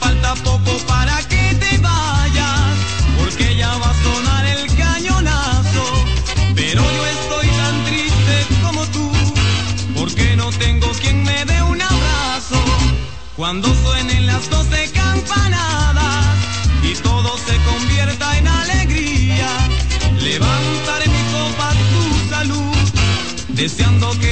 falta poco para que te vayas, porque ya va a sonar el cañonazo. Pero yo estoy tan triste como tú, porque no tengo quien me dé un abrazo. Cuando suenen las doce campanadas y todo se convierta en alegría, levantaré mi copa a tu salud, deseando que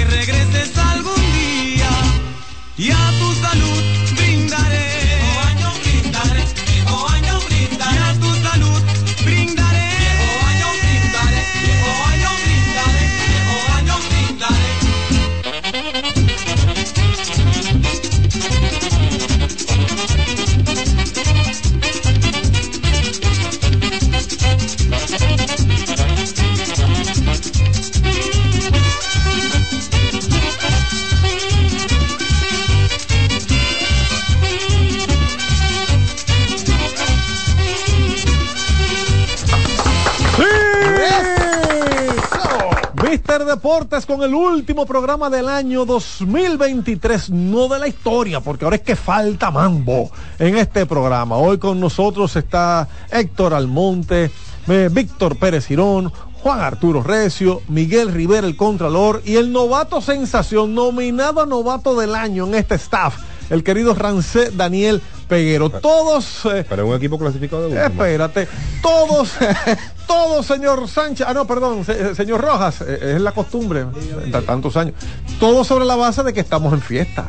Deportes con el último programa del año 2023, no de la historia, porque ahora es que falta mambo en este programa. Hoy con nosotros está Héctor Almonte, eh, Víctor Pérez Girón, Juan Arturo Recio, Miguel Rivera el Contralor y el novato sensación, nominado a novato del año en este staff, el querido Rancé Daniel Peguero. Todos... eh, Para un equipo clasificado de. Espérate, todos, todos, señor Sánchez, ah, no, perdón, se- señor Rojas, eh, es la costumbre, de tantos años, todo sobre la base de que estamos en fiesta.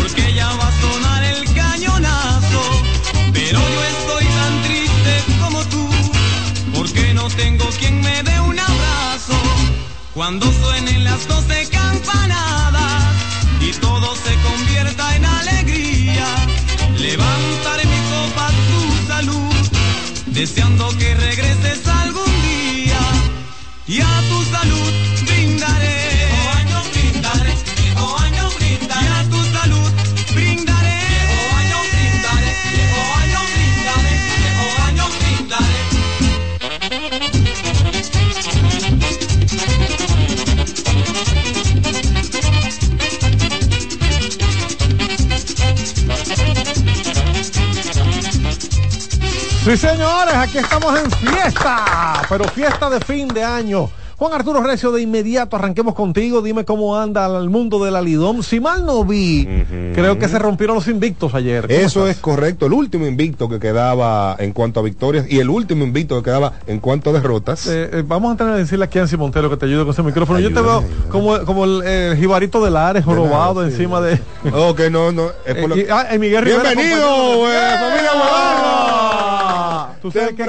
porque ya va a sonar el cañonazo. Pero yo estoy tan triste como tú, porque no tengo quien me dé un abrazo. Cuando suenen las doce campanadas y todo se convierta en alegría, levantaré mi copa a tu salud, deseando que regreses Sí, señores, aquí estamos en fiesta, pero fiesta de fin de año. Juan Arturo Recio, de inmediato arranquemos contigo. Dime cómo anda el mundo del Alidón. Si mal no vi, creo que se rompieron los invictos ayer. ¿Cómo Eso estás? es correcto. El último invicto que quedaba en cuanto a victorias y el último invicto que quedaba en cuanto a derrotas. Eh, eh, vamos a tener que decirle aquí a Ansi Montero que te ayude con ese micrófono. Yo te Ayúdame, veo como, como el, el jibarito de Lares, jorobado sí. encima de. Ok, no, no. Es por Eh, y- ah, y Miguel Rivera, Bienvenido, de- eh, familia. Tú sabes que-.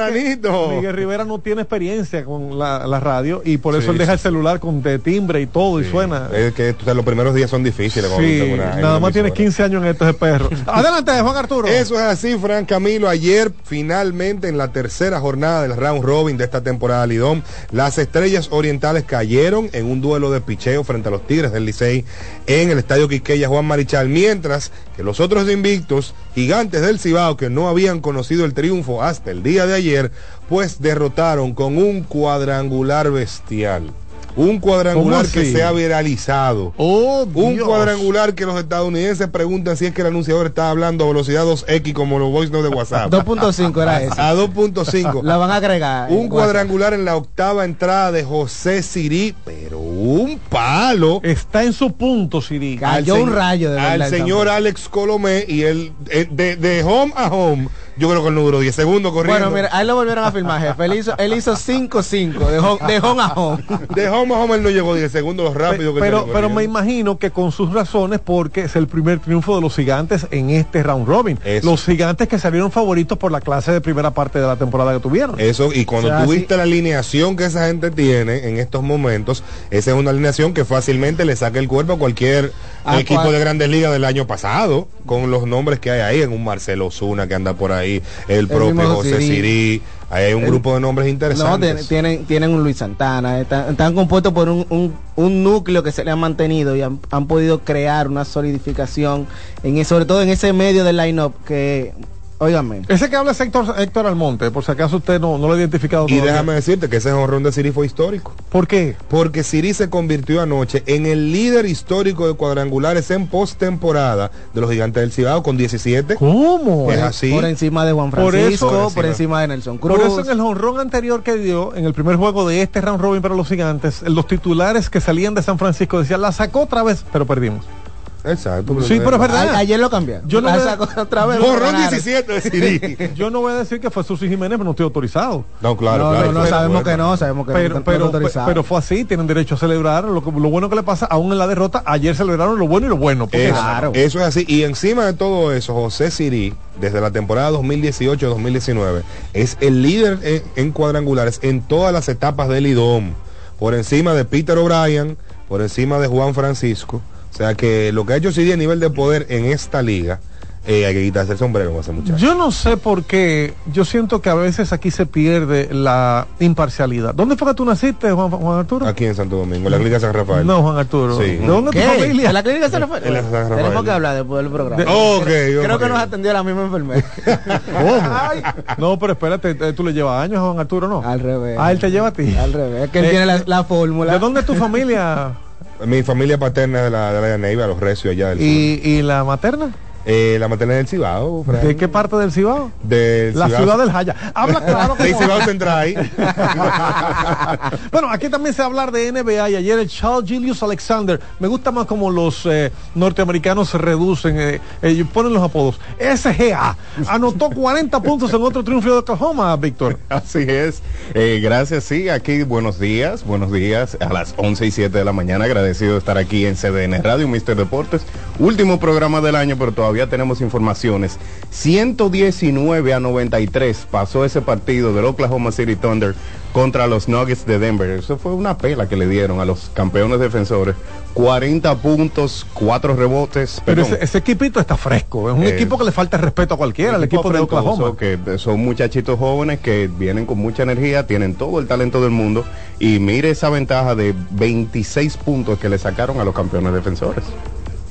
Miguel Rivera no tiene experiencia con la, la radio y por eso Sí, él deja sí. el celular con de timbre y todo y suena. Es que los primeros días son difíciles. Sí, una- nada más tiene emisora. 15 años en esto ese perro. Adelante, Juan Arturo. Eso es así, Fran Camilo. Ayer, finalmente, en la tercera jornada del round robin de esta temporada Lidón, las estrellas orientales cayeron en un duelo de picheo frente a los Tigres del Licey en el estadio Quiqueya Juan Marichal, mientras los otros invictos, gigantes del Cibao, que no habían conocido el triunfo hasta el día de ayer, pues derrotaron con un cuadrangular bestial. Un cuadrangular ¿Cómo que se ha viralizado. Oh, Un Dios. cuadrangular que los estadounidenses preguntan si es que el anunciador está hablando a velocidad 2X como los voice notes de WhatsApp. 2.5 era ese. A 2.5. La van a agregar. Un en cuadrangular en la octava entrada de José Sirí, pero un palo. Está en su punto, Siri. Cayó al un rayo de Al verdad, señor tampoco. Alex Colomé y él, eh, de, de home a home, yo creo que no duró 10 segundos corriendo. Bueno, mira, ahí lo volvieron a filmar, jefe. Él hizo, él hizo 5-5 de home, de home a home. De home a home él no llegó 10 segundos lo rápido que pero, pero me imagino que con sus razones, porque es el primer triunfo de los gigantes en este round robin. Eso. Los gigantes que salieron favoritos por la clase de primera parte de la temporada que tuvieron. Eso, y cuando O sea, tú sí. viste la alineación que esa gente tiene en estos momentos, esa es una alineación que fácilmente le saca el cuerpo a cualquier A equipo cual- de grandes ligas del año pasado, con los nombres que hay ahí, en un Marcelo Osuna que anda por ahí, el, propio José Sirí. Sirí, ahí hay un El- grupo de nombres No, interesantes. tienen, tienen, tienen un Luis Santana. Están, están compuestos por un, un, un núcleo que se le ha mantenido y han, han podido crear una solidificación, en, sobre todo en ese medio del line-up que Óigame. Ese que habla es Héctor, Héctor Almonte, por si acaso usted no, no lo ha identificado. Y todavía. déjame decirte que ese jonrón de Siri fue histórico. ¿Por qué? Porque Siri se convirtió anoche en el líder histórico de cuadrangulares en postemporada de los gigantes del Cibao con 17. ¿Cómo? Es así. Por encima de Juan Por Francisco, eso- por, por encima de Nelson Cruz. Por eso en el honrón anterior que dio, en el primer juego de este round robin para los gigantes, los titulares que salían de San Francisco decían, la sacó otra vez, pero perdimos. Exacto. Sí, pero es verdad. A- ayer lo cambiaron. Yo no voy a- sacó otra vez. Jonrón ganaron. 17 de Siri. Yo no voy a decir que fue Susi Jiménez, pero no estoy autorizado. No, claro, no, claro. no, no, sabemos que no, sabemos que Pero, no, pero, está autorizado. pero fue así, tienen derecho a celebrar. Lo, que- lo bueno que le pasa, aún en la derrota, ayer celebraron lo bueno y lo bueno. Claro. eso es así. Y encima de todo eso, José Siri, desde la temporada 2018-2019, es el líder en, en cuadrangulares en todas las etapas del IDOM. Por encima de Peter O'Brien, por encima de Juan Francisco. O sea que lo que ha hecho Siri a nivel de poder en esta liga, eh, hay que quitarse el sombrero con ese muchacho. Yo no sé por qué, yo siento que a veces aquí se pierde la imparcialidad. ¿Dónde fue que tú naciste, Juan, Juan Arturo? Aquí en Santo Domingo, en la clínica San Rafael. No, Juan Arturo. Sí. ¿De dónde es ¿Qué? tu familia? ¿En la clínica San Rafael? En la San Rafael. Tenemos que hablar después del programa. De- Creo que nos atendió la misma enfermera. ¿Cómo? No, pero espérate, eh, tú le llevas años a Juan Arturo, ¿no? Al revés. Ah, él te lleva a ti. Al revés. Que él Eh, tiene la, la fórmula. ¿De dónde es tu familia? Mi familia paterna de la de la Neiva, los recios allá del sur. ¿Y, y la materna? Eh, la materna del Cibao, Fran. ¿De qué parte del Cibao? Del La Cibao- ciudad del Jaya. Habla claro. Del Cibao Central. bueno, aquí también se va a hablar de NBA y ayer el Charles Julius Alexander. Me gusta más como los eh, norteamericanos se reducen, eh, eh, ponen los apodos. SGA anotó 40 puntos en otro triunfo de Oklahoma, Víctor. Así es. Gracias, sí. Aquí, buenos días, buenos días. A las 11 y 7 de la mañana, agradecido de estar aquí en CDN Radio, Mister Deportes. Último programa del año, pero todavía tenemos informaciones. 119 a 93 pasó ese partido del Oklahoma City Thunder contra los Nuggets de Denver. Eso fue una pela que le dieron a los campeones defensores. 40 puntos, 4 rebotes. Pero ese, ese equipito está fresco. Es un Eh, equipo que le falta respeto a cualquiera, el equipo de afrentoso, Oklahoma. que son muchachitos jóvenes que vienen con mucha energía, tienen todo el talento del mundo y mire esa ventaja de 26 puntos que le sacaron a los campeones defensores.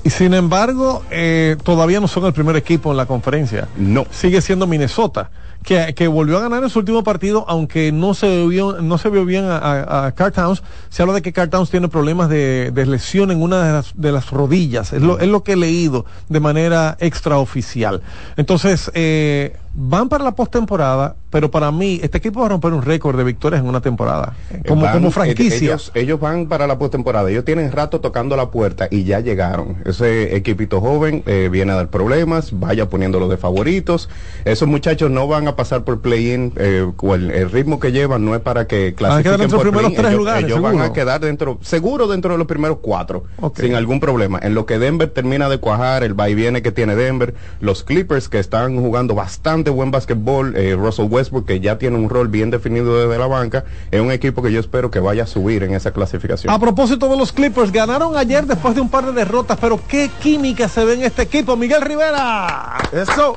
Y sin embargo, eh, todavía no son el primer equipo en la conferencia. No. Sigue siendo Minnesota, que, que volvió a ganar en su último partido, aunque no se vio, no se vio bien a, a, a Carl Towns. Se habla de que Carl Towns tiene problemas de, de lesión en una de las, de las rodillas. Es lo, es lo que he leído de manera extraoficial. Entonces, eh, van para la postemporada, pero para mí, este equipo va a romper un récord de victorias en una temporada. Como, Van- como eh, franquicia. Ellos, ellos van para la postemporada. Ellos tienen rato tocando la puerta y ya llegaron. Ese equipito joven eh, viene a dar problemas. Vaya poniéndolo de favoritos. Esos muchachos no van a pasar por play-in. eh, el, el ritmo que llevan no es para que Van a quedar clasifiquen dentro de por los primeros tres ellos, lugares, ellos van a quedar dentro, seguro dentro de los primeros cuatro. Ok. Sin algún problema. En lo que Denver termina de cuajar, el va y viene que tiene Denver, los Clippers que están jugando bastante buen básquetbol, eh, Russell Westbrook que ya tiene un rol bien definido desde la banca, es un equipo que yo espero que vaya a subir en esa clasificación. A propósito de los Clippers, ganaron ayer después de un par de derrotas, pero qué química se ve en este equipo. Miguel Rivera. Eso.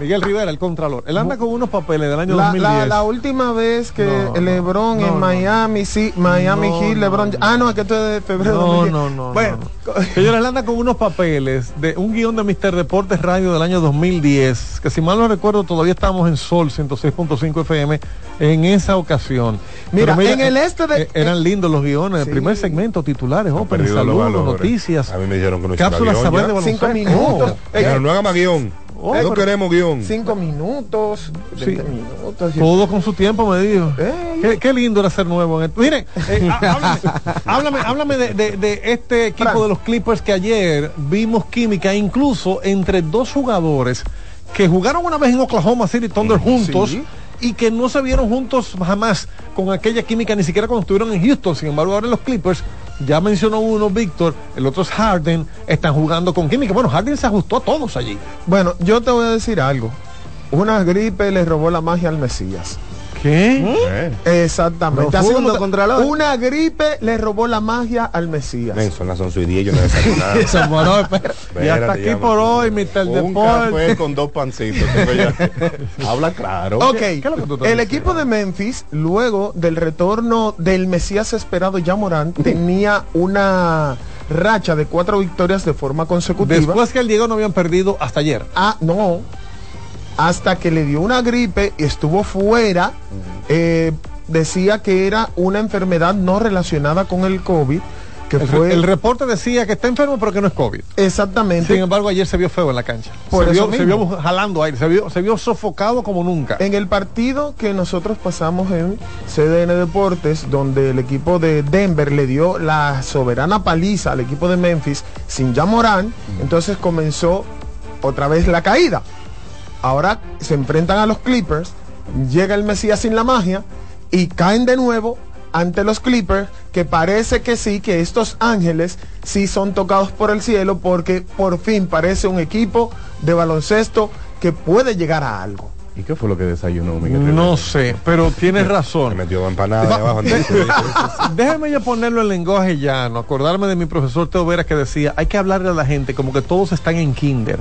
Miguel Rivera, el Contralor. Él anda con unos papeles del año La, 2010. la, la última vez que No, LeBron no, en no. Miami, sí, Miami No, Heat, LeBron. no. Ah, no, es que esto es de febrero. No, 2010. no, no. Bueno, no. Señores, él anda con unos papeles de un guion de Mister Deportes Radio del año 2010, que si mal no recuerdo todavía estábamos en Sol 106.5 FM en esa ocasión. Mira, en el este de- eh, eran lindos los guiones, Sí. el primer segmento, titulares, los saludos, valores. noticias, A mí me dijeron que no hiciera cápsulas saber ya. de baloncesto. Cinco minutos. Oh, Eh, no haga más guion. Oh, no queremos guion. cinco minutos, Sí. 20 minutos. y- Todo con su tiempo, me dijo. Qué, qué lindo era ser nuevo. En esto. Miren, eh, há- háblame, háblame, háblame de, de- de este equipo de los Clippers que ayer vimos química, incluso entre dos jugadores que jugaron una vez en Oklahoma City Thunder juntos. Sí. Y que no se vieron juntos jamás con aquella química, ni siquiera cuando estuvieron en Houston. Sin embargo, ahora los Clippers, ya mencionó uno, Víctor, el otro es Harden, están jugando con química. Bueno, Harden se ajustó a todos allí. Bueno, yo te voy a decir algo. Una gripe le robó la magia al Mesías. ¿Qué? Eh, Exactamente. Profundo, Así como una gripe le robó la magia al Mesías. Nelson, las 11 y 10 yo no he desayunado. Eso, moró, espera. y hasta aquí por hoy, Mr. café con dos pancitos. Habla claro. Ok, ¿Qué- qué es lo que tú estás el diciendo? equipo de Memphis, luego del retorno del Mesías esperado ya Morán, tenía una racha de cuatro victorias de forma consecutiva. Después que el Diego no habían perdido hasta ayer. Ah, no. Hasta que le dio una gripe y estuvo fuera. Eh, decía que era una enfermedad no relacionada con el COVID, que El, fue el reporte decía que está enfermo pero que no es COVID. exactamente Sin embargo, ayer se vio feo en la cancha. Por se, vio, se mismo. vio jalando aire, se vio, se vio sofocado como nunca. En el partido que nosotros pasamos en CDN Deportes, donde el equipo de Denver le dio la soberana paliza al equipo de Memphis sin ya Morán, entonces comenzó otra vez la caída. Ahora se enfrentan a los Clippers, llega el Mesías sin la magia y caen de nuevo ante los Clippers, que parece que sí, que estos ángeles sí son tocados por el cielo porque por fin parece un equipo de baloncesto que puede llegar a algo. ¿Y qué fue lo que desayunó Miguel No Rivera? sé, pero tienes Se razón. metió empanada de abajo. Déjame ya ponerlo en lenguaje llano, acordarme de mi profesor Teo Vera que decía, hay que hablarle a la gente como que todos están en kinder,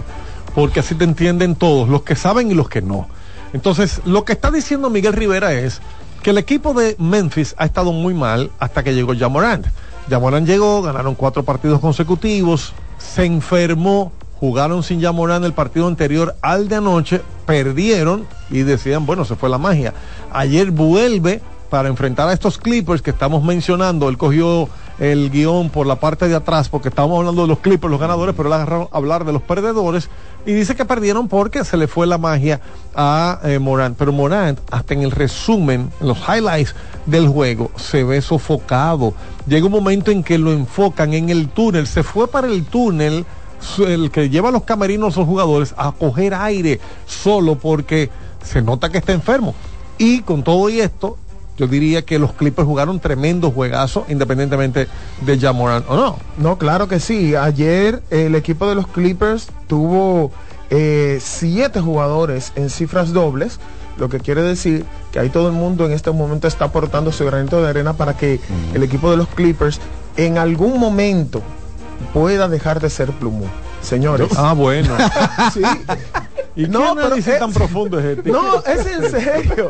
porque así te entienden todos, los que saben y los que no. Entonces, lo que está diciendo Miguel Rivera es que el equipo de Memphis ha estado muy mal hasta que llegó Jamorant. Jamorant llegó, ganaron cuatro partidos consecutivos, se enfermó, jugaron sin Jamorant el partido anterior al de anoche, perdieron y decían, bueno, se fue la magia. Ayer vuelve para enfrentar a estos Clippers que estamos mencionando. Él cogió el guion por la parte de atrás porque estábamos hablando de los Clippers, los ganadores, pero él agarró a hablar de los perdedores y dice que perdieron porque se le fue la magia a eh, Morant. Pero Morant, hasta en el resumen, en los highlights del juego, se ve sofocado. Llega un momento en que lo enfocan en el túnel, se fue para el túnel el que lleva a los camerinos los jugadores a coger aire solo porque se nota que está enfermo. Y con todo y esto, yo diría que los Clippers jugaron tremendo juegazo, independientemente de Jamoran o no. No, claro que sí. Ayer el equipo de los Clippers tuvo eh, siete jugadores en cifras dobles, lo que quiere decir que ahí todo el mundo en este momento está aportando su granito de arena para que el equipo de los Clippers en algún momento pueda dejar de ser plumón. Señores. Ah, bueno. Sí. ¿Y No, pero es- tan profundo es este? No, es en serio.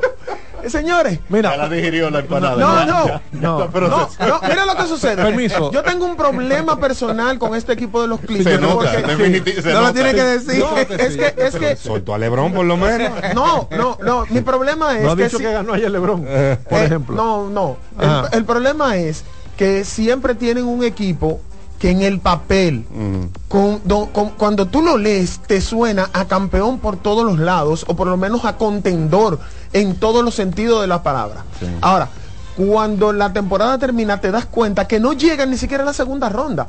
Eh, Señores, Ya la Mira, digirió la empanada. No, ya, no, ya, ya no, No, mira lo que sucede. Permiso. Yo tengo un problema personal con este equipo de los Clippers. se nota, porque- definiti- se No lo tiene que decir. No, es que, es que, Soltó a Lebron por lo menos. no, no, no. Mi problema es no ha que, dicho si- que ganó ayer LeBron, por eh, ejemplo. No, no. El problema es que siempre tienen un equipo que en el papel, Ujú. con- do- con- cuando tú lo lees, te suena a campeón por todos los lados, o por lo menos a contendor en todos los sentidos de la palabra. Sí. Ahora, cuando la temporada termina, te das cuenta que no llegan ni siquiera a la segunda ronda.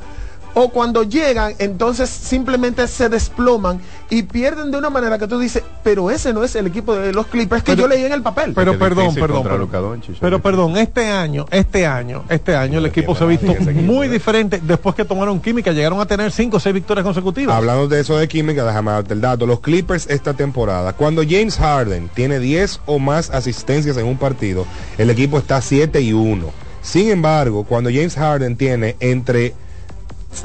O cuando llegan, entonces simplemente se desploman y pierden de una manera que tú dices, pero ese no es el equipo de los Clippers que Pero- yo leí en el papel. Pero Qué perdón, perdón, pero perdón, este año, este año, este año el equipo se ha visto muy diferente después que tomaron química, llegaron a tener cinco o seis victorias consecutivas. Hablando de eso de química, déjame darte el dato. Los Clippers esta temporada, cuando James Harden tiene 10 o más asistencias en un partido, el equipo está 7 y 1. Sin embargo, cuando James Harden tiene entre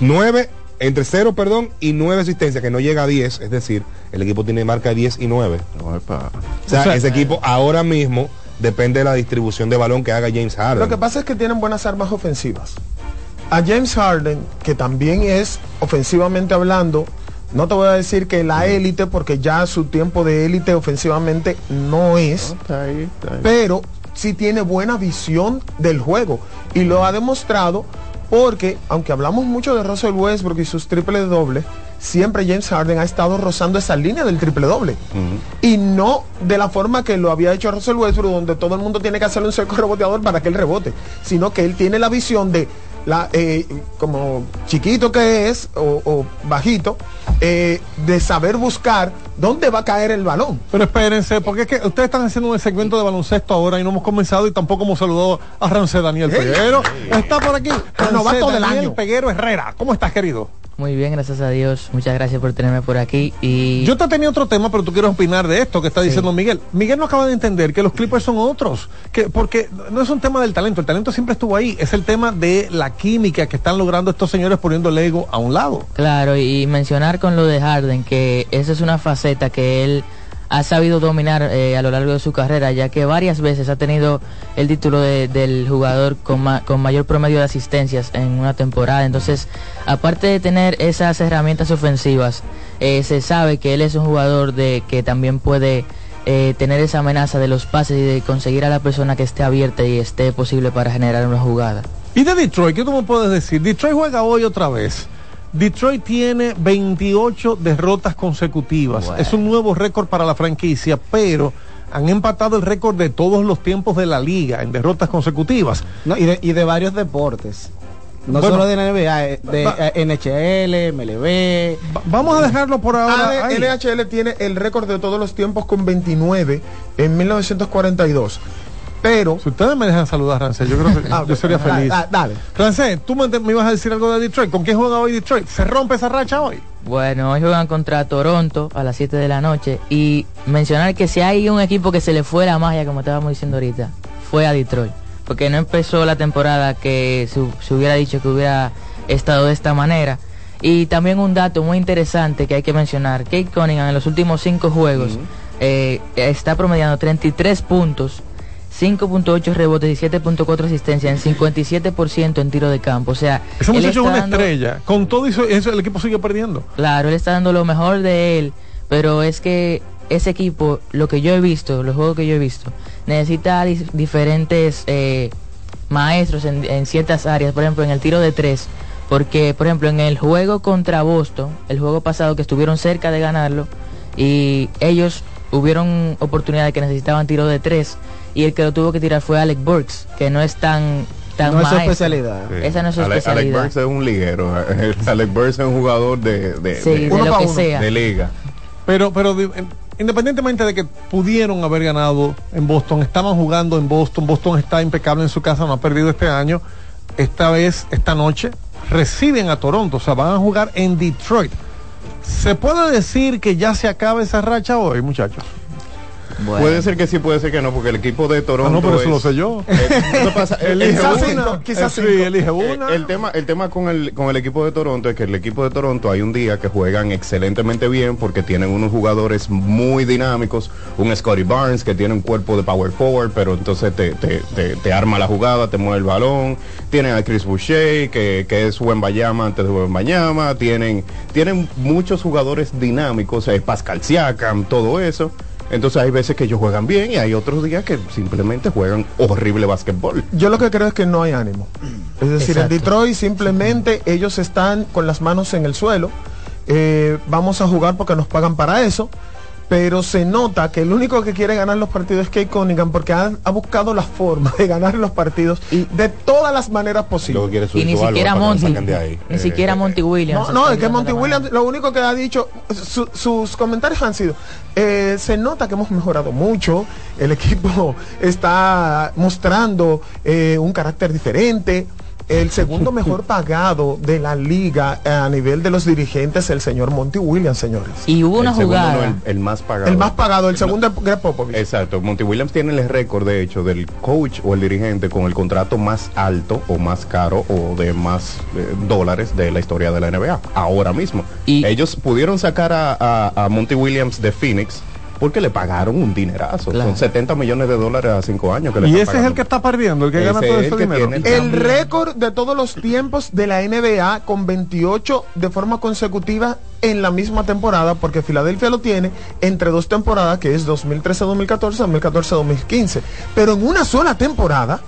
9, entre 0, perdón, y 9 asistencias, que no llega a 10, es decir, el equipo tiene marca 10 y 9. No, epa. O sea, O sea, ese equipo ahora mismo depende de la distribución de balón que haga James Harden. Lo que pasa es que tienen buenas armas ofensivas. A James Harden, que también es ofensivamente hablando, no te voy a decir que la élite, porque ya su tiempo de élite ofensivamente no es, Está ahí, está ahí. pero sí tiene buena visión del juego. Y lo ha demostrado porque, aunque hablamos mucho de Russell Westbrook y sus triple dobles, siempre James Harden ha estado rozando esa línea del triple doble. Y no de la forma que lo había hecho Russell Westbrook, donde todo el mundo tiene que hacerle un cerco reboteador para que él rebote, sino que él tiene la visión de la eh, como chiquito que es o, o bajito, eh, de saber buscar dónde va a caer el balón. Pero espérense, porque es que ustedes están haciendo un segmento de baloncesto ahora y no hemos comenzado y tampoco hemos saludado a Rance Daniel. Peguero. Está por aquí. El novato Rancé del Daniel año. Peguero Herrera. ¿Cómo estás, querido? Muy bien, gracias a Dios. Muchas gracias por tenerme por aquí. Y Yo te tenía otro tema, pero tú quieres opinar de esto que está diciendo Miguel. Miguel no acaba de entender que los Clippers son otros, que porque no es un tema del talento, el talento siempre estuvo ahí, es el tema de la química que están logrando estos señores poniendo el ego a un lado. claro, y mencionar con lo de Harden que esa es una faceta que él ha sabido dominar eh, a lo largo de su carrera, ya que varias veces ha tenido el título de- del jugador con, ma- con mayor promedio de asistencias en una temporada. Entonces, aparte de tener esas herramientas ofensivas, eh, se sabe que él es un jugador de que también puede eh, tener esa amenaza de los pases y de conseguir a la persona que esté abierta y esté posible para generar una jugada. Y de Detroit, ¿qué tú me puedes decir? Detroit juega hoy otra vez. Detroit tiene 28 derrotas consecutivas. Bueno. Es un nuevo récord para la franquicia, pero han empatado el récord de todos los tiempos de la liga en derrotas consecutivas. No, y, de, y de varios deportes. No Bueno. solo de la NBA, eh, de Va- eh, NHL, MLB. Va- vamos a dejarlo por ahora. AD ahí. NHL tiene el récord de todos los tiempos con 29 en 1942. Pero Si ustedes me dejan saludar, Rancé, yo creo que Ah, yo sería dale, feliz. da- dale. Rancé, tú me, me ibas a decir algo de Detroit. ¿Con quién juega hoy Detroit? ¿Se rompe esa racha hoy? Bueno, hoy juegan contra Toronto a las 7 de la noche y mencionar que si hay un equipo que se le fue la magia, como estábamos diciendo ahorita, fue a Detroit. Porque no empezó la temporada que se, se hubiera dicho que hubiera estado de esta manera. Y también un dato muy interesante que hay que mencionar, Kate Cunningham en los últimos cinco juegos eh, está promediando 33 puntos, 5.8 rebotes y 7.4 asistencia en 57% en tiro de campo. O sea, Ese muchacho es una dando- estrella. Con todo eso, eso, el equipo sigue perdiendo. Claro, él está dando lo mejor de él, pero es que ese equipo, lo que yo he visto, los juegos que yo he visto, necesita diferentes eh, maestros en, en ciertas áreas, por ejemplo, en el tiro de tres, porque, por ejemplo, en el juego contra Boston, el juego pasado que estuvieron cerca de ganarlo, y ellos hubieron oportunidad de que necesitaban tiro de tres, y el que lo tuvo que tirar fue Alec Burks, que no es tan, tan No es su especialidad. Sí. Esa no es su Ale- especialidad. Alec Burks es un liguero. Alec Burks es un jugador de, de, Sí, de Uno lo pa' que uno. sea. de liga. Pero, pero en- independientemente de que pudieron haber ganado en Boston, estaban jugando en Boston, Boston está impecable en su casa, no ha perdido este año. Esta vez, esta noche, reciben a Toronto, o sea, van a jugar en Detroit. ¿Se puede decir que ya se acaba esa racha hoy, muchachos? Bueno. Puede ser que sí, puede ser que no, porque el equipo de Toronto. Ah, no, pero eso es- lo sé yo. Eh, ¿qué pasa? El- Elige quizás una. cinco, quizás Eh, cinco. sí, elige Eh, una. El tema, el tema con el, con el equipo de Toronto es que el equipo de Toronto hay un día que juegan excelentemente bien porque tienen unos jugadores muy dinámicos, un Scotty Barnes que tiene un cuerpo de power forward, pero entonces te, te, te- te arma la jugada, te mueve el balón, tienen a Chris Boucher que, que es buen Bayama antes de buen Bayama, tienen, tienen muchos jugadores dinámicos, eh, Pascal Siakam, todo eso. Entonces hay veces que ellos juegan bien y hay otros días que simplemente juegan horrible básquetbol. yo lo que creo es que no hay ánimo. Es decir, Exacto. en Detroit simplemente ellos están con las manos en el suelo. Eh, vamos a jugar porque nos pagan para eso. Pero se nota que el único que quiere ganar los partidos es Kate Cunningham porque ha, ha buscado la forma de ganar los partidos de todas las maneras posibles. Y ni siquiera Monty. ahí. Ni Eh, siquiera eh, Monty Williams. No, no, es que Monty Williams, lo único que ha dicho, su- sus comentarios han sido, eh, se nota que hemos mejorado mucho, el equipo está mostrando eh, un carácter diferente. El segundo mejor pagado de la liga a nivel de los dirigentes, el señor Monty Williams, señores. Y hubo una el segundo jugada. no, el, el más pagado. El más pagado, el segundo es Greg Popovich. Exacto, Monty Williams tiene el récord, de hecho, del coach o el dirigente con el contrato más alto o más caro o de más eh, dólares de la historia de la NBA, ahora mismo. Y- Ellos pudieron sacar a, a- a Monty Williams de Phoenix porque le pagaron un dinerazo. Claro. Son 70 millones de dólares a cinco años que le Y ese es el que está perdiendo, el que Ese gana todo es ese dinero. El récord de todos los tiempos de la NBA con 28 de forma consecutiva en la misma temporada, porque Filadelfia lo tiene entre dos temporadas, que es 2013-2014, 2014-2015. Pero en una sola temporada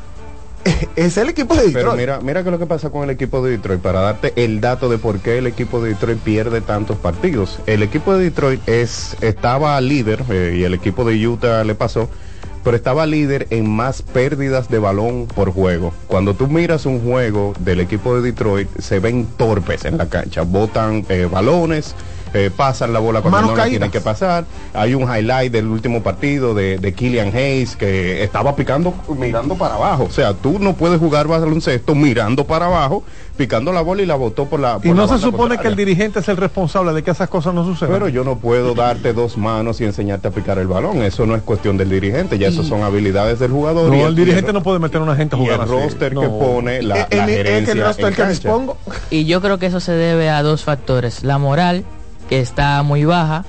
es el equipo de Detroit. Pero mira, mira que lo que pasa con el equipo de Detroit, para darte el dato de por qué el equipo de Detroit pierde tantos partidos. El equipo de Detroit es, estaba líder, eh, y el equipo de Utah le pasó, pero estaba líder en más pérdidas de balón por juego. Cuando tú miras un juego del equipo de Detroit, se ven torpes en la cancha, botan eh, balones. Eh, pasan la bola cuando Manos no la caídas. tienen que pasar. Hay un highlight del último partido de, de Killian Hayes que estaba picando, mirando para abajo. O sea, tú no puedes jugar baloncesto mirando para abajo, picando la bola y la botó por la. Y no la se supone que el dirigente es el responsable de que esas cosas no sucedan. Pero yo no puedo darte dos manos y enseñarte a picar el balón. Eso no es cuestión del dirigente, ya eso son habilidades del jugador. no, y el dirigente y no puede meter a una gente a y jugar el así. roster que No. pone la, Eh, la el- el- gerencia el roster en que dispongo. Y yo creo que eso se debe a dos factores. La moral, que está muy baja,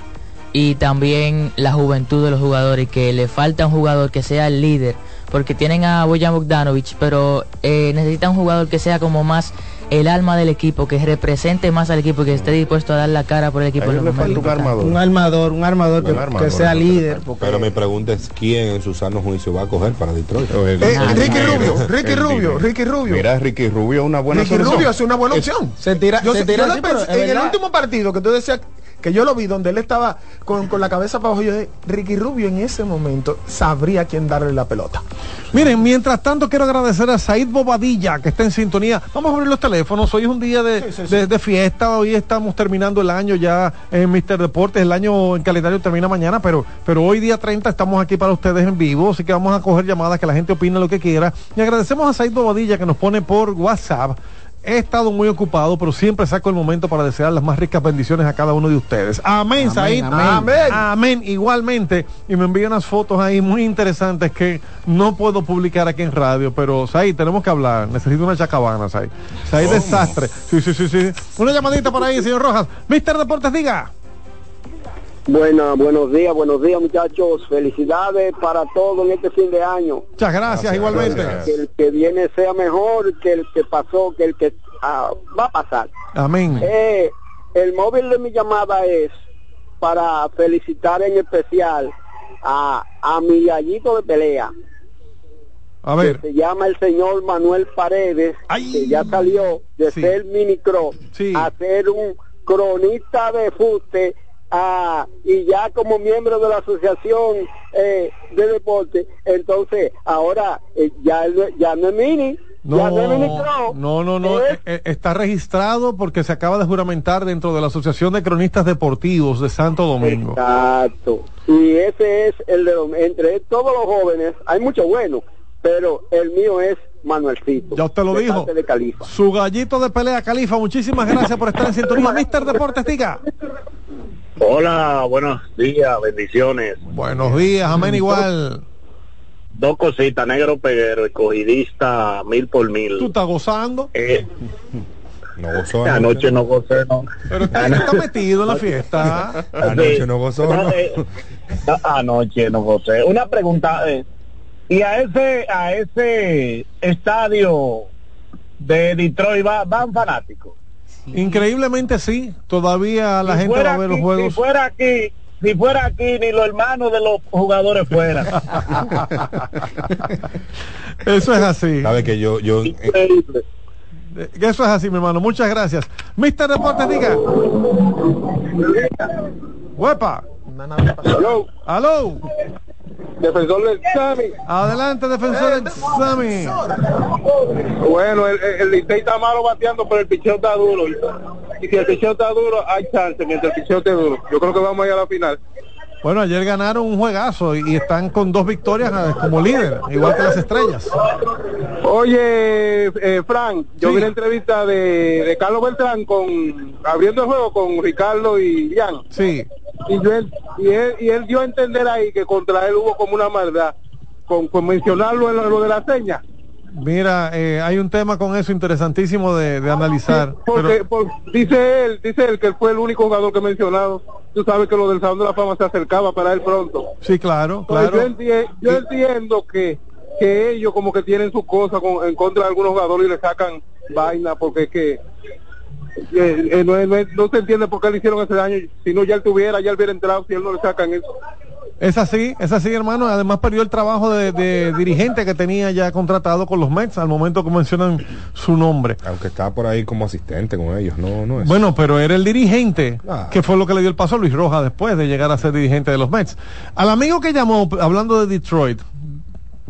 y también la juventud de los jugadores, que le falta un jugador que sea el líder, porque tienen a Boyan Bogdanovic, pero eh, necesitan un jugador que sea como más el alma del equipo, que represente más al equipo, que esté dispuesto a dar la cara por el equipo. En los un armador. Un armador, un armador, que, Un armador, que sea líder. porque- Pero mi pregunta es quién en su sano juicio va a coger para Detroit. Eh, Ah, Ricky Rubio, Ricky Rubio. Ricky Rubio. Mira, Ricky Rubio una buena Ricky solución. Rubio es una buena opción. se tira- Yo, se tira así, pensé- en el último partido que tú decías que yo lo vi donde él estaba con, con la cabeza para abajo, yo de Ricky Rubio en ese momento sabría quién darle la pelota. Miren, mientras tanto quiero agradecer a Said Bobadilla que está en sintonía. Vamos a abrir los teléfonos. Hoy es un día de, Sí, sí, sí. de- de fiesta. Hoy estamos terminando el año ya en Mister Deportes. El año en calendario termina mañana, pero, pero hoy día 30 estamos aquí para ustedes en vivo. Así que vamos a coger llamadas que la gente opine lo que quiera. Y agradecemos a Said Bobadilla que nos pone por WhatsApp. He estado muy ocupado, pero siempre saco el momento para desear las más ricas bendiciones a cada uno de ustedes. Amén, Amén, Said. amén. Amén. Amén. Igualmente. Y me envía unas fotos ahí muy interesantes que no puedo publicar aquí en radio. Pero, Said, tenemos que hablar. Necesito una chacabana, Said. Said desastre. Sí, sí, sí, sí. Una llamadita por ahí, señor Rojas. Mister Deportes, diga. Buena, buenos días, buenos días muchachos. Felicidades para todo en este fin de año. Muchas gracias, igualmente. gracias. Que el que viene sea mejor que el que pasó, que el que ah, va a pasar. Amén. Eh, el móvil de mi llamada es para felicitar en especial a, a mi gallito de pelea, A que ver. se llama el señor Manuel Paredes, Ay. que ya salió de Sí. ser minicro Sí. a ser un cronista de fuste ah, y ya como miembro de la asociación eh, de deporte, entonces ahora eh, ya, no- ya no es mini, ya no es minicro, No, no, no, no. es eh, eh, está registrado porque se acaba de juramentar dentro de la Asociación de Cronistas Deportivos de Santo Domingo. Exacto. Y ese es el de los- entre todos los jóvenes, hay mucho bueno, pero el mío es Manuelcito. Ya usted lo dijo. parte de Califa. Su gallito de pelea, Califa. Muchísimas gracias por estar en sintonía. Mister Deportes, diga. Hola, buenos días, bendiciones. Buenos días, amén igual. Dos cositas, negro peguero, escogidista mil por ¿Tú mil. estás gozando? Eh, No gozó anoche no gocé, no. Pero está, está metido en la fiesta. Anoche Sí. no gozó, ¿no? Eh, Anoche no gocé. Una pregunta, eh, y a ese, a ese estadio de Detroit va- van fanáticos. Increíblemente sí. Todavía la Si gente va a ver los aquí- juegos. Si fuera aquí, si fuera aquí, ni los hermanos de los jugadores fueran. Eso es así. Sabe que yo, yo, eh, Increíble. Eh, Eso es así, mi hermano. Muchas gracias. Mister Deportes, diga. Huepa. Hello, Aló. Defensor del Sami. Adelante, defensor Eh, del Sami. Bueno, el, el, Licey está malo bateando, pero el picheo está duro. Y si el picheo está duro, hay chance mientras el picheo esté duro. Yo creo que vamos a ir a la final. Bueno, ayer ganaron un juegazo y, están con dos victorias eh, como líder, igual que las estrellas. Oye, eh, Frank, yo Sí. vi la entrevista de, de Carlos Beltrán con abriendo el juego con Ricardo y Ian. Sí. Y, yo, él, y, él, y él dio a entender ahí que contra él hubo como una maldad con, con mencionarlo en lo, lo de la seña. Mira, eh, hay un tema con eso interesantísimo de, de analizar. Porque pero- por- dice él, dice él que él fue el único jugador que he mencionado. Tú sabes que lo del Salón de la Fama se acercaba para él pronto. sí, claro, claro. yo, enti- yo entiendo que, que ellos como que tienen sus cosas con- en contra de algunos jugadores y le sacan vaina porque es que eh, eh, no, no no se entiende por qué le hicieron ese daño. Si no, ya él tuviera, ya él hubiera entrado, si él no le sacan eso. Es así, es así, hermano. Además perdió el trabajo de, de dirigente que tenía ya contratado con los Mets al momento que mencionan su nombre. aunque está por ahí como asistente con ellos, no, no es. Bueno, pero era el dirigente, Ah. que fue lo que le dio el paso a Luis Rojas después de llegar a ser dirigente de los Mets. Al amigo que llamó, hablando de Detroit,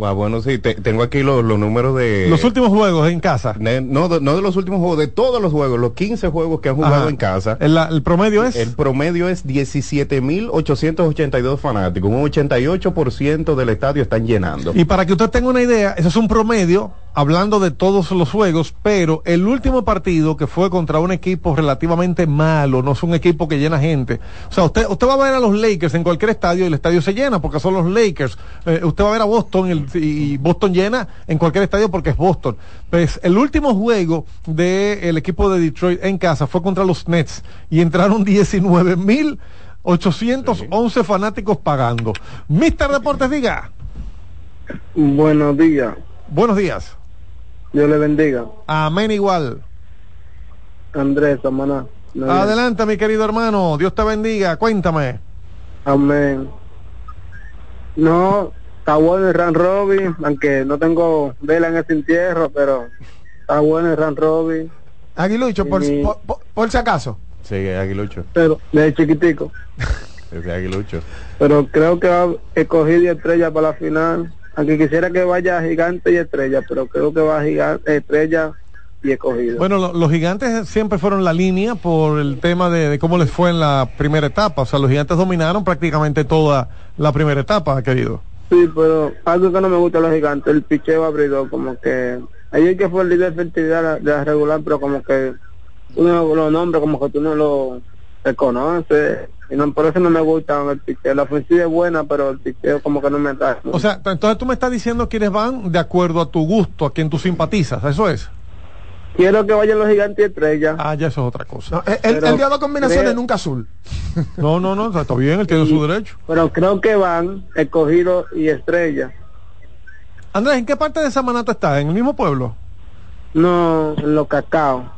Ah, bueno, sí, te- tengo aquí los, los números de... los últimos juegos en casa. Ne- no, de, no de los últimos juegos, de todos los juegos, los 15 juegos que han jugado Ajá. en casa. El promedio es... El promedio es 17.882 fanáticos. Un 88% del estadio están llenando. Y para que usted tenga una idea, eso es un promedio, hablando de todos los juegos, pero el último partido que fue contra un equipo relativamente malo, no es un equipo que llena gente. O sea, usted, usted va a ver a los Lakers en cualquier estadio y el estadio se llena porque son los Lakers. Eh, usted va a ver a Boston el- y Boston llena en cualquier estadio porque es Boston. Pues el último juego del equipo de Detroit en casa fue contra los Nets y entraron 19 mil 811 fanáticos pagando. Mister Deportes, diga. Buenos días. Buenos días. Dios le bendiga. Amén igual. Andrés, hermana. Adelante, mi querido hermano. Dios te bendiga. Cuéntame. Amén. No, está bueno el Ran Robin, aunque no tengo vela en ese entierro, pero está bueno el Ran Robin. Aguilucho, por, por, por- por si acaso. Sí, Aguilucho. Pero, desde chiquitico. Ese Aguilucho. Pero creo que escoger y estrella para la final. Aunque quisiera que vaya gigante y estrella, pero creo que va gigante, estrella y escogido. Bueno, lo- los gigantes siempre fueron la línea por el tema de, de cómo les fue en la primera etapa. O sea, los gigantes dominaron prácticamente toda la primera etapa, querido. Sí, pero algo que no me gusta de los gigantes, el picheo abridor, como que ayer que fue el líder de efectividad de la- regular, pero como que uno los nombres como que tú no lo reconoces y no, por eso no me gusta el picheo. La ofensiva es buena, pero el picheo como que no me da. O sea, entonces tú me estás diciendo quiénes van de acuerdo a tu gusto, a quien tú simpatizas, ¿eso es? quiero que vayan los gigantes y estrellas. Ah, ya eso es otra cosa. No, él, Pero él dio dos combinaciones, creo- nunca azul. No, no, no, está bien, él tiene su derecho. Pero creo que van escogido y estrella. Andrés, ¿en qué parte de Samaná tú estás? ¿En el mismo pueblo? No, en los cacao.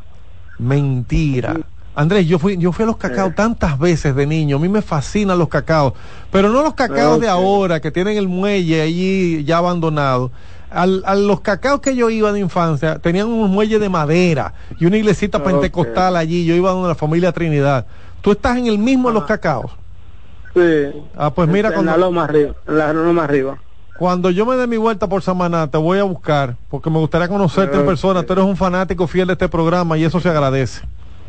Mentira. Andrés, yo fui, yo fui a los cacaos tantas veces de niño, a mí me fascinan los cacaos, pero no los cacaos de ahora que tienen el muelle allí ya abandonado. Al, a los cacaos que yo iba de infancia tenían un muelle de madera y una iglesita pentecostal allí, yo iba donde la familia Trinidad. ¿Tú estás en el mismo de los cacaos? Sí. Ah, pues mira, en cuando, la loma arriba, en la loma arriba. cuando yo me dé mi vuelta por Samaná, te voy a buscar, porque me gustaría conocerte en persona. Tú eres un fanático fiel de este programa y eso se agradece.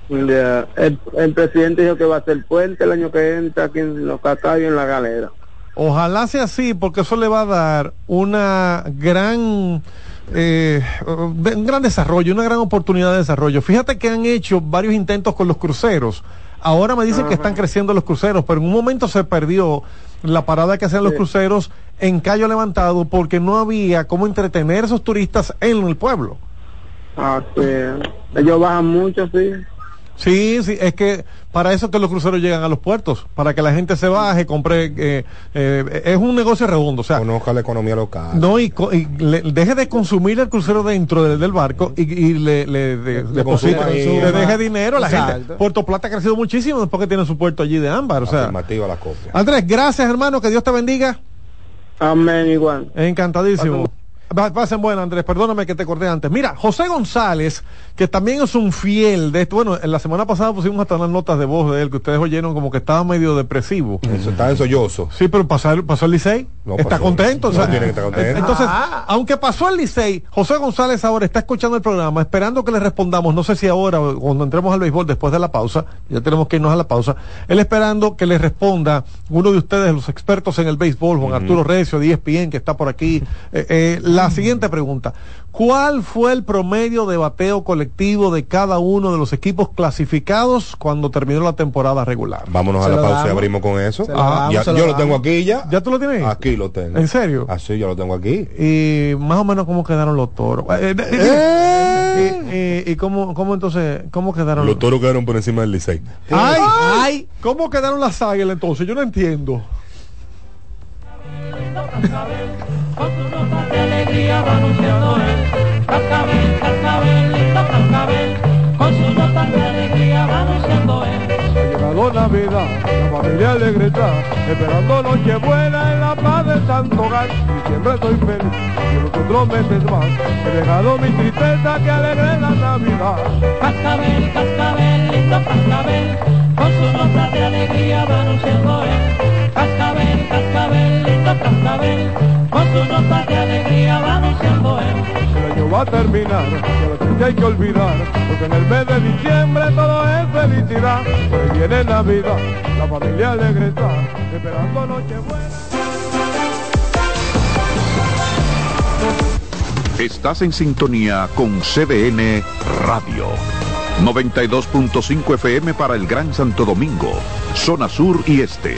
El, el presidente dijo que va a ser puente el año que entra aquí en los cacao y en la galera. Ojalá sea así, porque eso le va a dar una gran, eh, un gran desarrollo, una gran oportunidad de desarrollo. Fíjate que han hecho varios intentos con los cruceros. Ahora me dicen que están creciendo los cruceros, pero en un momento se perdió la parada que hacían los cruceros en Cayo Levantado porque no había cómo entretener a esos turistas en el pueblo. Ah, sí. Ellos bajan mucho, sí. Sí, sí, es que para eso que los cruceros llegan a los puertos, para que la gente se baje, compre, eh, eh, es un negocio redondo, o sea, Conozca la economía local. no y, co- y le- deje de consumir el crucero dentro del, del barco y, y le, le, de- Le deje dinero a la gente. Puerto Plata ha crecido muchísimo después que tiene su puerto allí de ámbar, o sea. Afirmativa la copia. Andrés, gracias hermano, que Dios te bendiga. Amén, igual. Encantadísimo. Pasen bueno, Andrés, perdóname que te corté antes. Mira, José González, que también es un fiel de esto. Bueno, en la semana pasada pusimos hasta unas notas de voz de él que ustedes oyeron como que estaba medio depresivo. Eso está en sollozo. Sí, pero pasó, el- pasó el Licey. No, está pasó. contento. o No, sea, tiene que estar contento. Entonces, Ah. aunque pasó el Licey, José González ahora está escuchando el programa, esperando que le respondamos, no sé si ahora o cuando entremos al béisbol después de la pausa, ya tenemos que irnos a la pausa, él esperando que le responda uno de ustedes, los expertos en el béisbol, Juan Arturo Recio, de ESPN, que está por aquí. Eh, eh, la siguiente pregunta. ¿Cuál fue el promedio de bateo colectivo de cada uno de los equipos clasificados cuando terminó la temporada regular? Vámonos Se a la pausa y abrimos con eso. Ah, damos, ya- se lo yo lo tengo aquí ya. ¿Ya tú lo tienes? Aquí lo tengo. ¿En serio? Así yo lo tengo aquí. y más o menos cómo quedaron los toros. Eh, eh, Eh. y, y- y cómo, cómo entonces, cómo quedaron Los toros quedaron por encima del Licey. ¡Ay! ¡Ay! ¿Cómo quedaron las águilas entonces? Yo no entiendo. Alegría va anunciando él. Cascabel, cascabel, lindo cascabel, con sus notas de alegría va anunciando él. Ha llegado Navidad, la familia alegre está, esperando Nochebuena en la paz del Santo Hogar. Y siempre estoy feliz, y los otros meses más, he dejado mi tristeza que alegre la Navidad. Cascabel, cascabel, lindo cascabel, con sus notas de alegría va anunciando él. Cascabel, cascabel, lindo cascabel, con sus notas de alegría va anunciando él. El año va a terminar, y a la triste hay que olvidar, porque en el mes de diciembre todo es felicidad. Hoy viene Navidad, la familia alegre está, esperando Nochebuena. Estás en sintonía con CDN Radio. 92.5 FM para el Gran Santo Domingo, zona sur y este.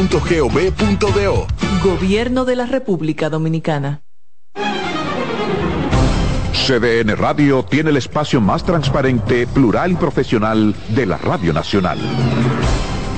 Gobierno de la República Dominicana. CDN Radio tiene el espacio más transparente, plural y profesional de la Radio Nacional.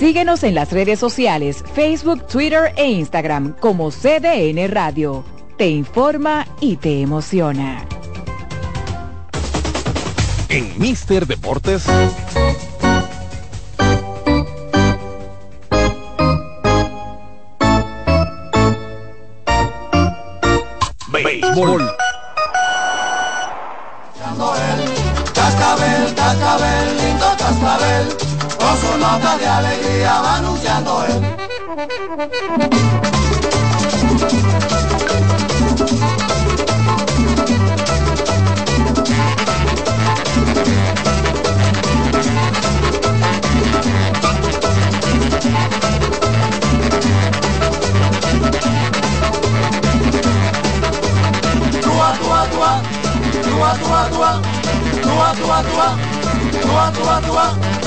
Síguenos en las redes sociales, Facebook, Twitter e Instagram como CDN Radio. Te informa y te emociona. En Mister Deportes. Béisbol. Cascabel, cascabel, lindo cascabel, su nota de alegría va anunciando él. Tua, tua, tua, tua, tua, tua, tua, tua, tua, tua,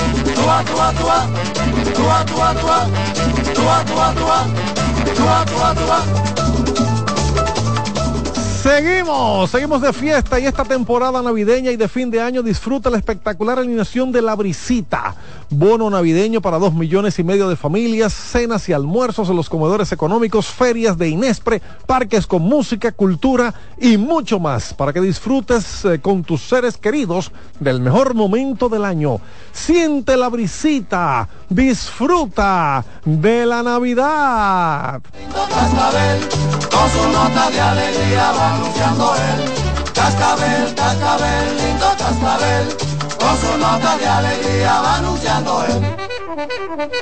Seguimos, seguimos de fiesta y esta temporada navideña y de fin de año disfruta la espectacular alineación de La Brisita. Bono navideño para dos millones y medio de familias, cenas y almuerzos en los comedores económicos, ferias de Inespre, parques con música, cultura y mucho más para que disfrutes eh, con tus seres queridos del mejor momento del año. Siente la brisita, disfruta de la Navidad. Cascabel, con su nota de alegría va anunciando él. Cascabel, cascabel, lindo cascabel, con su nota de alegría va anunciando él.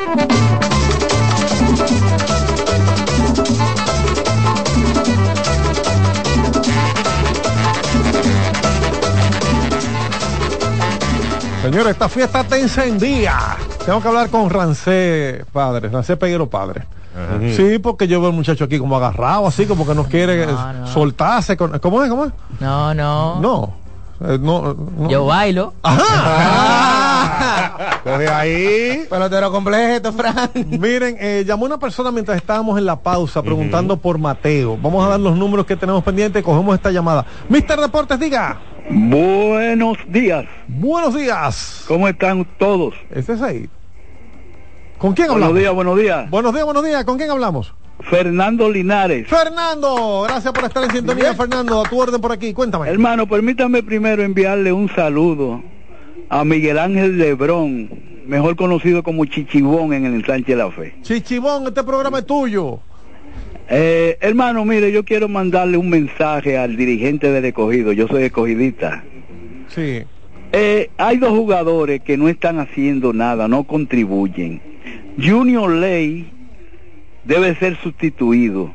Señores, esta fiesta te encendía. Tengo que hablar con Rancé, padre, Rancé Peguero, padre. Sí, porque yo veo al muchacho aquí como agarrado, así como que no quiere soltarse. con- ¿Cómo es? ¿Cómo es? No, no. No. Eh, no, no. Yo bailo. Desde ahí. Pelotero completo, Fran. Miren, eh, llamó una persona mientras estábamos en la pausa preguntando por Mateo. Vamos a dar los números que tenemos pendientes. Cogemos esta llamada. Mister Deportes, diga. Buenos días. Buenos días. ¿Cómo están todos? Ese es ahí. ¿Con quién Buenos hablamos? días, buenos días. Buenos días, buenos días. ¿Con quién hablamos? Fernando Linares. Fernando, gracias por estar en sintonía, Fernando. A tu orden por aquí, cuéntame. Hermano, permítame primero enviarle un saludo a Miguel Ángel Lebrón, mejor conocido como Chichibón en el ensanche de la fe. Chichibón, este programa es tuyo. Eh, hermano, mire, yo quiero mandarle un mensaje al dirigente del escogido. Yo soy escogidista. Sí. Eh, hay dos jugadores que no están haciendo nada, no contribuyen. Junior Ley debe ser sustituido.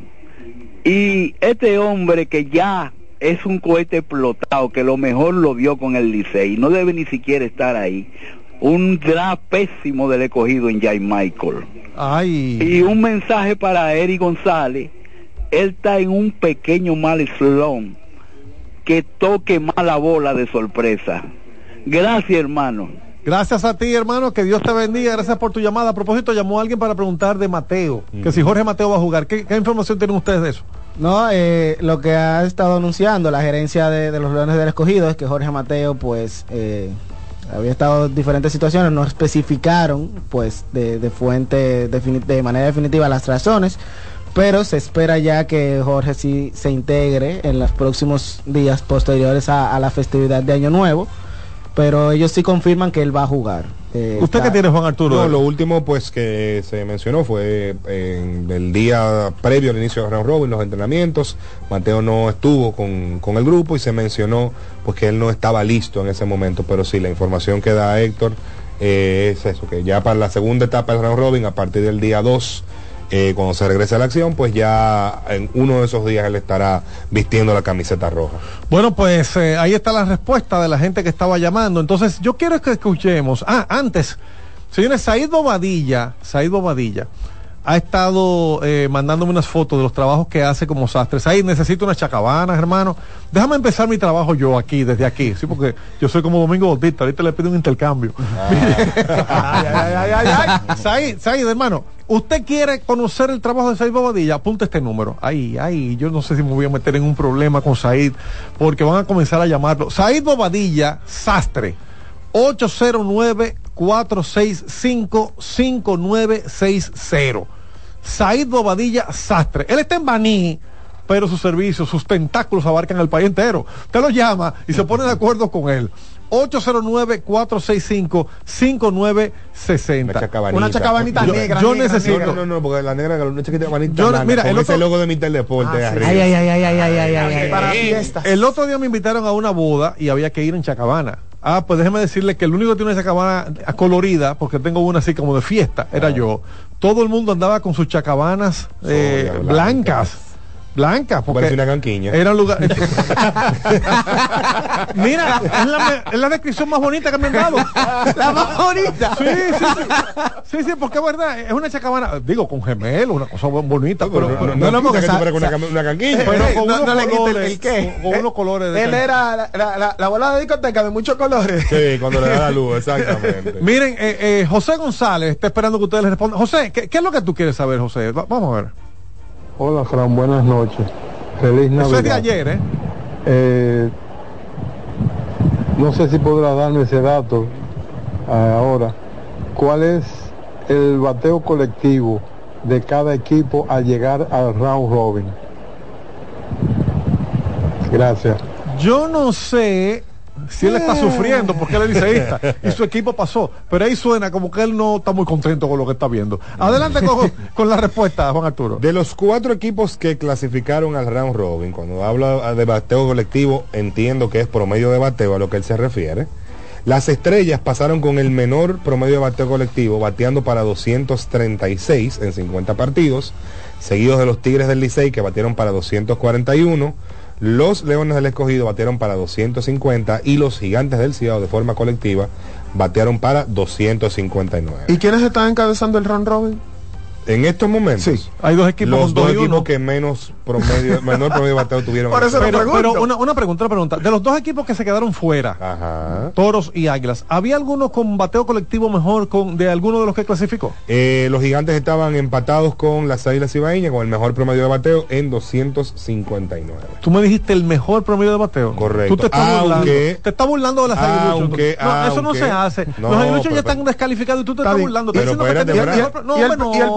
Y este hombre que ya es un cohete explotado, que lo mejor lo dio con el Licey, no debe ni siquiera estar ahí. un draft pésimo del escogido en Jay Michael. Ay. Y un mensaje para Eric González. Él está en un pequeño mal slum. Que toque más la bola de sorpresa. Gracias, hermano. Gracias a ti, hermano, que Dios te bendiga. Gracias por tu llamada. A propósito, llamó alguien para preguntar de Mateo, que si Jorge Mateo va a jugar. ¿Qué, qué información tienen ustedes de eso? No, eh, lo que ha estado anunciando la gerencia de, de los Leones del Escogido es que Jorge Mateo, pues, eh, había estado en diferentes situaciones, no especificaron, pues, de, de fuente, de manera definitiva las razones, pero se espera ya que Jorge sí se integre en los próximos días posteriores a, a la festividad de Año Nuevo, pero ellos sí confirman que él va a jugar. Eh, ¿Usted qué tiene, Juan Arturo? No, lo último pues que se mencionó fue en el día previo al inicio de round robin, los entrenamientos. Mateo no estuvo con, con el grupo y se mencionó pues que él no estaba listo en ese momento, pero sí, la información que da Héctor eh, es eso, que ya para la segunda etapa del round robin, a partir del día 2, eh, cuando se regrese a la acción, pues ya en uno de esos días él estará vistiendo la camiseta roja. Bueno, pues eh, ahí está la respuesta de la gente que estaba llamando. Entonces, yo quiero que escuchemos. Ah, antes, señores, Said Bobadilla, Said Bobadilla, ha estado eh, mandándome unas fotos de los trabajos que hace como sastre. Said, necesito unas chacabanas, hermano. Déjame empezar mi trabajo yo aquí, desde aquí. Sí, porque yo soy como Domingo Bautista, ahorita le pido un intercambio. ay, ay, ay, ay. Said, Said, hermano, usted quiere conocer el trabajo de Said Bobadilla, apunte este número. Ay, ay, yo no sé si me voy a meter en un problema con Said, porque van a comenzar a llamarlo. Said Bobadilla, sastre. 809-465-5960. Said Bobadilla Sastre. Él está en Baní, pero sus servicios, sus tentáculos abarcan el país entero. Usted lo llama y se pone de acuerdo con él. 809-465-5960. Una chacabanita Yo- negra, Yo negra, necesito. negra. No, no, no, porque la negra, una chiquita bonita Yo- mira, con el ese otro- logo de Deporte Ah, sí. Ay, ay, ay, ay, ay, ay, ay, ay, ay, Para ay. fiestas. El otro día me invitaron a una boda y había que ir en Chacabana. Ah, pues déjeme decirle que el único que tiene una chacabana colorida, porque tengo una así como de fiesta, era yo. Todo el mundo andaba con sus chacabanas eh, blancas. Blancas, porque una canquiña. era un lugar. Mira, es la, es la descripción más bonita que me han dado. La más bonita. Sí, sí, sí. Sí, sí, porque es verdad, es una chacabana, digo, con gemelo, una cosa bonita, pero, no, pero- no, no, porque que tú pareces una una canquilla. Pero con no- unos no le quite el- colores, qué. con, con unos colores de Él era la, la, la, la bola de discoteca de muchos colores. Sí, cuando le da la luz, exactamente. Miren, eh, eh, José González está esperando que ustedes le respondan. José, ¿qué, qué es lo que tú quieres saber, José? Va- vamos a ver. Hola, Fran, buenas noches. Feliz Navidad. Eso es de ayer, ¿eh? Eh, no sé si podrá darme ese dato eh, ahora. ¿Cuál es el bateo colectivo de cada equipo al llegar al round robin? Gracias. Yo no sé si él está sufriendo porque él es liceísta y su equipo pasó, pero ahí suena como que él no está muy contento con lo que está viendo. Adelante con, con la respuesta, Juan Arturo. De los cuatro equipos que clasificaron al round robin, cuando habla de bateo colectivo, entiendo que es promedio de bateo a lo que él se refiere. Las estrellas pasaron con el menor promedio de bateo colectivo, bateando para 236 en 50 partidos, seguidos de los Tigres del Licey que batieron para 241, los Leones del Escogido batearon para 250 y los Gigantes del Cibao de forma colectiva batearon para 259. ¿Y quiénes están encabezando el round robin? En estos momentos, Hay dos equipos los dos equipos que menos promedio, menor promedio de bateo tuvieron. Por eso lo Pero, una, una pregunta, una pregunta. De los dos equipos que se quedaron fuera, Ajá. Toros y Águilas, ¿había alguno con bateo colectivo mejor con de alguno de los que clasificó? Eh, los gigantes estaban empatados con las Águilas Ibaeñas con el mejor promedio de bateo en 259. Tú me dijiste el mejor promedio de bateo. Correcto. Tú te estás burlando. Aunque- Te estás burlando de las Aunque- aguiluchos. No, eso no aunque- se hace. no, los pero- ya están descalificados y tú te Está estás burlando. Pero ¿Y el-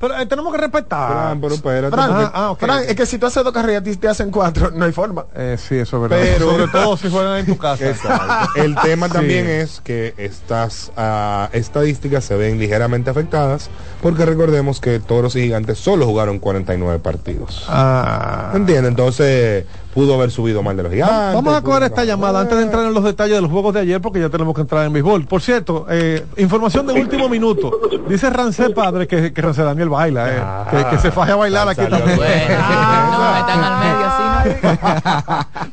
Pero eh, tenemos que respetar. Fran, pero espérate, Fran, Ah, ah, Fran, es que si tú haces dos carreras y te hacen cuatro, no hay forma. Eh, sí, eso es verdad. Pero- Sobre todo si juegan en tu casa. Exacto. El tema Sí. también es que estas ah, estadísticas se ven ligeramente afectadas porque recordemos que Toros y Gigantes solo jugaron 49 partidos. Ah. ¿Entiendes? Entonces pudo haber subido mal de los gigantes. Vamos a coger esta llamada antes de entrar en los detalles de los juegos de ayer porque ya tenemos que entrar en béisbol. Por cierto, eh, información de último minuto. Dice Rancé Padre que, que Rancé Daniel baila, eh, Ah, que, que se faje a bailar aquí también. bien. Bueno, no, están al medio así,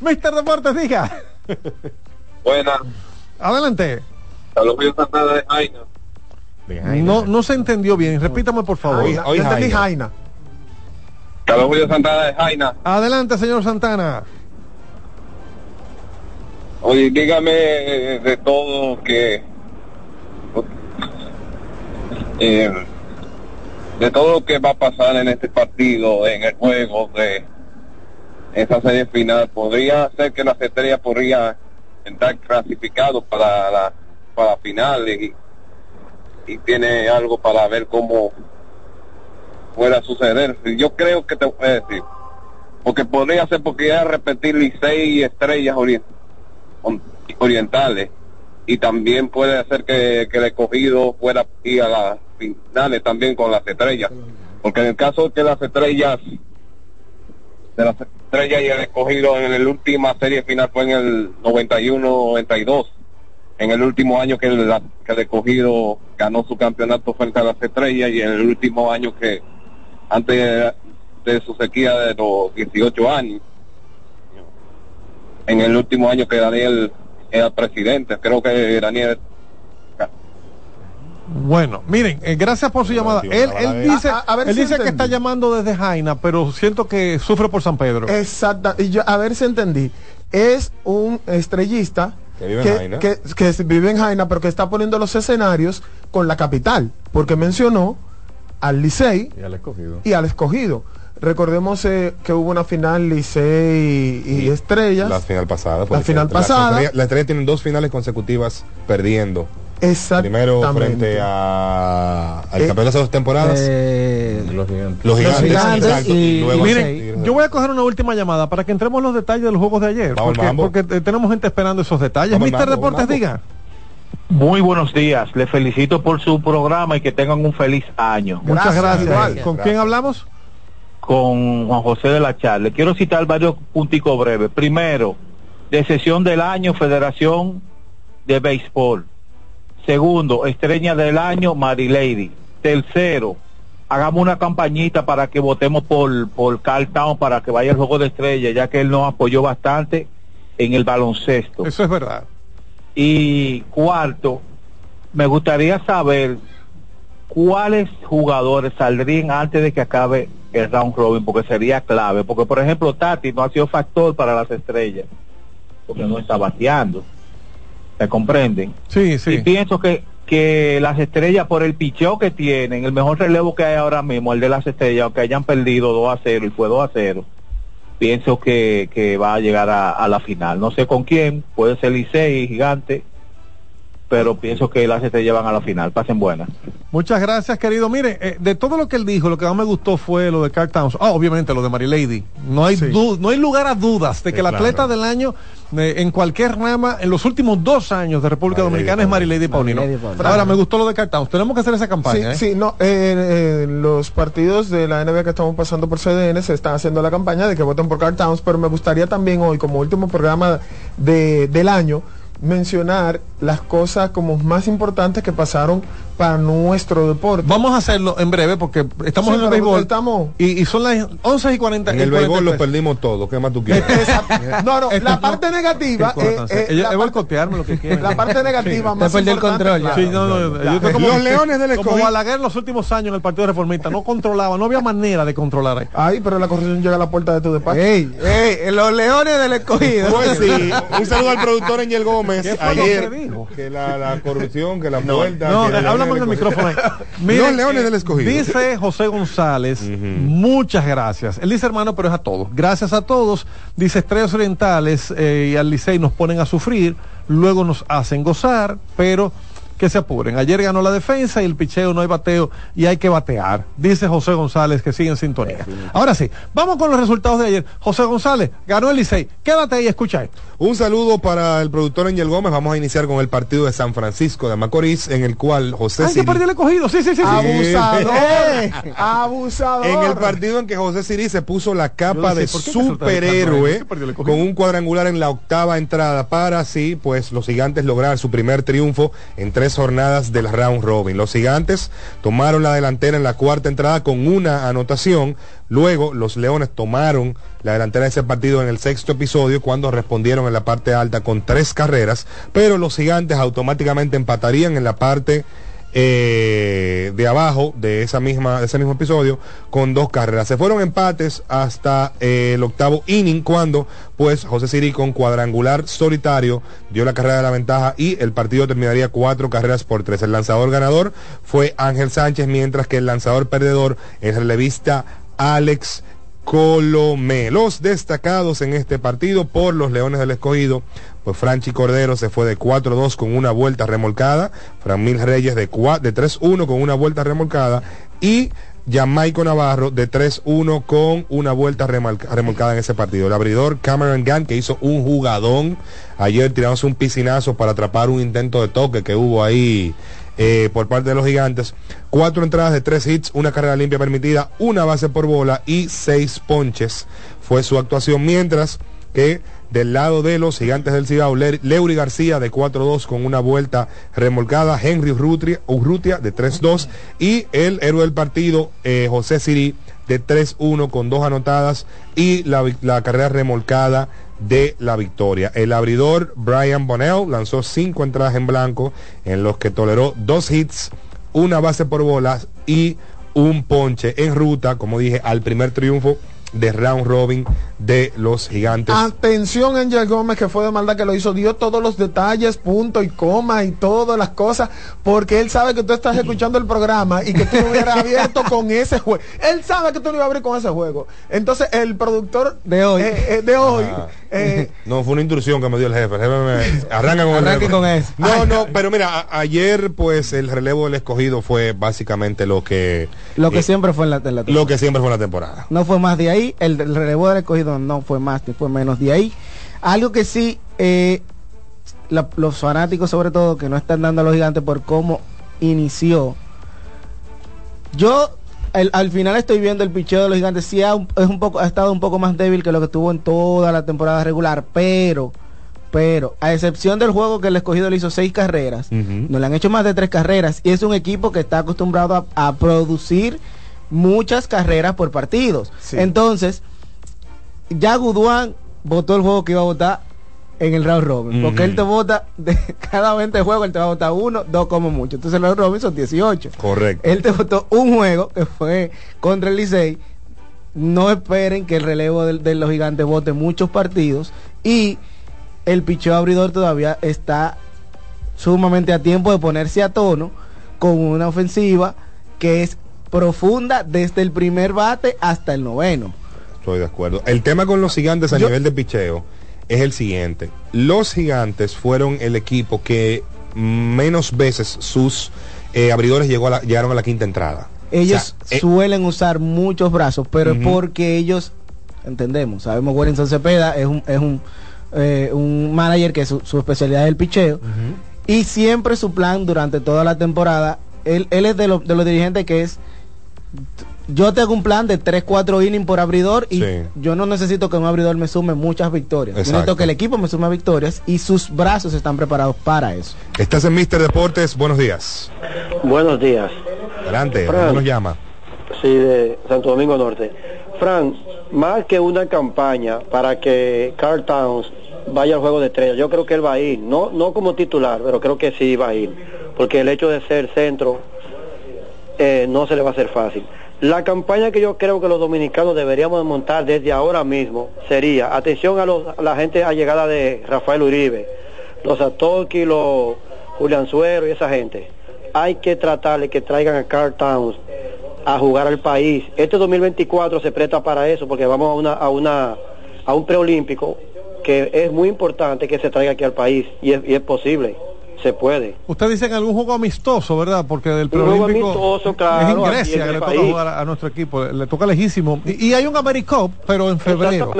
¿no? Mister Deportes, diga. Buena. Adelante. Santana de Jaina. No, no se entendió bien. Repítame, por favor. Yo entendí Jaina. Carlos Julio Santana de Jaina. Adelante, señor Santana. Oye, dígame de todo que eh, de todo lo que va a pasar en este partido, en el juego de esa serie final, podría ser que las estrellas podrían estar clasificados para la para la final y, y tiene algo para ver cómo pueda suceder. Yo creo que te voy a decir, porque podría ser porque ya repetir seis estrellas orient- orientales y también puede ser que, que el escogido fuera ir a las finales también con las estrellas porque en el caso de que las estrellas de las estrellas y el escogido en la última serie final fue en el 91-92 en el último año que el, que el escogido ganó su campeonato frente a las estrellas y en el último año que antes de, su sequía de los 18 años en el último año que Daniel era presidente creo que Daniel Bueno, miren, eh, gracias por su llamada. Él, él dice, A- a ver él si dice que está llamando desde Jaina, pero siento que sufre por San Pedro. Exacta. Y yo, a ver si entendí. Es un estrellista Que vive en Jaina. que- vive en Jaina, pero que está poniendo los escenarios con la capital, porque mencionó al Licey Y al escogido. y al escogido. Recordemos eh, que hubo una final Licey y, Estrellas. La final pasada. La final pasada. estrellas- Las estrellas tienen dos finales consecutivas perdiendo. Primero frente a, al Eh, campeón de hace dos temporadas. Eh, Los gigantes. los gigantes, Gigantes exacto, y, luego miren, Tigres. yo voy a coger una última llamada para que entremos en los detalles de los juegos de ayer. Vamos porque tenemos gente esperando esos detalles. Vamos Mister Deportes, mambo. diga. Muy buenos días, les felicito por su programa y que tengan un feliz año. Muchas gracias. ¿Con quién hablamos? Con Juan José de la Charla. Le quiero citar varios punticos breves. Primero, de sesión del año, Federación de Béisbol. Segundo, estrella del año, Mary Lady. Tercero, hagamos una campañita para que votemos por, por Carl Town para que vaya al juego de estrella, ya que él nos apoyó bastante en el baloncesto. Eso es verdad. Y cuarto, me gustaría saber cuáles jugadores saldrían antes de que acabe el round robin, porque sería clave. Porque, por ejemplo, Tati no ha sido factor para las estrellas, porque no está bateando. ¿Se comprenden? Sí, sí. Y pienso que, que las estrellas, por el picheo que tienen, el mejor relevo que hay ahora mismo, el de las estrellas, aunque hayan perdido 2 a 0 y fue 2 a 0, pienso que, que va a llegar a, la final. No sé con quién, puede ser Licey, Gigante, pero pienso que las estrellas van a la final. Pasen buenas. Muchas gracias, querido. Mire, eh, de todo lo que él dijo, lo que más me gustó fue lo de Carl Towns. Ah, obviamente lo de Mary Lady. No hay, du- no hay lugar a dudas de que Sí, el claro. atleta del año eh, en cualquier rama, en los últimos dos años de República Mary Lady Dominicana es Mary. Lady Paulino. Mary Lady Paulino. Ahora, me gustó lo de Carl Towns. Tenemos que hacer esa campaña. Sí, ¿eh? sí, no, eh, eh, los partidos de la NBA que estamos pasando por CDN se están haciendo la campaña de que voten por Carl Towns, pero me gustaría también hoy, como último programa de, del año, mencionar las cosas como más importantes que pasaron para nuestro deporte. Vamos a hacerlo en breve porque estamos Sí, en el béisbol. estamos- Y, y son las 11 y 40. En el béisbol 43. lo perdimos todo. ¿Qué más tú quieres? No, no, la parte negativa, eh, eh, es parte- boicotearme lo que quiera. la parte negativa más perdió el control, claro. Sí, no, no, yo estoy como, Los Leones del como Escogido. Balaguer en los últimos años en el Partido Reformista no controlaba, no había manera de controlar ahí. Ay, pero la corrupción llega a la puerta de tu despacho. ey, ey, los leones del escogido. Pues sí, un saludo al productor Angel Gómez ¿Qué fue lo ayer que dijo? que la, la corrupción, que la puerta. No, háblame en el Escogido. micrófono ahí. Los Miren, Leones eh, del Escogido. Dice José González, muchas gracias. Él dice hermano, pero es a todos. Gracias a todos. Dice Estrellas Orientales eh, y al Licey nos ponen a sufrir, luego nos hacen gozar, pero que se apuren. Ayer ganó la defensa y el picheo no hay bateo y hay que batear. Dice José González que sigue en sintonía. Ahora sí, vamos con los resultados de ayer. José González, ganó el Licey. Quédate ahí, escucha esto. Un saludo para el productor Angel Gómez. Vamos a iniciar con el partido de San Francisco de Macorís, en el cual José Ay, Siri- perdió el escogido. Sí, sí, sí. sí. Abusador, Eh. abusador. En el partido en que José Siri se puso la capa de decía, ¿por qué superhéroe qué escogido? con un cuadrangular en la octava entrada para así pues los gigantes lograr su primer triunfo en tres tres jornadas del round robin. Los gigantes tomaron la delantera en la cuarta entrada con una anotación. Luego los leones tomaron la delantera de ese partido en el sexto episodio cuando respondieron en la parte alta con tres carreras. Pero los gigantes automáticamente empatarían en la parte eh, de abajo de esa misma ese mismo episodio con dos carreras. Se fueron empates hasta eh, el octavo inning cuando pues José Siri con cuadrangular solitario dio la carrera de la ventaja y el partido terminaría cuatro carreras por tres. El lanzador ganador fue Ángel Sánchez mientras que el lanzador perdedor el revista Alex Colomé. Los destacados en este partido por los Leones del Escogido, pues Franchi Cordero se fue de 4-2 con una vuelta remolcada, Fran Mil Reyes de, de 3-1 con una vuelta remolcada y Jamaico Navarro de 3-1 con una vuelta remolcada en ese partido. El abridor Cameron Gunn que hizo un jugadón ayer tirándose un piscinazo para atrapar un intento de toque que hubo ahí eh, por parte de los gigantes. Cuatro entradas de tres hits, una carrera limpia permitida, una base por bola y seis ponches fue su actuación. Mientras que del lado de los gigantes del Cibao, Le- Leury García de 4-2 con una vuelta remolcada, Henry Urrutia, de 3-2 y el héroe del partido, eh, José Siri de 3-1 con dos anotadas y la, la carrera remolcada de la victoria. El abridor Brian Bonnell lanzó cinco entradas en blanco en los que toleró dos hits, una base por bolas y un ponche en ruta, como dije, al primer triunfo de round robin de los gigantes. Atención, Angel Gómez, que fue de maldad que lo hizo, dio todos los detalles, punto y coma y todas las cosas, porque él sabe que tú estás escuchando el programa y que tú no hubieras abierto con ese juego. Él sabe que tú no ibas a abrir con ese juego. Entonces, el productor de hoy, de hoy Ah. eh, No, fue una instrucción que me dio el jefe. El jefe me- arranca con el Arranque jefe. con eso. No, no, pero mira, a- ayer pues el relevo del escogido fue básicamente lo que Lo que eh, siempre fue en la, en la lo que siempre fue en la temporada. No fue más de ahí. El, relevo del escogido no fue más ni fue menos de ahí. Algo que sí, eh, la- los fanáticos sobre todo, que no están dando a los gigantes por cómo inició. Yo el- al final estoy viendo el picheo de los gigantes. Sí ha, es un poco, ha estado un poco más débil que lo que tuvo en toda la temporada regular. Pero, pero, a excepción del juego que el escogido le hizo seis carreras, no le han hecho más de tres carreras. Y es un equipo que está acostumbrado a, a producir muchas carreras por partidos. Entonces, ya Guduán votó el juego que iba a votar en el round robin. Porque él te vota de cada 20 juegos, él te va a votar uno, dos como mucho. Entonces el round robin son 18. Correcto. Él te votó un juego que fue contra el Licey. No esperen que el relevo de, los gigantes vote muchos partidos. Y el picheo abridor todavía está sumamente a tiempo de ponerse a tono con una ofensiva que es profunda desde el primer bate hasta el noveno. Estoy de acuerdo. El tema con los gigantes a nivel de picheo es el siguiente. Los gigantes fueron el equipo que menos veces sus eh, abridores llegó a la- llegaron a la quinta entrada. Ellos O sea, eh, suelen usar muchos brazos, pero es porque ellos, entendemos, sabemos Wellington Cepeda es un, es un, eh, un manager que su, su especialidad es el picheo. Y siempre su plan durante toda la temporada, él, él es de, lo- de los dirigentes que es, yo tengo un plan de 3, 4 innings por abridor y Sí. yo no necesito que un abridor me sume muchas victorias. Yo necesito que el equipo me sume victorias y sus brazos están preparados para eso. Estás en Mister Deportes, buenos días. Buenos días. Adelante. ¿cómo nos llama? Sí, de Santo Domingo Norte. Fran, más que una campaña para que Carl Towns vaya al juego de estrellas, yo creo que él va a ir, no, no como titular, pero creo que sí va a ir, porque el hecho de ser centro eh, no se le va a hacer fácil. La campaña que yo creo que los dominicanos deberíamos de montar desde ahora mismo sería, atención a, los, a la gente allegada de Rafael Uribe, los Atoki, los Julián Suero y esa gente. Hay que tratar de que traigan a Carl Towns a jugar al país. Este 2024 se presta para eso porque vamos a una a una a un preolímpico que es muy importante que se traiga aquí al país y es, y es posible, se puede. Usted dice en algún juego amistoso, ¿verdad? Porque del preolímpico amistoso, es claro, en Grecia en que el le toca jugar a, a nuestro equipo, le toca lejísimo. Y, y hay un AmeriCup, pero en febrero.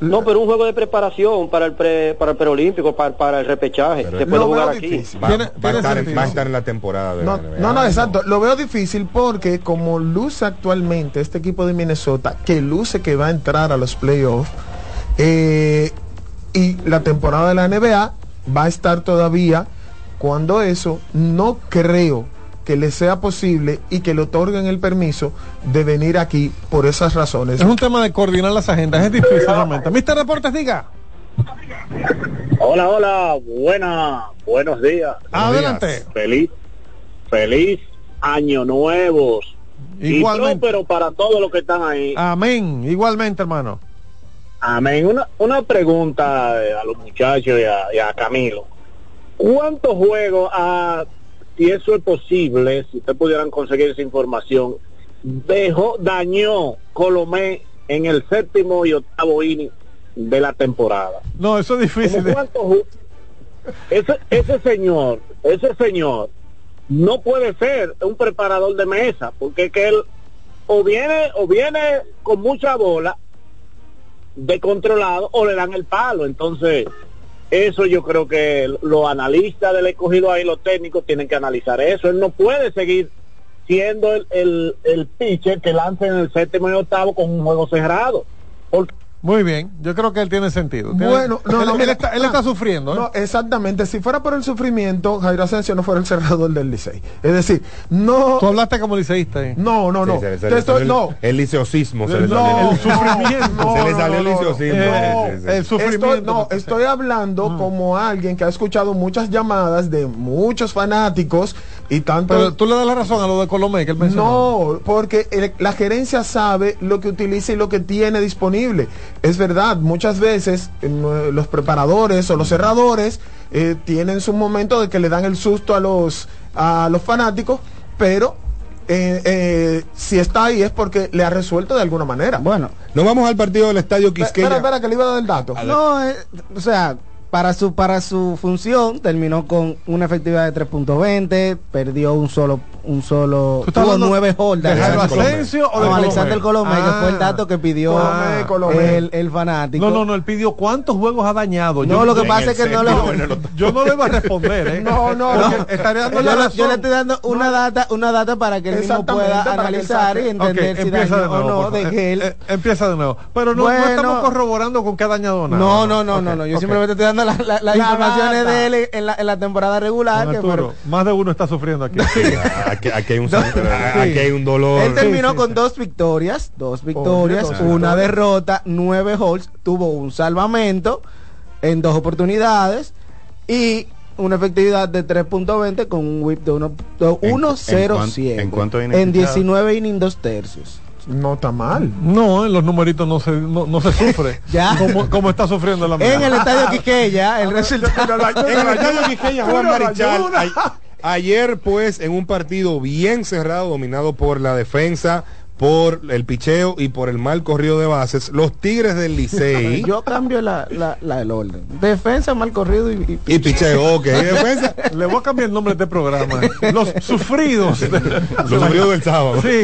No, pero un juego de preparación para el pre, para el preolímpico, para, para el repechaje. se puede jugar aquí. Va, Tiene- va a tiene estar, va a estar en la temporada de No, la NBA. no, no, exacto. Lo veo difícil porque como luce actualmente este equipo de Minnesota, que luce que va a entrar a los playoffs, eh, y la temporada de la NBA va a estar todavía cuando eso no creo que le sea posible y que le otorguen el permiso de venir aquí por esas razones. Es un tema de coordinar las agendas, es difícil realmente. Mister Deportes, diga. Hola, hola, buena, buenos días. Adelante. Feliz, feliz año nuevo. Igualmente. Y pero para todos los que están ahí. Amén. Igualmente, hermano. Amén. Una, una pregunta eh, a los muchachos y a, y a Camilo. ¿Cuántos juegos, ah, si eso es posible, si ustedes pudieran conseguir esa información, dejó, dañó Colomé en el séptimo y octavo inning de la temporada? No, eso es difícil. ¿Cómo de- cuántos ju- ese, ese señor, ese señor no puede ser un preparador de mesa, porque es que él o viene, o viene con mucha bola de controlado o le dan el palo. Entonces, eso yo creo que los analistas del escogido ahí, los técnicos, tienen que analizar eso. Él no puede seguir siendo el, el, el pitcher que lanza en el séptimo y octavo con un juego cerrado. Muy bien, yo creo que él tiene sentido. Tiene- Bueno, no, él, no, él está, él ah, está sufriendo. ¿eh? No, exactamente. Si fuera por el sufrimiento, Jairo Asensio no fuera el cerrador del Licey. Es decir, no. Tú hablaste como liceísta. ¿eh? No, no, no. Sí, se le- se estoy- salió no. el, el liceosismo se le No, salió. el sufrimiento. se le salió el liceosismo. sí. el sufrimiento. Estoy, no, estoy hablando como alguien que ha escuchado muchas llamadas de muchos fanáticos y tanto. Pero tú le das la razón a lo de Colomé que él mencionó. No, porque el- la gerencia sabe lo que utiliza y lo que tiene disponible. Es verdad, muchas veces eh, los preparadores o los cerradores eh, tienen su momento de que le dan el susto a los, a los fanáticos, pero eh, eh, si está ahí es porque le ha resuelto de alguna manera. Bueno, Nos vamos al partido del Estadio Quisqueya. espera, espera, que le iba a dar el dato. no, eh, o sea, para su para su función terminó con una efectividad de 3.20, perdió un solo un solo ¿Tú estás tuvo hablando nueve holders. de Asensio o de no, Colomé? Alexander Colomé, que fue el Ah. dato que pidió Colomé, Colomé. El, el fanático. No, no, no, él pidió cuántos juegos ha dañado. No, Yo- lo que pasa es que no octavo. Yo no le iba a responder, ¿eh? No, no. Estaré dando yo, la le- razón. yo le estoy dando una data una data para que él mismo pueda analizar y entender si empieza de dañó nuevo. o no de que él Eh, empieza de nuevo. Pero no, estamos corroborando con que ha dañado nada. no, no, no, no, no. Yo simplemente estoy dando la- la- las La informaciones data. de él en la, en la temporada regular. Que fueron- más de uno está sufriendo aquí. Aquí, aquí hay un, aquí hay un dolor. Él terminó sí, con sí. dos victorias, dos victorias, dos una victorias. derrota, nueve holds, tuvo un salvamento en dos oportunidades y una efectividad de 3.20 con un whip de uno- de ¿En- en 1.07 cuán- en cuánto en pitchados? 19 innings dos tercios. No está mal. No, en los numeritos no se, no, no se sufre. Ya. Como, como está sufriendo la En el estadio Quiqueya, el resultado En el estadio Quisqueya, Juan Marichal. ay- Ayer, pues, en un partido bien cerrado, dominado por la defensa, por el picheo y por el mal corrido de bases, los Tigres del Licey. Yo cambio la, la, la- el orden. Defensa, mal corrido y, y- y picheo, ok. Defensa, Le voy a cambiar el nombre de este programa. Los sufridos. los sufridos del sábado. Sí,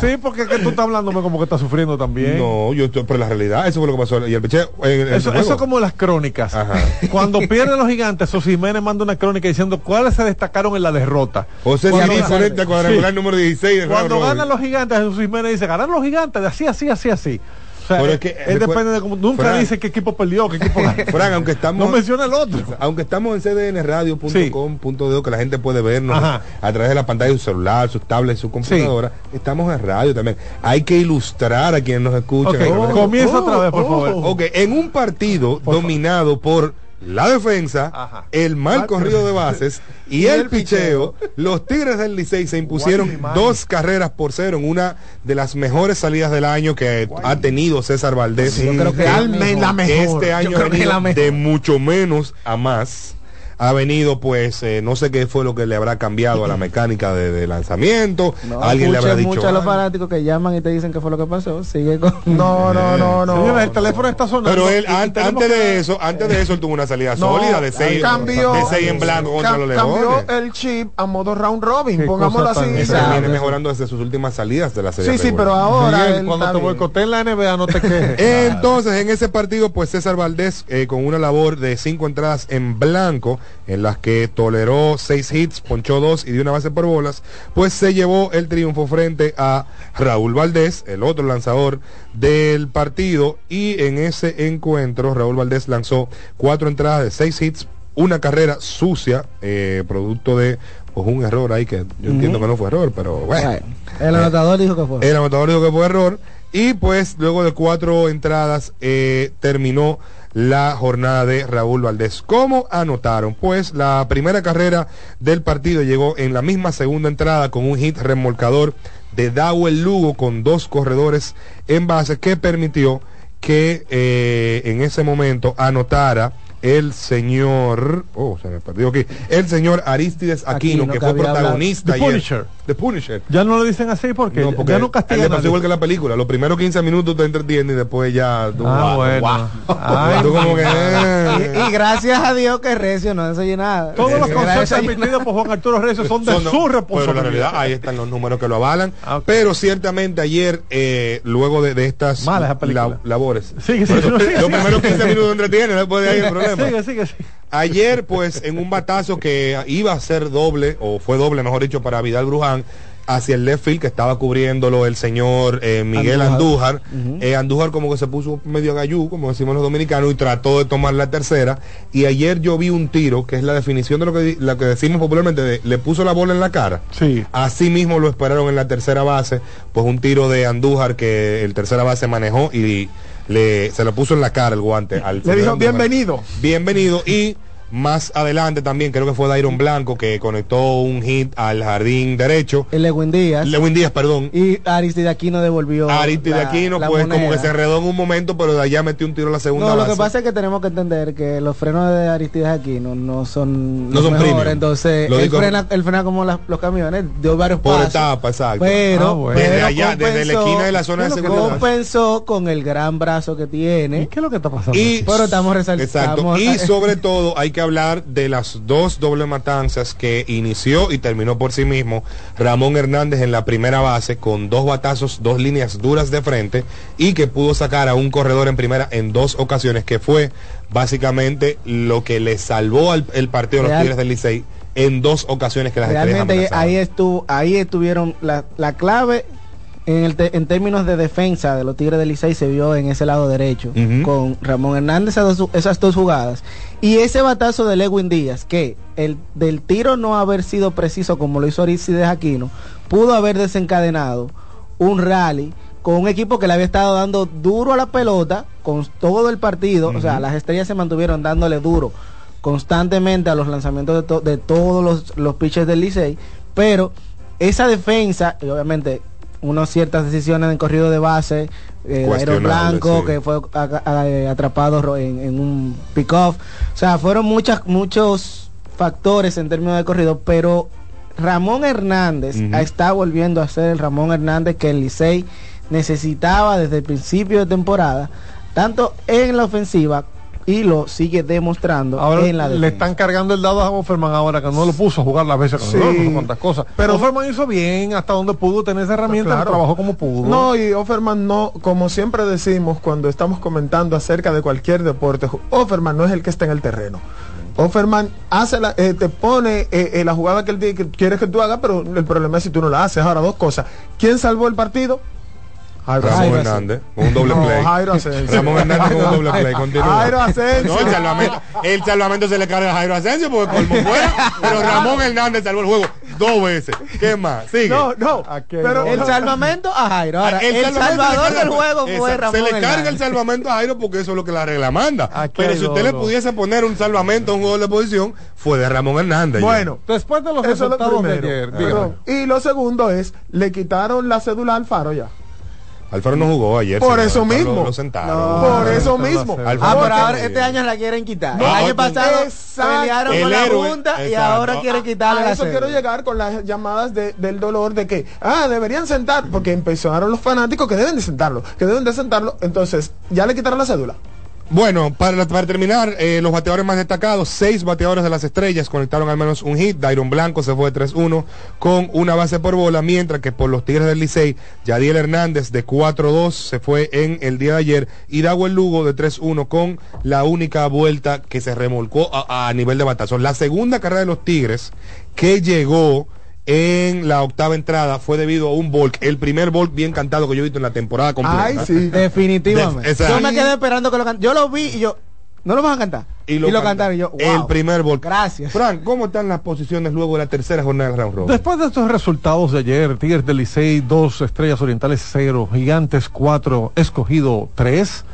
sí, porque es que tú estás hablándome como que estás sufriendo también. No, yo estoy, pero la realidad, eso fue lo que pasó. Y el picheo. en- en Eso, eso juego. como las crónicas. Ajá. Cuando pierden los gigantes, José Jiménez manda una crónica diciendo cuáles se destacaron en la derrota. José Cuando- Siri conecta cuadrangular Sí. número 16 de Cuando ganan los gigantes, Jesús Jiménez dice, ganaron los gigantes, de así, así, así, así. O sea, es que, él depende de cómo. Nunca Fran- dice qué equipo perdió, qué equipo ganó. Fran, aunque estamos. No menciona el otro. Aunque estamos en cdnradio.com.de, que la gente puede vernos Ajá. a través de la pantalla de su celular, sus tablets, su computadora, estamos en radio también. Hay que ilustrar a quienes nos escuchan. Comienza otra vez, por favor. Ok, en un partido dominado por la defensa, Ajá. el mal corrido de bases y el picheo, los Tigres del Licey se impusieron Guay, dos carreras por cero en una de las mejores salidas del año que ha tenido César Valdés. Yo creo que Alme- la mejor. Este año Yo creo que la mejor. de mucho menos a más. Ha venido, pues, eh, no sé qué fue lo que le habrá cambiado a la mecánica de, de lanzamiento. No, Alguien le habrá dicho. mucho a los fanáticos que llaman y te dicen qué fue lo que pasó. Sigue con. No, no, no, no. Señores, el teléfono está sonando. Pero él, an- antes que- de eso, antes de eso, él tuvo una salida No, sólida de seis, cambió, de seis en blanco contra cam- los Leones. cambió el chip a modo round robin, pongámoslo así. Exacto. viene mejorando desde sus últimas salidas de la serie. Sí, sí, regular. pero ahora Miguel, cuando te boicoteen en la NBA, no te quejes. Entonces, en ese partido, pues César Valdés, eh, con una labor de cinco entradas en blanco, en las que toleró seis hits, ponchó dos y dio una base por bolas, pues se llevó el triunfo frente a Raúl Valdés, el otro lanzador del partido, y en ese encuentro Raúl Valdés lanzó cuatro entradas de seis hits, una carrera sucia, eh, producto de pues, un error ahí que yo entiendo que no fue error, pero bueno. El anotador dijo que fue. El anotador dijo que fue error. Y pues luego de cuatro entradas eh, terminó la jornada de Raúl Valdés. ¿Cómo anotaron? Pues la primera carrera del partido llegó en la misma segunda entrada con un hit remolcador de Dawel Lugo con dos corredores en base que permitió que eh, en ese momento anotara el señor, oh, se me perdió aquí, el señor Aristides Aquino, Aquino, que que fue protagonista The ayer. Punisher. The Punisher. Ya no lo dicen así porque, No, porque ya no castigan pasó igual que la película. Los primeros 15 minutos te entretienes y después ya tú, Ah, guau, bueno. guau. Ay, Tú como que, mi eh. Y, y gracias a Dios que Recio no enseñó nada. Todos los conceptos emitidos por Juan Arturo Recio son de Son- su Pero la responsabilidad. realidad, ahí están los números que lo avalan. Pero ciertamente ayer, eh, luego de, de estas Mala esa película. la- labores, los primeros 15 minutos entretienen, después de ahí el problema. Sigue, sigue, sigue. Ayer, pues, en un batazo que iba a ser doble, o fue doble, mejor dicho, para Vidal Bruján, hacia el left field que estaba cubriéndolo el señor eh, Miguel Andújar. Andújar. Eh, Andújar como que se puso medio gallú, como decimos los dominicanos, y trató de tomar la tercera. Y ayer yo vi un tiro, que es la definición de lo que, lo que decimos popularmente, de, le puso la bola en la cara. Sí. Así mismo lo esperaron en la tercera base, pues un tiro de Andújar que el tercera base manejó y le, se le puso en la cara el guante al Le dijo bienvenido. Bienvenido y más adelante también creo que fue Dairon Blanco que conectó un hit al jardín derecho. El Lewin Díaz. Lewin Díaz, perdón. Y Aristide Aquino devolvió. Aristide Aquino, la pues como que se enredó en un momento, pero de allá metió un tiro a la segunda No, lo base. que pasa es que tenemos que entender que los frenos de Aristides Aquino no son No los son mejores, premium. entonces Lo él digo- frena, él frena como las- los camiones, dio varios Por pasos. etapa, exacto. Pero, Ah, bueno. pero Desde allá, desde la esquina de la zona de ¿qué es lo seguridad. compensó con el gran brazo que tiene. ¿Qué es lo que está pasando? Y, pero estamos resaltando. Exacto. Y sobre todo hay que hablar de las dos doble matanzas que inició y terminó por sí mismo Ramón Hernández en la primera base con dos batazos, dos líneas duras de frente y que pudo sacar a un corredor en primera en dos ocasiones que fue básicamente lo que le salvó al el partido a los Real- Tigres del Licey en dos ocasiones que las Realmente ahí estuvo, ahí estuvieron la, la clave en, el te- en términos de defensa de los Tigres del Licey se vio en ese lado derecho con Ramón Hernández esas dos, esas dos jugadas. Y ese batazo de Lewin Díaz que el del tiro no haber sido preciso como lo hizo Aristides Aquino pudo haber desencadenado un rally con un equipo que le había estado dando duro a la pelota con todo el partido, o sea, las estrellas se mantuvieron dándole duro constantemente a los lanzamientos de, to- de todos los, los pitchers del Licey, pero esa defensa, y obviamente unas ciertas decisiones en corrido de base, eh, Cuestionable, Blanco, sí. que fue eh, atrapado en, en un pick-off, o sea, fueron muchas, muchos factores en términos de corrido, pero Ramón Hernández Ujú. está volviendo a ser el Ramón Hernández que el Licey necesitaba desde el principio de temporada, tanto en la ofensiva y lo sigue demostrando Ahora en la le defensa. están cargando el dado a Offerman ahora que no lo puso a jugar las veces con Sí. no sé cuántas cosas. Pero Offerman hizo bien hasta donde pudo tener esa herramienta, Claro. trabajó como pudo. No, y Offerman no, como siempre decimos cuando estamos comentando acerca de cualquier deporte, Offerman no es el que está en el terreno. Offerman hace la, eh, te pone eh, eh, la jugada que él que quiere que tú hagas, pero el problema es si tú no la haces. Ahora, dos cosas. ¿Quién salvó el partido? Jairo Ramón. Hernández, con un doble No, play. Jairo Asensio. Ramón Hernández con un doble play, continúa. Jairo Asensio. No, el salvamento, el salvamento se le carga a Jairo Asensio porque colmo fuera, pero Ramón Hernández salvó el juego dos veces. ¿Qué más? Sigue. No, no. Pero el salvamento a Jairo. Ahora, el, salvador del juego fue Exacto, Ramón Se le carga Hernández. el salvamento a Jairo porque eso es lo que la regla manda. Pero si usted le pudiese poner un salvamento a un juego de posición, fue de Ramón Hernández. ya. Bueno, Después de los eso lo resultados de ayer, Perdón. Y lo segundo es, le quitaron la cédula al faro ya. Alfaro no jugó ayer. Por señor. eso Alfaro mismo. Lo, lo sentaron. Por eso no, mismo. Alfaro Ah, pero ahora este año la quieren quitar. No, el año pasado pelearon El con la junta y ahora quieren quitarle a la eso quiero llegar con las llamadas de- del dolor de que, ah, deberían sentar, porque empezaron los fanáticos que deben de sentarlo, que deben de sentarlo, entonces, ya le quitaron la cédula. Bueno, para, para terminar, eh, los bateadores más destacados, seis bateadores de las estrellas conectaron al menos un hit. Dairon Blanco se fue de 3-1 con una base por bola, mientras que por los Tigres del Licey, Yadiel Hernández de 4-2 se fue en el día de ayer y Dawel Lugo de 3-1 con la única vuelta que se remolcó a, a nivel de batazo. La segunda carrera de los Tigres que llegó en la octava entrada fue debido a un volk, el primer volk bien cantado que yo he visto en la temporada completa. Ay, sí. Definitivamente. De- exacto. yo me quedé esperando que lo can- Yo lo vi y yo, ¿no lo van a cantar? Y lo, Y lo cantaron y yo, El primer gol. Gracias. Frank, ¿cómo están las posiciones luego de la tercera jornada del round robin? Después de estos resultados de ayer, Tigres del Licey, 2, Estrellas Orientales 0, Gigantes 4, Escogido 3.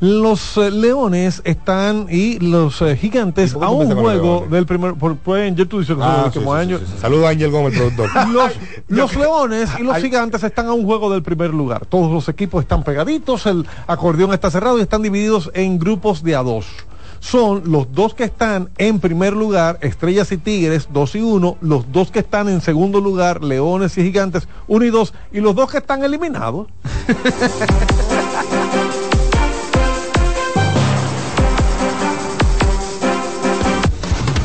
Los eh, Leones están y los eh, Gigantes ¿Y por qué a un juego del primer. Por, pues, en YouTube dice que son Ah, sí, sí, sí. Saludos a Ángel Gómez, productor. Los, los Leones y los Gigantes están a un juego del primer lugar. Todos los equipos están pegaditos, el acordeón está cerrado y están divididos en grupos de a dos. Son los dos que están en primer lugar, Estrellas y Tigres, 2 y 1, los dos que están en segundo lugar, Leones y Gigantes, 1 y 2, y los dos que están eliminados.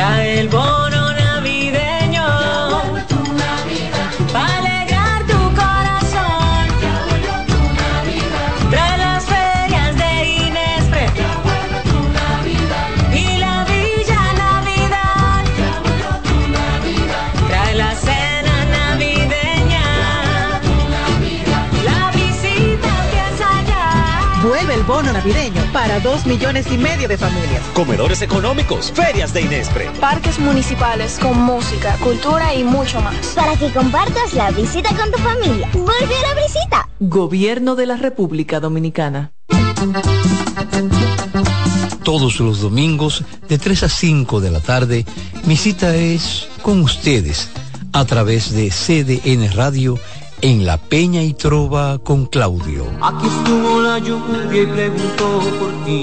Trae el bono navideño. Tu Navidad. Para alegrar tu corazón. Trae las ferias de Inespre. Tu. Y la Villa Navidad. Trae la cena navideña. La visita empieza ya. Vuelve el bono navideño para dos millones y medio de familias. Comedores económicos, ferias de Inespre. Parques municipales con música, cultura y mucho más. Para que compartas la visita con tu familia. Vuelve a la visita. Gobierno de la República Dominicana. Todos los domingos de 3 a 5 de la tarde, mi cita es con ustedes a través de CDN Radio en La Peña y Trova con Claudio. Aquí estuvo la lluvia y preguntó por ti.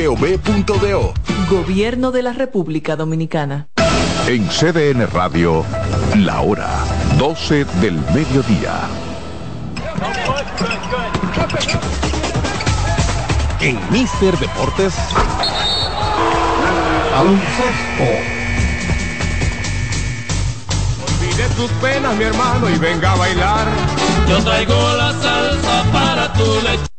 presidencia.gov.do. Gobierno de la República Dominicana. En CDN Radio, la hora 12 del mediodía. En Mister Deportes. Olvide tus penas, mi hermano, y venga a bailar. Yo traigo la salsa para tu lechón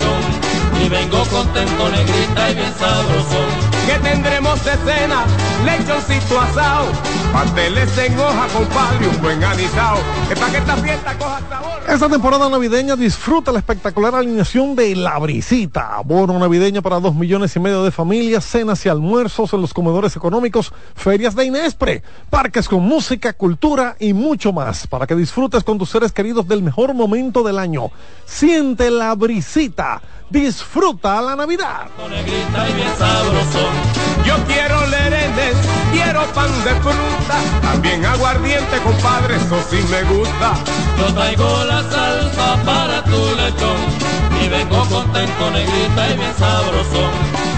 y vengo contento, negrita y bien sabrosón. Que tendremos de cena, lechoncito asado, pasteles en hoja, compadre, un buen anisao. Es para que esta fiesta coja sabor. Esta temporada navideña disfruta la espectacular alineación de La Brisita. Bono navideño para dos millones y medio de familias, cenas y almuerzos en los comedores económicos, ferias de Inespre, parques con música, cultura y mucho más para que disfrutes con tus seres queridos del mejor momento del año. Siente La Brisita. Disfruta la Navidad. Quiero pan de fruta, también aguardiente, compadre, eso sí me gusta. Yo traigo la salsa para tu lechón y vengo contento, negrita y bien sabrosón.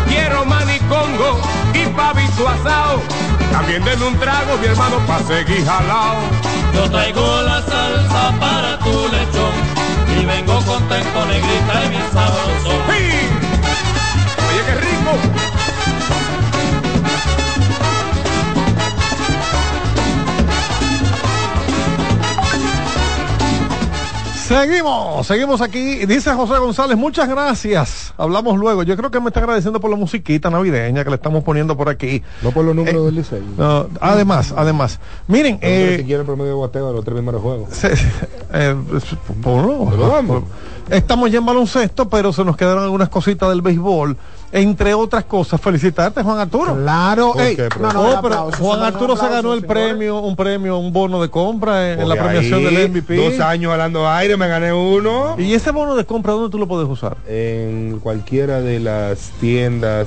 Quiero manicongo y pavito asado, también denme un trago, mi hermano, pa' seguir jalao. Yo traigo la salsa para tu lechón y vengo contento, negrita y bien sabrosón. Seguimos, seguimos aquí. Dice José González, muchas gracias. Hablamos luego. Yo creo que me está agradeciendo por la musiquita navideña que le estamos poniendo por aquí. No por los números del Licey. No, además, además. Miren, eh, si quiere el promedio de bateo de los tres primeros juegos. se- eh, pues. Pero vamos. Estamos ya en baloncesto, pero se nos quedaron algunas cositas del béisbol. Entre otras cosas, felicitarte, Juan Arturo. Claro, ¿Por ey, no, no, Oh, pero aplauso, Juan Arturo se ganó el señores. premio, un premio, un bono de compra en, en la premiación ahí, del MVP. Dos años hablando aire, me gané uno. ¿Y ese bono de compra dónde tú lo puedes usar? En cualquiera de las tiendas,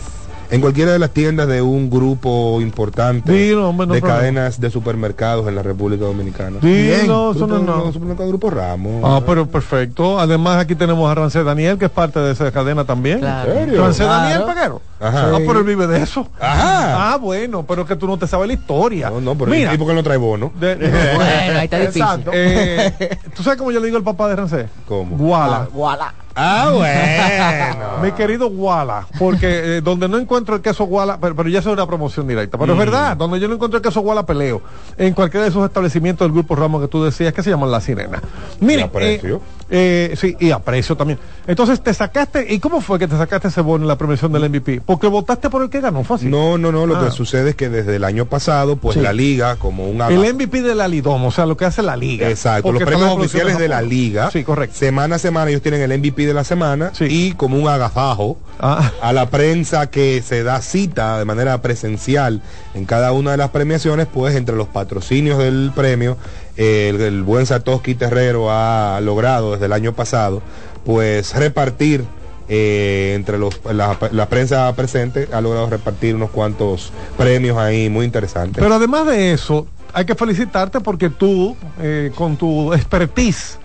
en cualquiera de las tiendas de un grupo importante Dilo, hombre, no de problema. cadenas de supermercados en la República Dominicana. Dilo, eso no, no. Supermercado Grupo Ramos. Ah, pero perfecto. Además, aquí tenemos a Rancé Daniel, que es parte de esa cadena también. Claro. ¿En serio? Rancé Claro. Daniel Peguero. Ajá. Ah, pero él vive de eso. Ajá. Ah, bueno, pero que tú no te sabes la historia. No, no, pero Mira, ¿y por qué no trae bono? de- Bueno, ahí está difícil. Exacto. Eh, ¿Tú sabes cómo yo le digo al papá de Rancé? ¿Cómo? Guala. Guala. Ah, bueno. Mi querido Guala, porque eh, donde no encuentro el queso Guala, pero, pero ya es una promoción directa, pero es verdad, donde yo no encuentro el queso Guala peleo, en cualquiera de esos establecimientos del Grupo Ramos que tú decías que se llaman La Sirena. Mire, Y a precio. eh, eh, sí, y a precio también. Entonces te sacaste, ¿y cómo fue que te sacaste ese bono en la premiación del MVP? Porque votaste por el que ganó, así. No, no, no. Lo Ah. que sucede es que desde el año pasado, pues Sí. la liga, como un El MVP de la Lidom, o sea, lo que hace la liga. Exacto, los premios oficiales de la liga. Sí, correcto. Semana a semana ellos tienen el MVP de la semana y como un agafajo Ah. a la prensa que se da cita de manera presencial en cada una de las premiaciones, pues entre los patrocinios del premio, el, el buen Satoshi Terrero ha logrado desde el año pasado, pues repartir eh, entre los la, prensa presente ha logrado repartir unos cuantos premios ahí muy interesantes. Pero además de eso, hay que felicitarte porque tú, eh, con tu expertise,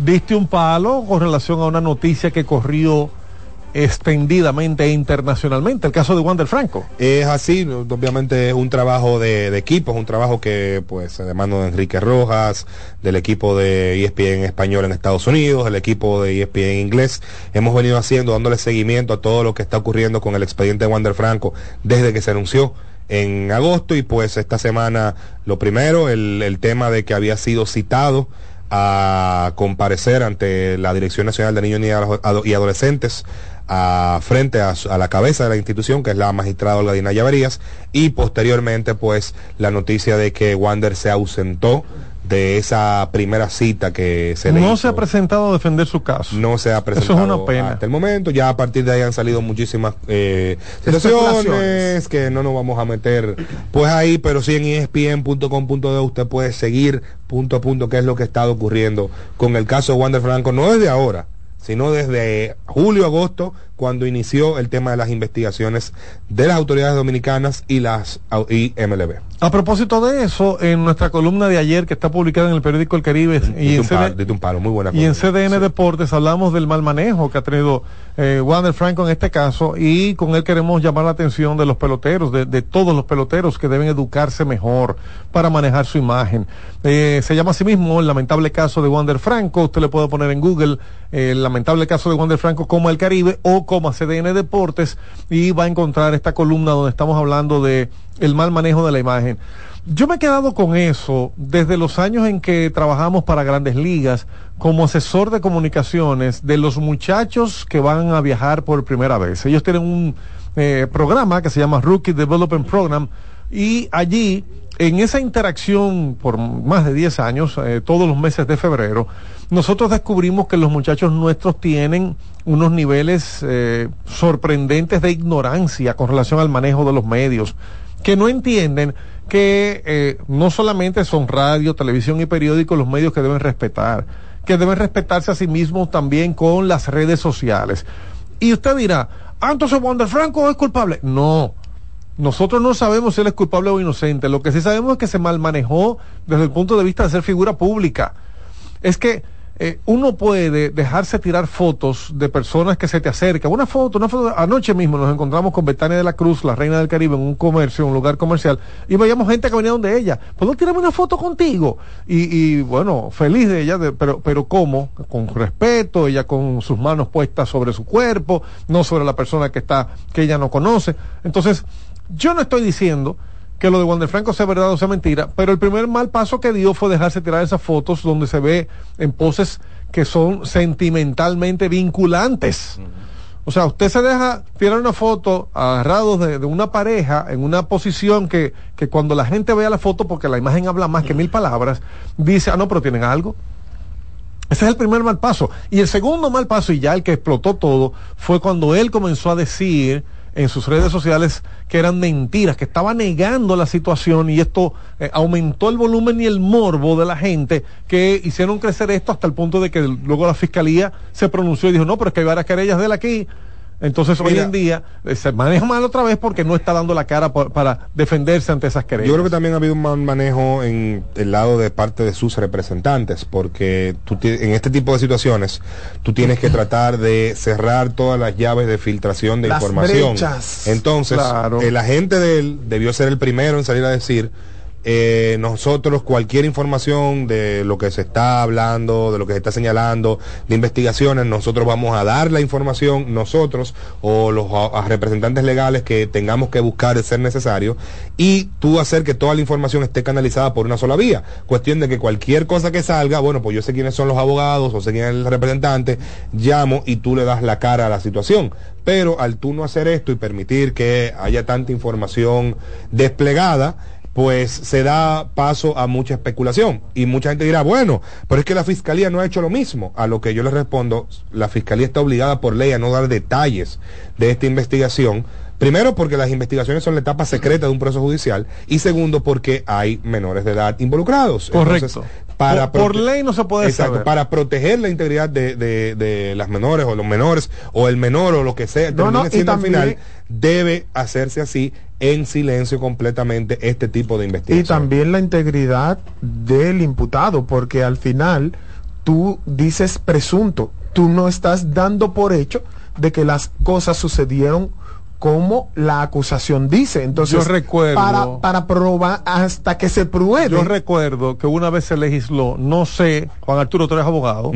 diste un palo con relación a una noticia que corrió extendidamente e internacionalmente, el caso de Wander Franco. Es así, obviamente es un trabajo de, equipo, es un trabajo que pues de mano de Enrique Rojas, del equipo de ESPN español en Estados Unidos, el equipo de ESPN inglés, hemos venido haciendo, dándole seguimiento a todo lo que está ocurriendo con el expediente de Wander Franco desde que se anunció en agosto y pues esta semana lo primero, el, el tema de que había sido citado a comparecer ante la Dirección Nacional de Niños y Adolescentes a, frente a, a la cabeza de la institución, que es la magistrada Olga Dina Llaverías, y posteriormente pues la noticia de que Wander se ausentó de esa primera cita que se le no hizo. se ha presentado a defender su caso. No se ha presentado Eso es una pena. hasta el momento. Ya a partir de ahí han salido muchísimas eh, situaciones que no nos vamos a meter pues ahí, pero sí en espn.com.de usted puede seguir punto a punto qué es lo que está ocurriendo con el caso de Wander Franco, no desde ahora, sino desde julio, agosto, cuando inició el tema de las investigaciones de las autoridades dominicanas y las y MLB. A propósito de eso, en nuestra columna de ayer que está publicada en el periódico El Caribe y en, un, palo, CD dite un palo, muy buena y en cosa. CDN Deportes hablamos del mal manejo que ha tenido eh, Wander Franco en este caso y con él queremos llamar la atención de los peloteros, de, de todos los peloteros que deben educarse mejor para manejar su imagen. Eh, se llama así mismo el lamentable caso de Wander Franco, usted le puede poner en Google eh, el lamentable caso de Wander Franco como el Caribe o como CDN Deportes y va a encontrar esta columna donde estamos hablando de el mal manejo de la imagen. Yo me he quedado con eso desde los años en que trabajamos para grandes ligas como asesor de comunicaciones de los muchachos que van a viajar por primera vez. Ellos tienen un eh, programa que se llama Rookie Development Program y allí en esa interacción por más de 10 años, eh, todos los meses de febrero, nosotros descubrimos que los muchachos nuestros tienen unos niveles eh, sorprendentes de ignorancia con relación al manejo de los medios, que no entienden que eh, no solamente son radio, televisión y periódicos los medios que deben respetar, que deben respetarse a sí mismos también con las redes sociales. Y usted dirá, ah, entonces Franco es culpable. No, nosotros no sabemos si él es culpable o inocente. Lo que sí sabemos es que se mal manejó desde el punto de vista de ser figura pública. Es que eh, uno puede dejarse tirar fotos de personas que se te acercan. Una foto, una foto. Anoche mismo nos encontramos con Betania de la Cruz, la reina del Caribe, en un comercio, en un lugar comercial, y veíamos gente que venía donde ella. ¿Puedo tirarme una foto contigo? Y, y, bueno, feliz de ella, pero, pero ¿cómo? Con respeto, ella con sus manos puestas sobre su cuerpo, no sobre la persona que está, que ella no conoce. Entonces, yo no estoy diciendo que lo de Wander Franco sea verdad o sea mentira, pero el primer mal paso que dio fue dejarse tirar esas fotos donde se ve en poses que son sentimentalmente vinculantes. O sea, usted se deja tirar una foto agarrados de, de una pareja en una posición que, que cuando la gente vea la foto, porque la imagen habla más que mil palabras, dice, ah, no, pero tienen algo. Ese es el primer mal paso. Y el segundo mal paso, y ya el que explotó todo, fue cuando él comenzó a decir en sus redes sociales que eran mentiras, que estaba negando la situación y esto eh, aumentó el volumen y el morbo de la gente que hicieron crecer esto hasta el punto de que luego la fiscalía se pronunció y dijo, no, pero es que hay varias querellas de él aquí. Entonces hoy en día eh, se maneja mal otra vez porque no está dando la cara por- para defenderse ante esas querellas. Yo creo que también ha habido un mal manejo en el lado de parte de sus representantes, porque tú en este tipo de situaciones tú tienes que tratar de cerrar todas las llaves de filtración de Las información. brechas. Entonces, Claro. el agente de él debió ser el primero en salir a decir, eh, nosotros cualquier información de lo que se está hablando, de lo que se está señalando, de investigaciones, nosotros vamos a dar la información, nosotros o los representantes legales que tengamos que buscar de ser necesario, y tú hacer que toda la información esté canalizada por una sola vía. Cuestión de que cualquier cosa que salga, bueno, pues yo sé quiénes son los abogados o sé quién es el representante, llamo y tú le das la cara a la situación. Pero al tú no hacer esto y permitir que haya tanta información desplegada, pues se da paso a mucha especulación. Y mucha gente dirá, bueno, pero es que la fiscalía no ha hecho lo mismo. A lo que yo le respondo, la fiscalía está obligada por ley a no dar detalles de esta investigación. Primero, porque las investigaciones son la etapa secreta de un proceso judicial. Y segundo, porque hay menores de edad involucrados. Correcto. para Por- ley no se puede Exacto, saber. para proteger la integridad de, de- de las menores o los menores o el menor o lo que sea, No, no, y siendo al final, debe hacerse así en silencio completamente este tipo de Y investigación. también la integridad del imputado, porque al final tú dices presunto, tú no estás dando por hecho de que las cosas sucedieron como la acusación dice. Entonces, Yo recuerdo- para, para probar hasta que se pruebe. Yo recuerdo que una vez se legisló, no sé, Juan Arturo, tú eres abogado,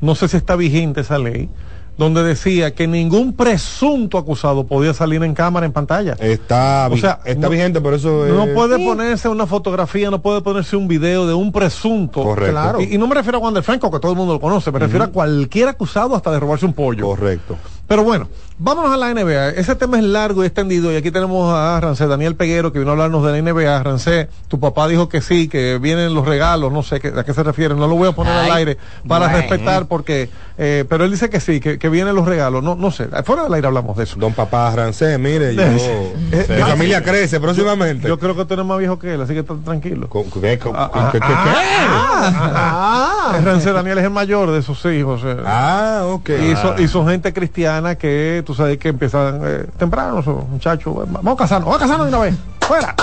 no sé si está vigente esa ley, donde decía que ningún presunto acusado podía salir en cámara, en pantalla. Está, vi- está no- vigente, por eso No es- puede Sí. ponerse una fotografía, no puede ponerse un video de un presunto. Correcto. Claro. Y, y no me refiero a Juan del Franco, que todo el mundo lo conoce, me refiero a cualquier acusado hasta de robarse un pollo. Correcto. Pero bueno, vámonos a la NBA. Ese tema es largo y extendido y aquí tenemos a Rancé, Daniel Peguero, que vino a hablarnos de la NBA. Rancé, tu papá dijo que sí, que vienen los regalos, no sé qué- a qué se refiere, no lo voy a poner Ay, al aire para bueno. respetar porque, eh, pero él dice que sí, que, que vienen los regalos, no, no sé, fuera del aire hablamos de eso. Don Papá Rancé, mire, yo, Eh, mi yo- familia crece próximamente. Yo creo que tú eres más viejo que él, así que está tranquilo. ¿Qué, co- Ah, qué- qué- ah, qué? ah. Rancé Daniel es el mayor de sus hijos. eh. Ah, ok. Y, son, y son gente cristiana que tú sabes que empiezan eh, temprano, muchachos. Vamos a casarnos, vamos a casarnos de una vez. Fuera.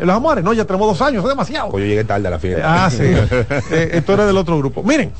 Los amores, no, ya tenemos dos años, es demasiado. Pues yo llegué tarde a la fiesta. Ah, sí. eh, esto era del otro grupo. Miren,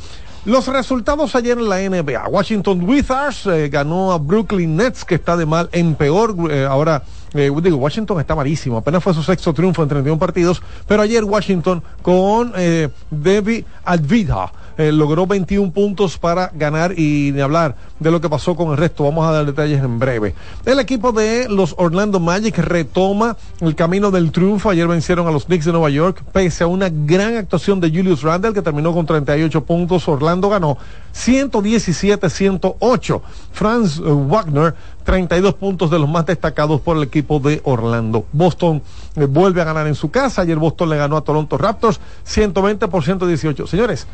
los resultados ayer en la NBA. Washington Wizards eh, ganó a Brooklyn Nets, que está de mal en peor. eh, ahora, eh, digo, Washington está malísimo. Apenas fue su sexto triunfo en 31 partidos. Pero ayer Washington con eh, Debbie Advida. Eh, logró 21 puntos para ganar y hablar de lo que pasó con el resto. Vamos a dar detalles en breve. El equipo de los Orlando Magic retoma el camino del triunfo. Ayer vencieron a los Knicks de Nueva York, pese a una gran actuación de Julius Randle, que terminó con 38 puntos. Orlando ganó 117-108. Franz Wagner, 32 puntos de los más destacados por el equipo de Orlando. Boston eh, vuelve a ganar en su casa. Ayer Boston le ganó a Toronto Raptors 120 por 118. Señores,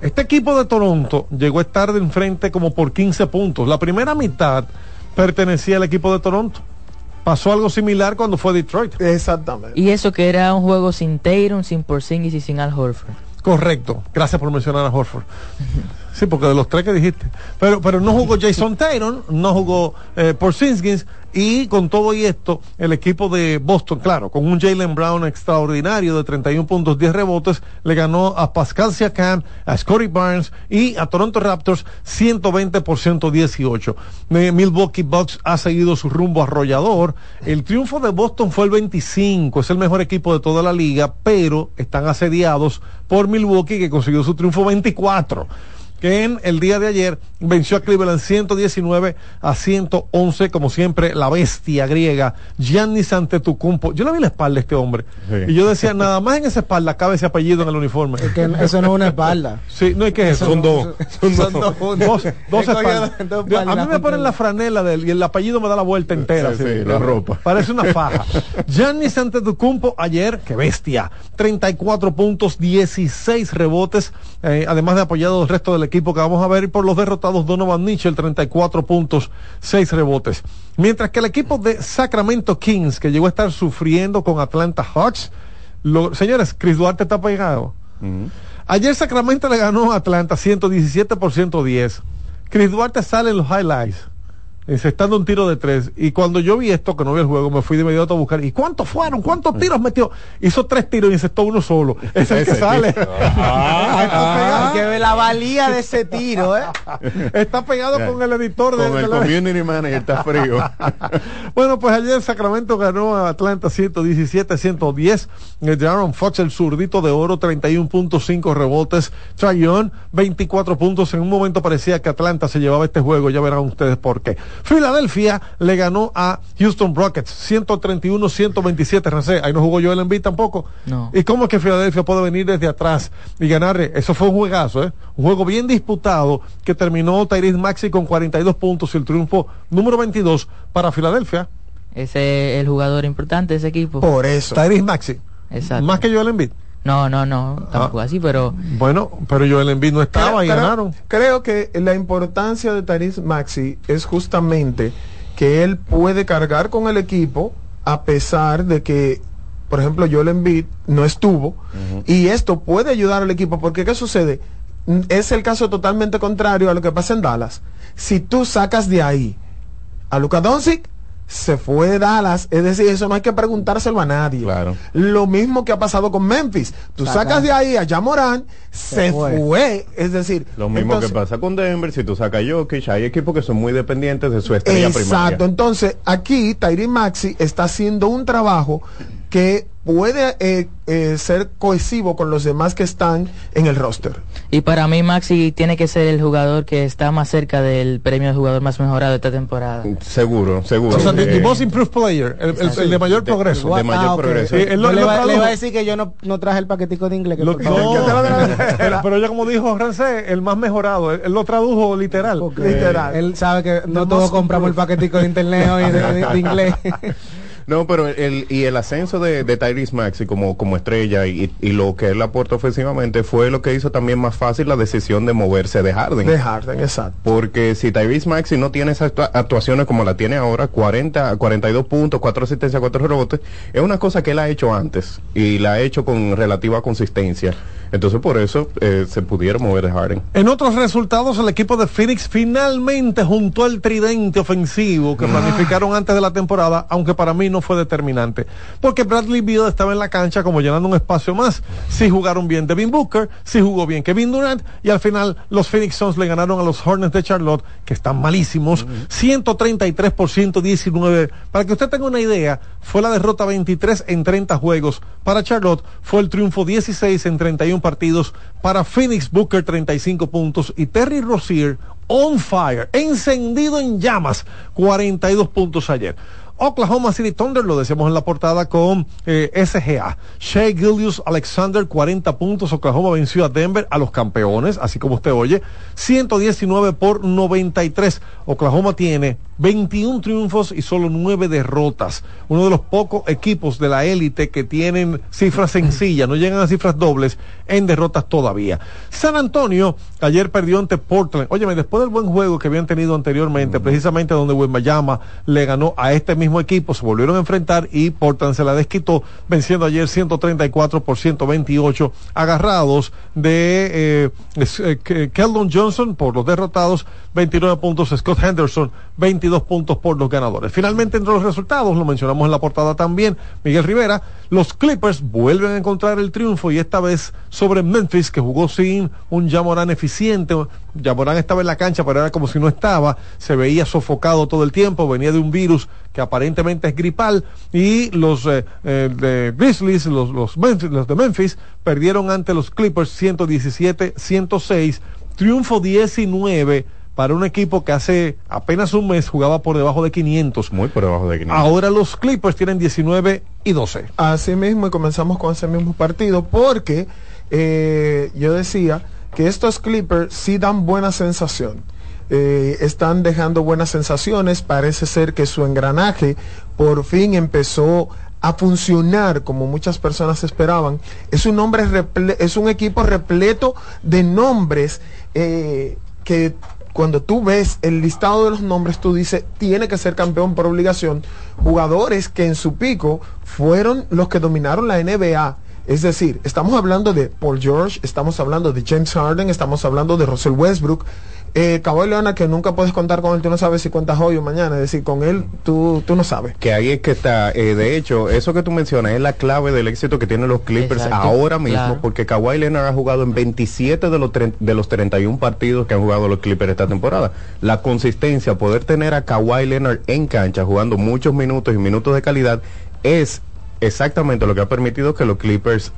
este equipo de Toronto llegó a estar de enfrente como por 15 puntos. La primera mitad pertenecía al equipo de Toronto. Pasó algo similar cuando fue Detroit. Exactamente. Y eso que era un juego sin Tatum, sin Porzingis y sin Al Horford. Correcto. Gracias por mencionar a Horford. Sí, porque de los tres que dijiste. Pero, pero no jugó Jason Tatum, no jugó eh, Porzingis y con todo y esto, el equipo de Boston, claro, con un Jalen Brown extraordinario de 31 puntos, 10 rebotes, le ganó a Pascal Siakam, a Scotty Barnes y a Toronto Raptors 120 por 118. Eh, Milwaukee Bucks ha seguido su rumbo arrollador. El triunfo de Boston fue el 25, es el mejor equipo de toda la liga, pero están asediados por Milwaukee que consiguió su triunfo 24 que en el día de ayer venció a Cleveland 119 a 111, como siempre, la bestia griega, Giannis Antetokounmpo. Yo le vi la espalda a este hombre. Y yo decía, nada más en esa espalda cabe ese apellido en el uniforme. que eso no es una espalda. Sí, no es que eso. Son dos. Son Son dos. espaldas. dos a mí me ponen la franela de él y el apellido me da la vuelta entera. Sí, así. sí, la ropa. Parece una faja. Giannis Antetokounmpo ayer, qué bestia. 34 puntos, 16 rebotes, eh, además de apoyado el resto del equipo que vamos a ver por los derrotados Donovan Mitchell 34 puntos, 6 rebotes. Mientras que el equipo de Sacramento Kings que llegó a estar sufriendo con Atlanta Hawks, lo- señores, Chris Duarte está pegado. Ayer Sacramento le ganó a Atlanta 117 por 110. Chris Duarte sale en los highlights. Encestando un tiro de tres. Y cuando yo vi esto, que no vi el juego, me fui de inmediato a buscar. ¿Y cuántos fueron? ¿Cuántos tiros metió? Hizo tres tiros y encestó uno solo. Es el que sale. Hay que ver la valía de ese tiro, ¿eh? Está pegado con el editor de, Con el de la- community manager está frío. Bueno, pues ayer Sacramento ganó a Atlanta 117-110. El de Aaron Fox, el zurdito de oro, 31.5 rebotes. Trae Young, 24 puntos. En un momento parecía que Atlanta se llevaba este juego. Ya verán ustedes por qué. Filadelfia le ganó a Houston Rockets 131-127. Rancé, ahí no jugó Joel Embiid tampoco. No. ¿Y cómo es que Filadelfia puede venir desde atrás y ganar? Eso fue un juegazo, ¿eh? Un juego bien disputado que terminó Tyrese Maxi con 42 puntos y el triunfo número 22 para Filadelfia. Ese es el jugador importante de ese equipo. Por eso. Tyrese Maxi. Exacto. Más que Joel Embiid. No, no, no, tampoco así, pero Bueno, pero Joel Embiid no estaba y ganaron. Creo que la importancia de Taris Maxi es justamente que él puede cargar con el equipo a pesar de que, por ejemplo, Joel Embiid no estuvo y esto puede ayudar al equipo porque ¿qué sucede? Es el caso totalmente contrario a lo que pasa en Dallas. Si tú sacas de ahí a Luka Doncic se fue de Dallas, es decir, eso no hay que preguntárselo a nadie. Lo mismo que ha pasado con Memphis. Tú Saca. sacas de ahí a Jamoran, se, fue. Es decir, Lo mismo entonces- que pasa con Denver, si tú sacas a Jokic, hay equipos que son muy dependientes de su estrella Exacto, primaria. entonces aquí Tyree Maxi está haciendo un trabajo que puede eh, eh, ser cohesivo con los demás que están en el roster. y para mí Maxi tiene que ser el jugador que está más cerca del premio de jugador más mejorado de esta temporada. Seguro, seguro. O sea, the, the Eh, most improved player, el, el- el de mayor progreso. de mayor Ah, ok. progreso. Sí, él lo- Yo él le, iba a decir que yo no, no traje el paquetico de inglés. que Lo- no, pero, pero ya como dijo Rancé, el más mejorado, él, él lo tradujo literal. Literal. Él sabe que no todos compramos el paquetico de internet hoy de, de- de inglés. No, pero el, y el ascenso de, de Tyrese Maxi como, como estrella y, y lo que él aporta ofensivamente fue lo que hizo también más fácil la decisión de moverse de Harden. De Harden, exacto. Porque si Tyrese Maxi no tiene esas actua- actuaciones como la tiene ahora, 40, 42 puntos, 4 asistencias, 4 rebotes, es una cosa que él ha hecho antes y la ha hecho con relativa consistencia. Entonces por eso eh, se pudieron mover de Harden. En otros resultados, el equipo de Phoenix finalmente juntó el tridente ofensivo que planificaron antes de la temporada, aunque para mí no fue determinante. Porque Bradley Beal estaba en la cancha como llenando un espacio más. Sí jugaron bien Devin Booker, sí jugó bien Kevin Durant, y al final los Phoenix Suns le ganaron a los Hornets de Charlotte, que están malísimos, 133 por 119. Para que usted tenga una idea, fue la derrota 23 en 30 juegos. Para Charlotte fue el triunfo 16 en 31 partidos. Para Phoenix Booker 35 puntos y Terry Rozier on fire, encendido en llamas, 42 puntos ayer. Oklahoma City Thunder, lo decíamos en la portada con eh, SGA. Shea Gillius Alexander, 40 puntos. Oklahoma venció a Denver, a los campeones, así como usted oye. 119 por 93. Oklahoma tiene 21 triunfos y solo 9 derrotas. Uno de los pocos equipos de la élite que tienen cifras sencillas, no llegan a cifras dobles en derrotas todavía. San Antonio ayer perdió ante Portland. Óyeme, después del buen juego que habían tenido anteriormente, precisamente donde Wembanyama le ganó a este mismo equipo, se volvieron a enfrentar y Portland se la desquitó, venciendo ayer 134 por 128, agarrados de eh, eh, Ke- Keldon Johnson por los derrotados, 29 puntos, Scott Henderson, 22 puntos por los ganadores. Finalmente, entre los resultados, lo mencionamos en la portada también, Miguel Rivera, los Clippers vuelven a encontrar el triunfo y esta vez sobre Memphis, que jugó sin un Jamoran eficiente. Jamoran estaba en la cancha, pero era como si no estaba, se veía sofocado todo el tiempo, venía de un virus que aparentemente es gripal y los eh, eh, de Grizzlies, los, los, Memphis- los de Memphis, perdieron ante los Clippers 117-106, triunfo 19 para un equipo que hace apenas un mes jugaba por debajo de 500. Muy por debajo de 500. Ahora los Clippers tienen 19 y 12. Así mismo, y comenzamos con ese mismo partido, porque eh, yo decía que estos Clippers sí dan buena sensación. Eh, están dejando buenas sensaciones, parece ser que su engranaje por fin empezó a funcionar como muchas personas esperaban. Es un, nombre es un equipo repleto de nombres eh, que cuando tú ves el listado de los nombres, tú dices, tiene que ser campeón por obligación. Jugadores que en su pico fueron los que dominaron la NBA. Es decir, estamos hablando de Paul George, estamos hablando de James Harden, estamos hablando de Russell Westbrook. Eh, Kawhi Leonard, que nunca puedes contar con él, tú no sabes si cuentas hoy o mañana. Es decir, con él tú, tú no sabes. Que ahí es que está, eh, de hecho, eso que tú mencionas es la clave del éxito que tienen los Clippers Exacto, ahora mismo, claro. porque Kawhi Leonard ha jugado en 27 de los, tre- de los 31 partidos que han jugado los Clippers esta temporada. La consistencia, poder tener a Kawhi Leonard en cancha jugando muchos minutos y minutos de calidad, es exactamente lo que ha permitido que los Clippers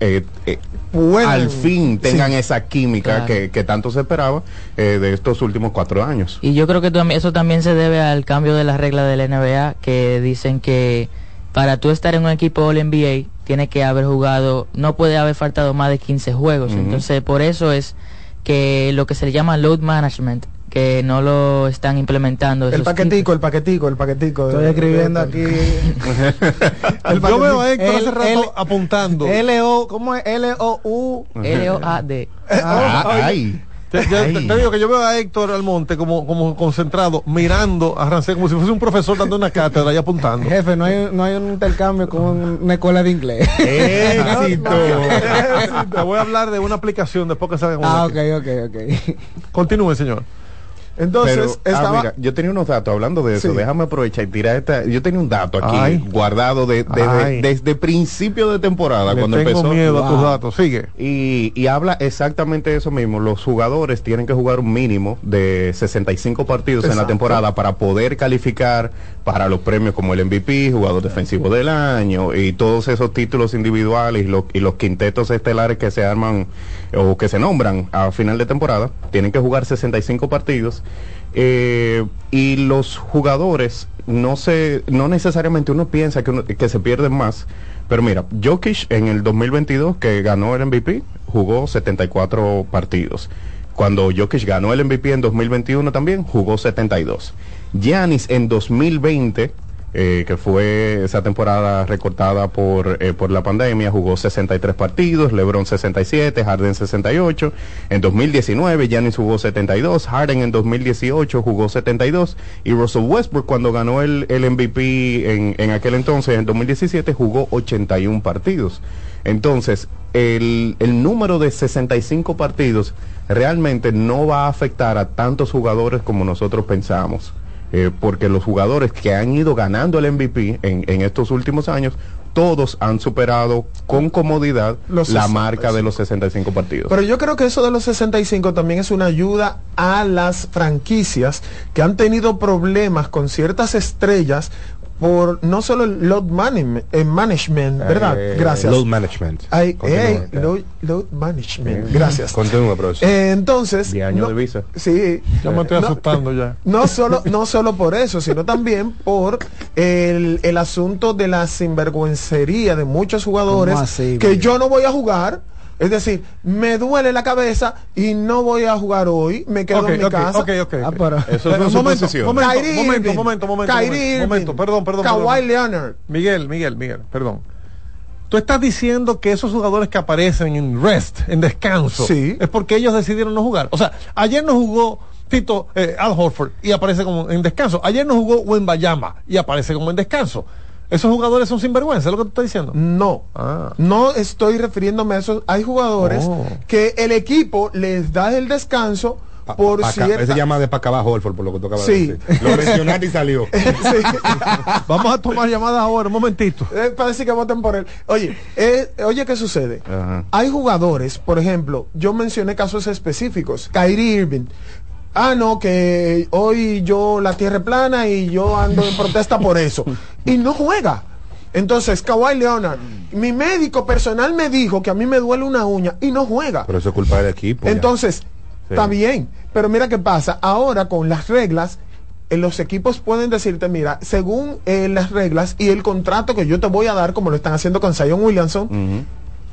eh, eh, Puedan- al fin tengan sí. esa química Claro. que, que tanto se esperaba eh, de estos últimos cuatro años. Y yo creo que también- eso también se debe al cambio de las reglas de la NBA que dicen que para tú estar en un equipo All NBA tiene que haber jugado, no puede haber faltado más de 15 juegos. Entonces, por eso es que lo que se le llama load management, que no lo están implementando. El paquetico, el paquetico, el paquetico. Estoy escribiendo aquí. Yo veo a Héctor hace El- rato el- apuntando. L-O, ¿cómo es? L-O-U. L-O-A-D. Ah, ay. Te, digo que yo veo a Héctor Almonte como, como concentrado, mirando a Rancé como si fuese un profesor dando una cátedra y apuntando. Jefe, no hay, no hay un intercambio con una escuela de inglés. Éxito. Te voy a hablar de una aplicación después que salga ah, ok, ok, ok. Continúe, señor. Entonces, Pero, ah, estaba. mira, yo tenía unos datos hablando de eso. Sí. Déjame aprovechar y tirar esta. Yo tenía un dato aquí Ay. guardado de, de- de- desde principio de temporada Le cuando tengo empezó. miedo a tus datos. Sigue. Y, y habla exactamente eso mismo. Los jugadores tienen que jugar un mínimo de 65 partidos en la temporada para poder calificar para los premios como el MVP, jugador defensivo del año y todos esos títulos individuales y, los- quintetos estelares que se arman o que se nombran a final de temporada. Tienen que jugar 65 partidos. Eh, y los jugadores no se no necesariamente uno piensa que, uno- que se pierden más pero mira Jokic en el 2022 que ganó el MVP jugó 74 partidos cuando Jokic ganó el MVP en 2021 también jugó 72 Giannis en 2020 eh, que fue esa temporada recortada por, eh, por la pandemia, jugó 63 partidos, LeBron 67, Harden 68. En 2019, Giannis jugó 72, Harden en 2018 jugó 72 y Russell Westbrook cuando ganó el, el MVP en, en aquel entonces, en 2017, jugó 81 partidos. Entonces, el, el número de 65 partidos realmente no va a afectar a tantos jugadores como nosotros pensamos eh, porque los jugadores que han ido ganando el MVP en, en estos últimos años, todos han superado con comodidad Los la 65. marca de los 65 partidos. Pero yo creo que eso de los 65 también es una ayuda a las franquicias que han tenido problemas con ciertas estrellas por no solo el load management, eh, management ¿verdad? Eh, Gracias. Load management. Ay, Continúa, ey, ya. load, load management. Gracias. Continúa, profesor. Eh, entonces, 10 años no- de visa. Sí. Ya me estoy No- asustando ya. No solo, no solo por eso, sino también por el, el asunto de la sinvergüencería de muchos jugadores ¿Cómo así, que yo no voy a jugar. Es decir, me duele la cabeza y no voy a jugar hoy, me quedo Ok, en mi ok, casa. ok, ok. Ah, pero- Eso es una un momento, momento, Irving, momento, momento, momento, Irving, momento, perdón, perdón, Kawhi. Leonard. Miguel, Miguel, Miguel, perdón. Tú estás diciendo que esos jugadores que aparecen en rest, en descanso, Sí. es porque ellos decidieron no jugar. O sea, ayer no jugó Tito eh, Al Horford y aparece como en descanso. Ayer no jugó Wembayama y aparece como en descanso. Esos jugadores son sinvergüenza, es lo que tú estás diciendo. No, Ah. no estoy refiriéndome a eso. Hay jugadores Oh. que el equipo les da el descanso Pa- por pa- cierta... Ese llama de para acá abajo, Holford, por lo que tú acabas Sí. de decir. Lo mencionaste y salió. Sí. Vamos a tomar llamadas ahora, un momentito. Eh, para decir que voten por él. Oye, eh, oye, ¿qué sucede? Hay jugadores, por ejemplo, yo mencioné casos específicos. Kyrie Irving. Ah, no, que hoy yo la tierra es plana y yo ando en protesta por eso. Y no juega. Entonces, Kawhi Leonard, mi médico personal me dijo que a mí me duele una uña y no juega. Pero eso es culpa del equipo. Entonces, está bien, pero mira qué pasa. Ahora con las reglas, eh, los equipos pueden decirte, mira, según eh, las reglas y el contrato que yo te voy a dar, como lo están haciendo con Zion Williamson,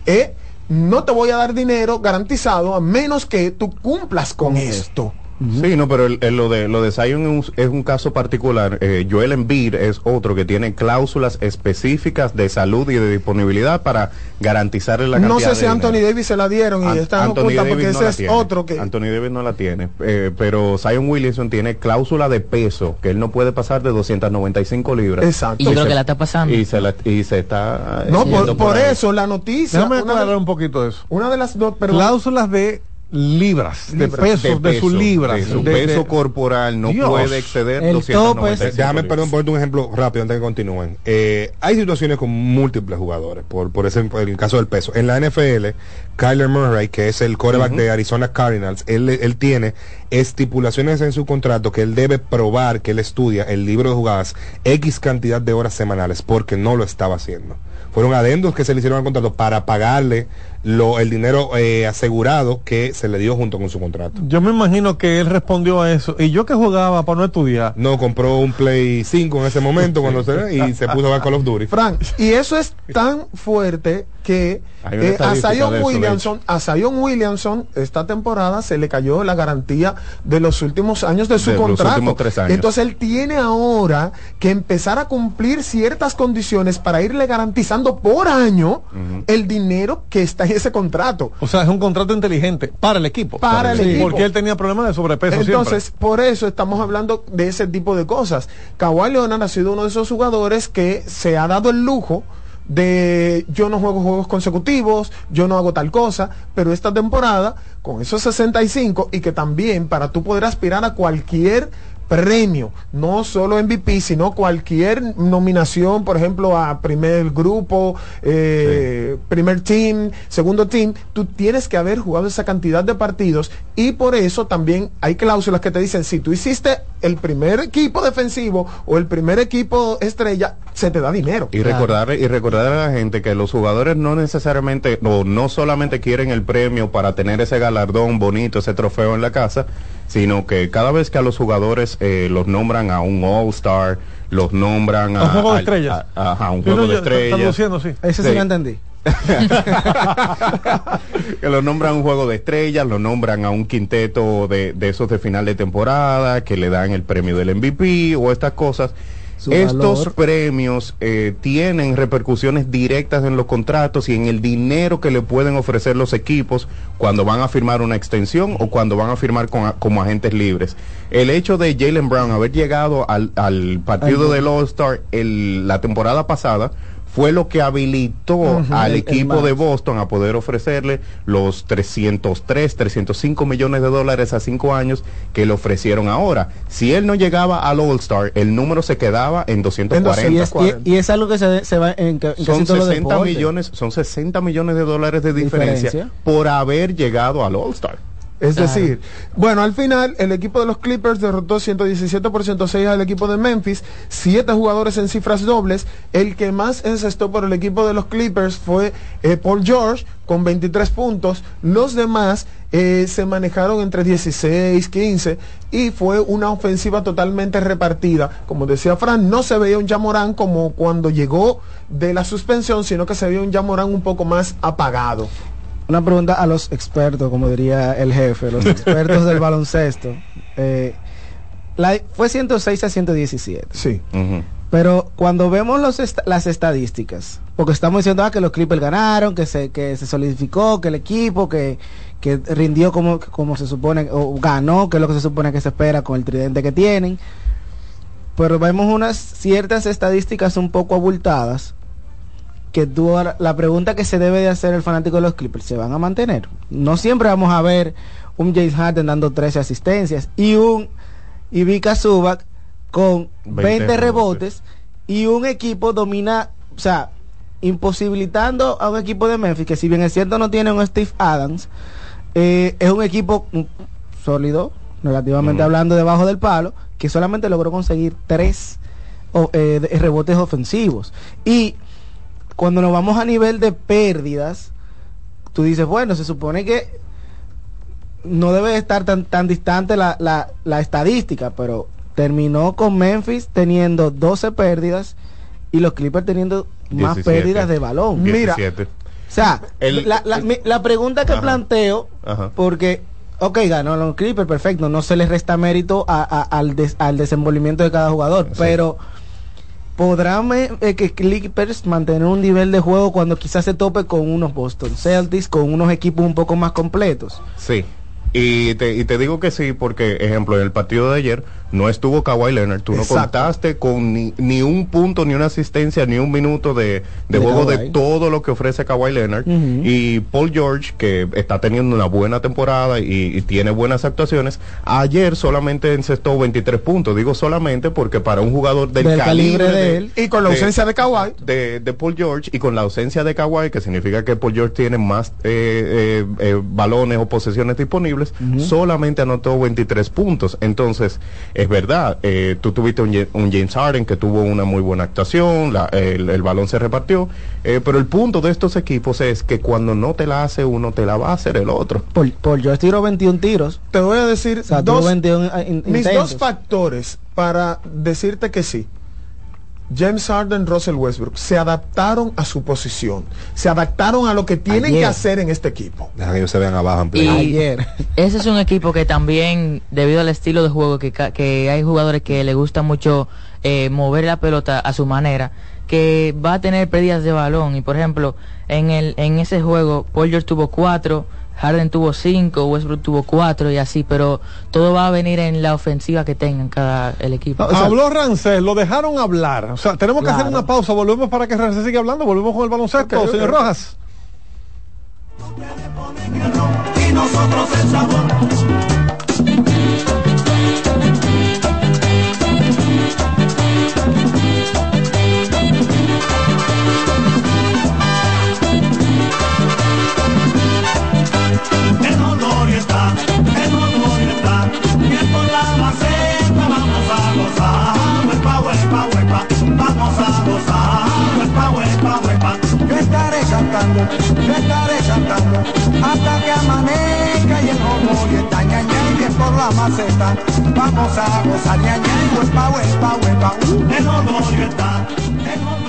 eh, no te voy a dar dinero garantizado a menos que tú cumplas con esto. Sí, no, pero el- el- lo de lo de Zion es un, es un caso particular. Eh, Joel Embiid es otro que tiene cláusulas específicas de salud y de disponibilidad para garantizarle la cantidad No sé si de Anthony dinero. Davis se la dieron y An- están Anthony ocultas porque no ese es tiene. otro que Anthony Davis no la tiene, eh, pero Zion Williamson tiene cláusula de peso que él no puede pasar de 295 libras. Exacto. Y yo creo se- que la está pasando. Y se, la- y se está no yendo por, por ahí. eso la noticia Déjame aclarar de, un poquito eso. una de las dos perdón, Cláusulas de libras, de pesos, de, sus libras. de su de- de- peso corporal no Dios. puede exceder El 295 Déjame, perdón, ponerte un ejemplo rápido antes de que continúen. Eh, hay situaciones con múltiples jugadores, por, por ese, el caso del peso. En la NFL, Kyler Murray, que es el quarterback de Arizona Cardinals, él, él tiene estipulaciones en su contrato que él debe probar que él estudia el libro de jugadas X cantidad de horas semanales, porque no lo estaba haciendo. Fueron adendos que se le hicieron al contrato para pagarle lo, el dinero eh, asegurado que se le dio junto con su contrato. Yo me imagino que él respondió a eso. Y yo que jugaba para no estudiar. No, compró un Play 5 en ese momento cuando se, y se puso a jugar Call of Duty. Frank, y eso es tan fuerte que eh, a Zion Williamson, a Zion Williamson esta temporada se le cayó la garantía de los últimos años de su De contrato. tres años. Entonces él tiene ahora que empezar a cumplir ciertas condiciones para irle garantizando por año el dinero que está en ese contrato. O sea, es un contrato inteligente para el equipo. Para el Sí, equipo. Porque él tenía problemas de sobrepeso Entonces, por eso estamos hablando de ese tipo de cosas. Kawhi Leonard ha sido uno de esos jugadores que se ha dado el lujo de yo no juego juegos consecutivos, yo no hago tal cosa, pero esta temporada con esos 65 y que también para tú poder aspirar a cualquier premio, no solo MVP, sino cualquier nominación, por ejemplo, a primer grupo, eh, primer team, segundo team, tú tienes que haber jugado esa cantidad de partidos y por eso también hay cláusulas que te dicen, si tú hiciste el primer equipo defensivo o el primer equipo estrella, se te da dinero. Y recordar, y recordar a la gente que los jugadores no necesariamente, o no solamente quieren el premio para tener ese galardón bonito, ese trofeo en la casa, sino que cada vez que a los jugadores eh, los nombran a un All-Star, los nombran a, un juego de estrellas. a- un juego de estrellas. traduciendo, sí. Ese sí, Sí. lo entendí. que lo nombran un juego de estrellas, lo nombran a un quinteto de, de esos de final de temporada, que le dan el premio del MVP o estas cosas. Su Estos valor. premios eh, tienen repercusiones directas en los contratos y en el dinero que le pueden ofrecer los equipos cuando van a firmar una extensión o cuando van a firmar con- como agentes libres. El hecho de Jalen Brown haber llegado al, al partido Al- del All-Star la temporada pasada fue lo que habilitó al equipo de. Boston a poder ofrecerle los 303, 305 millones de dólares a cinco años que le ofrecieron ahora. Si él no llegaba al All-Star, el número se quedaba en 240. Y es, y- y es algo que se, se va en, en son casi todos los 60 deportes. millones, son 60 millones de dólares de diferencia, Diferencia. por haber llegado al All-Star. Es Claro. decir, bueno, al final el equipo de los Clippers derrotó 117 por 106 al equipo de Memphis, siete jugadores en cifras dobles. El que más encestó por el equipo de los Clippers fue eh, Paul George con 23 puntos. Los demás eh, se manejaron entre 16, 15 y fue una ofensiva totalmente repartida. Como decía Fran, no se veía un Yamorán como cuando llegó de la suspensión, sino que se veía un Yamorán un poco más apagado. Una pregunta a los expertos, como diría el jefe, los expertos del baloncesto. Eh, la- fue 106 a 117. Sí. Pero cuando vemos los est- las estadísticas, porque estamos diciendo ah, que los Clippers ganaron, que se, que se solidificó, que el equipo que, que rindió como, como se supone, o ganó, que es lo que se supone que se espera con el tridente que tienen. Pero vemos unas ciertas estadísticas un poco abultadas que tú ahora- la pregunta que se debe de hacer el fanático de los Clippers, ¿se van a mantener? No siempre vamos a ver un James Harden dando 13 asistencias y un Ivica Zubac con 20, 20 rebotes y un equipo domina, o sea, imposibilitando a un equipo de Memphis que si bien es cierto no tiene un Steve Adams, eh, es un equipo sólido, relativamente Mm. hablando debajo del palo, que solamente logró conseguir tres eh, rebotes ofensivos. Y cuando nos vamos a nivel de pérdidas, tú dices, bueno, se supone que no debe estar tan, tan distante la, la, la estadística, pero terminó con Memphis teniendo 12 pérdidas y los Clippers teniendo más 17. pérdidas de balón. Mira, 17. o sea, El- la, la- la pregunta que Ajá. planteo, Ajá. porque Ok, ganó los Clippers, perfecto. No se les resta mérito a- a- al, des- al desenvolvimiento de cada jugador, pero podrán eh, que Clippers mantener un nivel de juego cuando quizás se tope con unos Boston Celtics, con unos equipos un poco más completos. Sí. Y te, y te digo que sí, porque, ejemplo, en el partido de ayer no estuvo Kawhi Leonard. Tú no contaste con ni, ni un punto, ni una asistencia, ni un minuto de, de De juego de todo lo que ofrece Kawhi Leonard. Y Paul George, que está teniendo una buena temporada y, y tiene buenas actuaciones, ayer solamente encestó 23 puntos. Digo solamente porque para un jugador del, Del calibre de él. Y con la ausencia de Kawhi. de, de Paul George y con la ausencia de Kawhi, que significa que Paul George tiene más eh, eh, eh, balones o posesiones disponibles, solamente anotó 23 puntos. Entonces, es verdad, eh, tú tuviste un, James Harden que tuvo una muy buena actuación, la- el, el balón se repartió, eh, pero el punto de estos equipos es que cuando no te la hace uno, te la va a hacer el otro. Por, por yo tiro 21 tiros. Te voy a decir O sea, tuvo dos, 21 in- mis intentos. dos factores para decirte que sí. James Harden, Russell Westbrook se adaptaron a su posición, se adaptaron a lo que tienen Ayer. que hacer en este equipo. Deja que ellos se vean abajo en Y play. ese es un equipo que también, debido al estilo de juego, que, ca- que hay jugadores que le gusta mucho eh, mover la pelota a su manera, que va a tener pérdidas de balón. Y por ejemplo, en, el, en ese juego, Paul George tuvo cuatro, Harden tuvo cinco, Westbrook tuvo cuatro y así, pero todo va a venir en la ofensiva que tengan cada el equipo. Habló Rancés, lo dejaron hablar. O sea, tenemos que hacer una pausa. Volvemos para que Rancés siga hablando. Volvemos con el baloncesto, Ok, ok. señor Rojas. y nosotros el sabor. Vamos a gozar. Huepa, huepa, huepa. Yo estaré cantando, yo estaré cantando, hasta que amanezca y el olor está ña, ña, y bien por la maceta. Vamos a gozar, ña, ña, y huepa, huepa, huepa. El olor está, el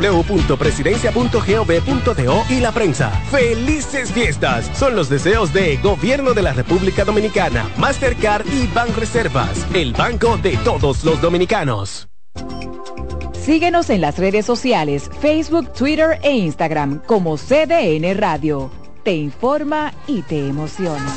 www.presidencia.gov.do y la prensa. ¡Felices fiestas! Son los deseos de Gobierno de la República Dominicana, Mastercard y Banreservas, el banco de todos los dominicanos. Síguenos en las redes sociales, Facebook, Twitter e Instagram como CDN Radio. Te informa y te emociona.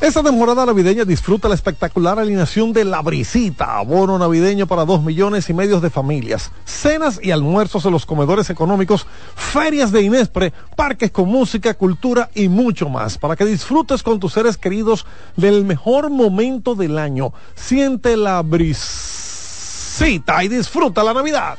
Esta temporada navideña disfruta la espectacular alineación de La Brisita, abono navideño para dos millones y medio de familias, cenas y almuerzos en los comedores económicos, ferias de Inespre, parques con música, cultura y mucho más, para que disfrutes con tus seres queridos del mejor momento del año. Siente La Brisita y disfruta la Navidad.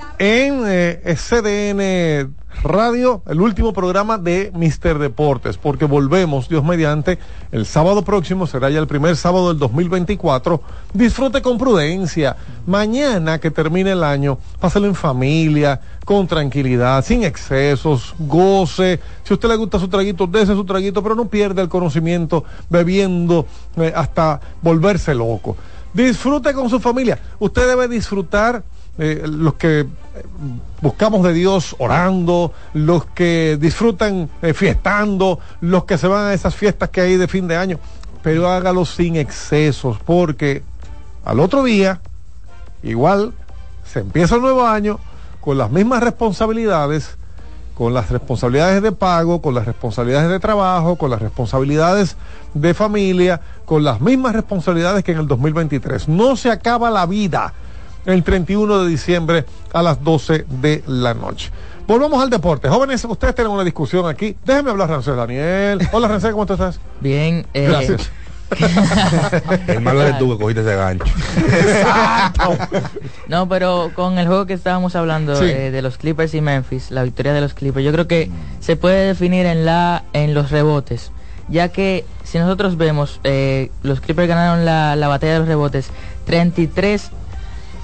en eh, CDN Radio, el último programa de Mister Deportes, porque volvemos, Dios mediante, el sábado próximo, será ya el primer sábado del 2024. Disfrute con prudencia. Mañana que termine el año, páselo en familia, con tranquilidad, sin excesos, goce. Si a usted le gusta su traguito, dése su traguito, pero no pierda el conocimiento bebiendo eh, hasta volverse loco. Disfrute con su familia. Usted debe disfrutar eh, los que eh, buscamos de Dios orando, los que disfrutan eh, fiestando, los que se van a esas fiestas que hay de fin de año, pero hágalo sin excesos, porque al otro día, igual, se empieza el nuevo año con las mismas responsabilidades, con las responsabilidades de pago, con las responsabilidades de trabajo, con las responsabilidades de familia, con las mismas responsabilidades que en el 2023. No se acaba la vida el 31 de diciembre a las 12 de la noche. Volvamos al deporte. Jóvenes, ustedes tienen una discusión aquí. Déjenme hablar, Rancel Daniel. Hola, Rancel, ¿cómo tú estás? Bien, eh, Gracias. El malo eres tú que cogiste ese gancho. No, pero con el juego que estábamos hablando Sí. eh, de los Clippers y Memphis, la victoria de los Clippers, yo creo que se puede definir en la en los rebotes, ya que si nosotros vemos eh, los Clippers ganaron la, la batalla de los rebotes 33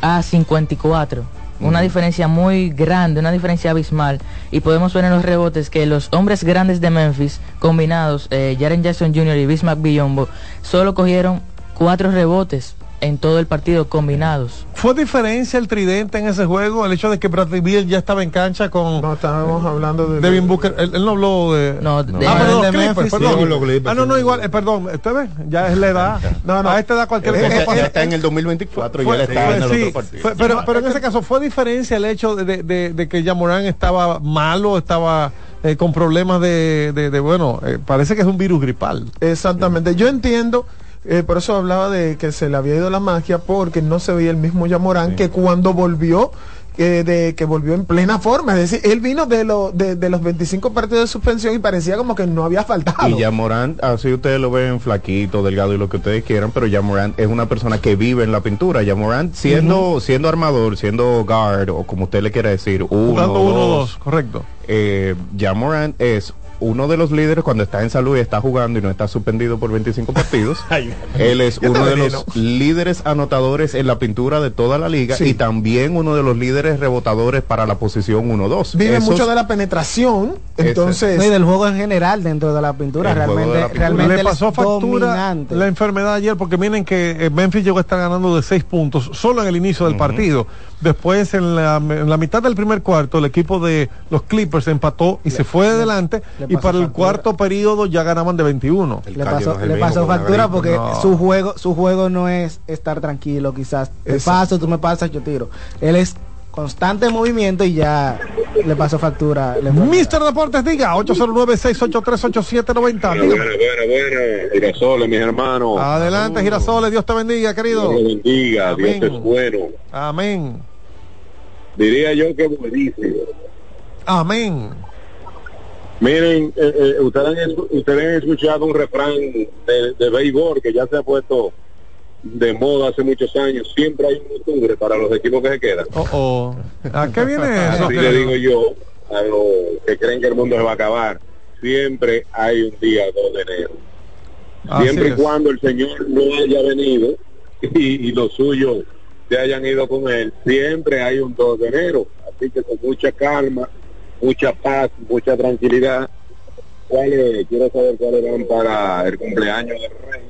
a 54. Una diferencia muy grande, una diferencia abismal. Y podemos ver en los rebotes que los hombres grandes de Memphis, combinados, eh, Jaren Jackson Jr. y Bismack Biyombo, solo cogieron cuatro rebotes en todo el partido combinados. ¿Fue diferencia el tridente en ese juego? El hecho de que Bradley Beal ya estaba en cancha con. No, estábamos hablando de. Devin Booker. Él, él no habló de. No, de- ah, perdón, de Clippers, Memphis, perdón. sí, los Clippers, ah, no, no, igual. eh, perdón, ¿usted ve? Ya es la edad. No, no. A esta edad cualquier cosa está en el 2024 y Fue- ya él está en el sí, otro partido. fue- pero, pero en ese caso, ¿fue diferencia el hecho de, de, de- de que Yamorán estaba malo, estaba eh, con problemas de, de, de, bueno, eh, parece que es un virus gripal? Exactamente. Yo entiendo, eh, por eso hablaba de que se le había ido la magia, porque no se veía el mismo Yamorán que cuando volvió. eh, de que volvió en plena forma, es decir, él vino de, lo, de, de los 25 partidos de suspensión y parecía como que no había faltado. Y ya Morant, así ustedes lo ven flaquito, delgado y lo que ustedes quieran, pero ya Morant es una persona que vive en la pintura. Ya Morant siendo, siendo armador, siendo guard, o como usted le quiera decir, uno, Jugando uno, dos, dos, correcto. eh, ya Morant es uno de los líderes cuando está en salud y está jugando y no está suspendido por 25 partidos. Él es uno de los líderes anotadores en la pintura de toda la liga Sí. y también uno de los líderes rebotadores para la posición 1-2. Vive Esos- mucho de la penetración, entonces... No, y del juego en general dentro de la pintura, El realmente, la pintura. realmente Le pasó factura dominante. la enfermedad ayer porque miren que eh, Memphis llegó a estar ganando de seis puntos solo en el inicio del partido. Después en la, en la mitad del primer cuarto el equipo de los Clippers empató y se fue de adelante le y para el cuarto periodo ya ganaban de 21. El le pasó, no le factura porque No. su juego su juego no es estar tranquilo quizás te Exacto. paso tú me pasas yo tiro él es constante movimiento y ya le pasó factura enfermedad. Mister Deportes diga 809-683-8790. Buena, Dígame. buena, buena. Girasoles, mis hermanos. Adelante, Girasoles, Dios te bendiga, querido. Dios los bendiga, Amén. Dios es bueno. Amén. Diría yo que buenísimo. Amén. Miren, eh, eh, ustedes, ustedes han escuchado un refrán de, de béisbol que ya se ha puesto de moda hace muchos años. Siempre hay un octubre para los equipos que se quedan. Oh, oh. ¿A qué viene eso? Así le digo yo a los que creen que el mundo se va a acabar. Siempre hay un día 2 de enero. Siempre y cuando el Señor no haya venido y, y los suyos se hayan ido con él, siempre hay un 2 de enero. Así que con mucha calma, mucha paz, mucha tranquilidad. ¿Cuáles, quiero saber cuáles van para el cumpleaños del rey?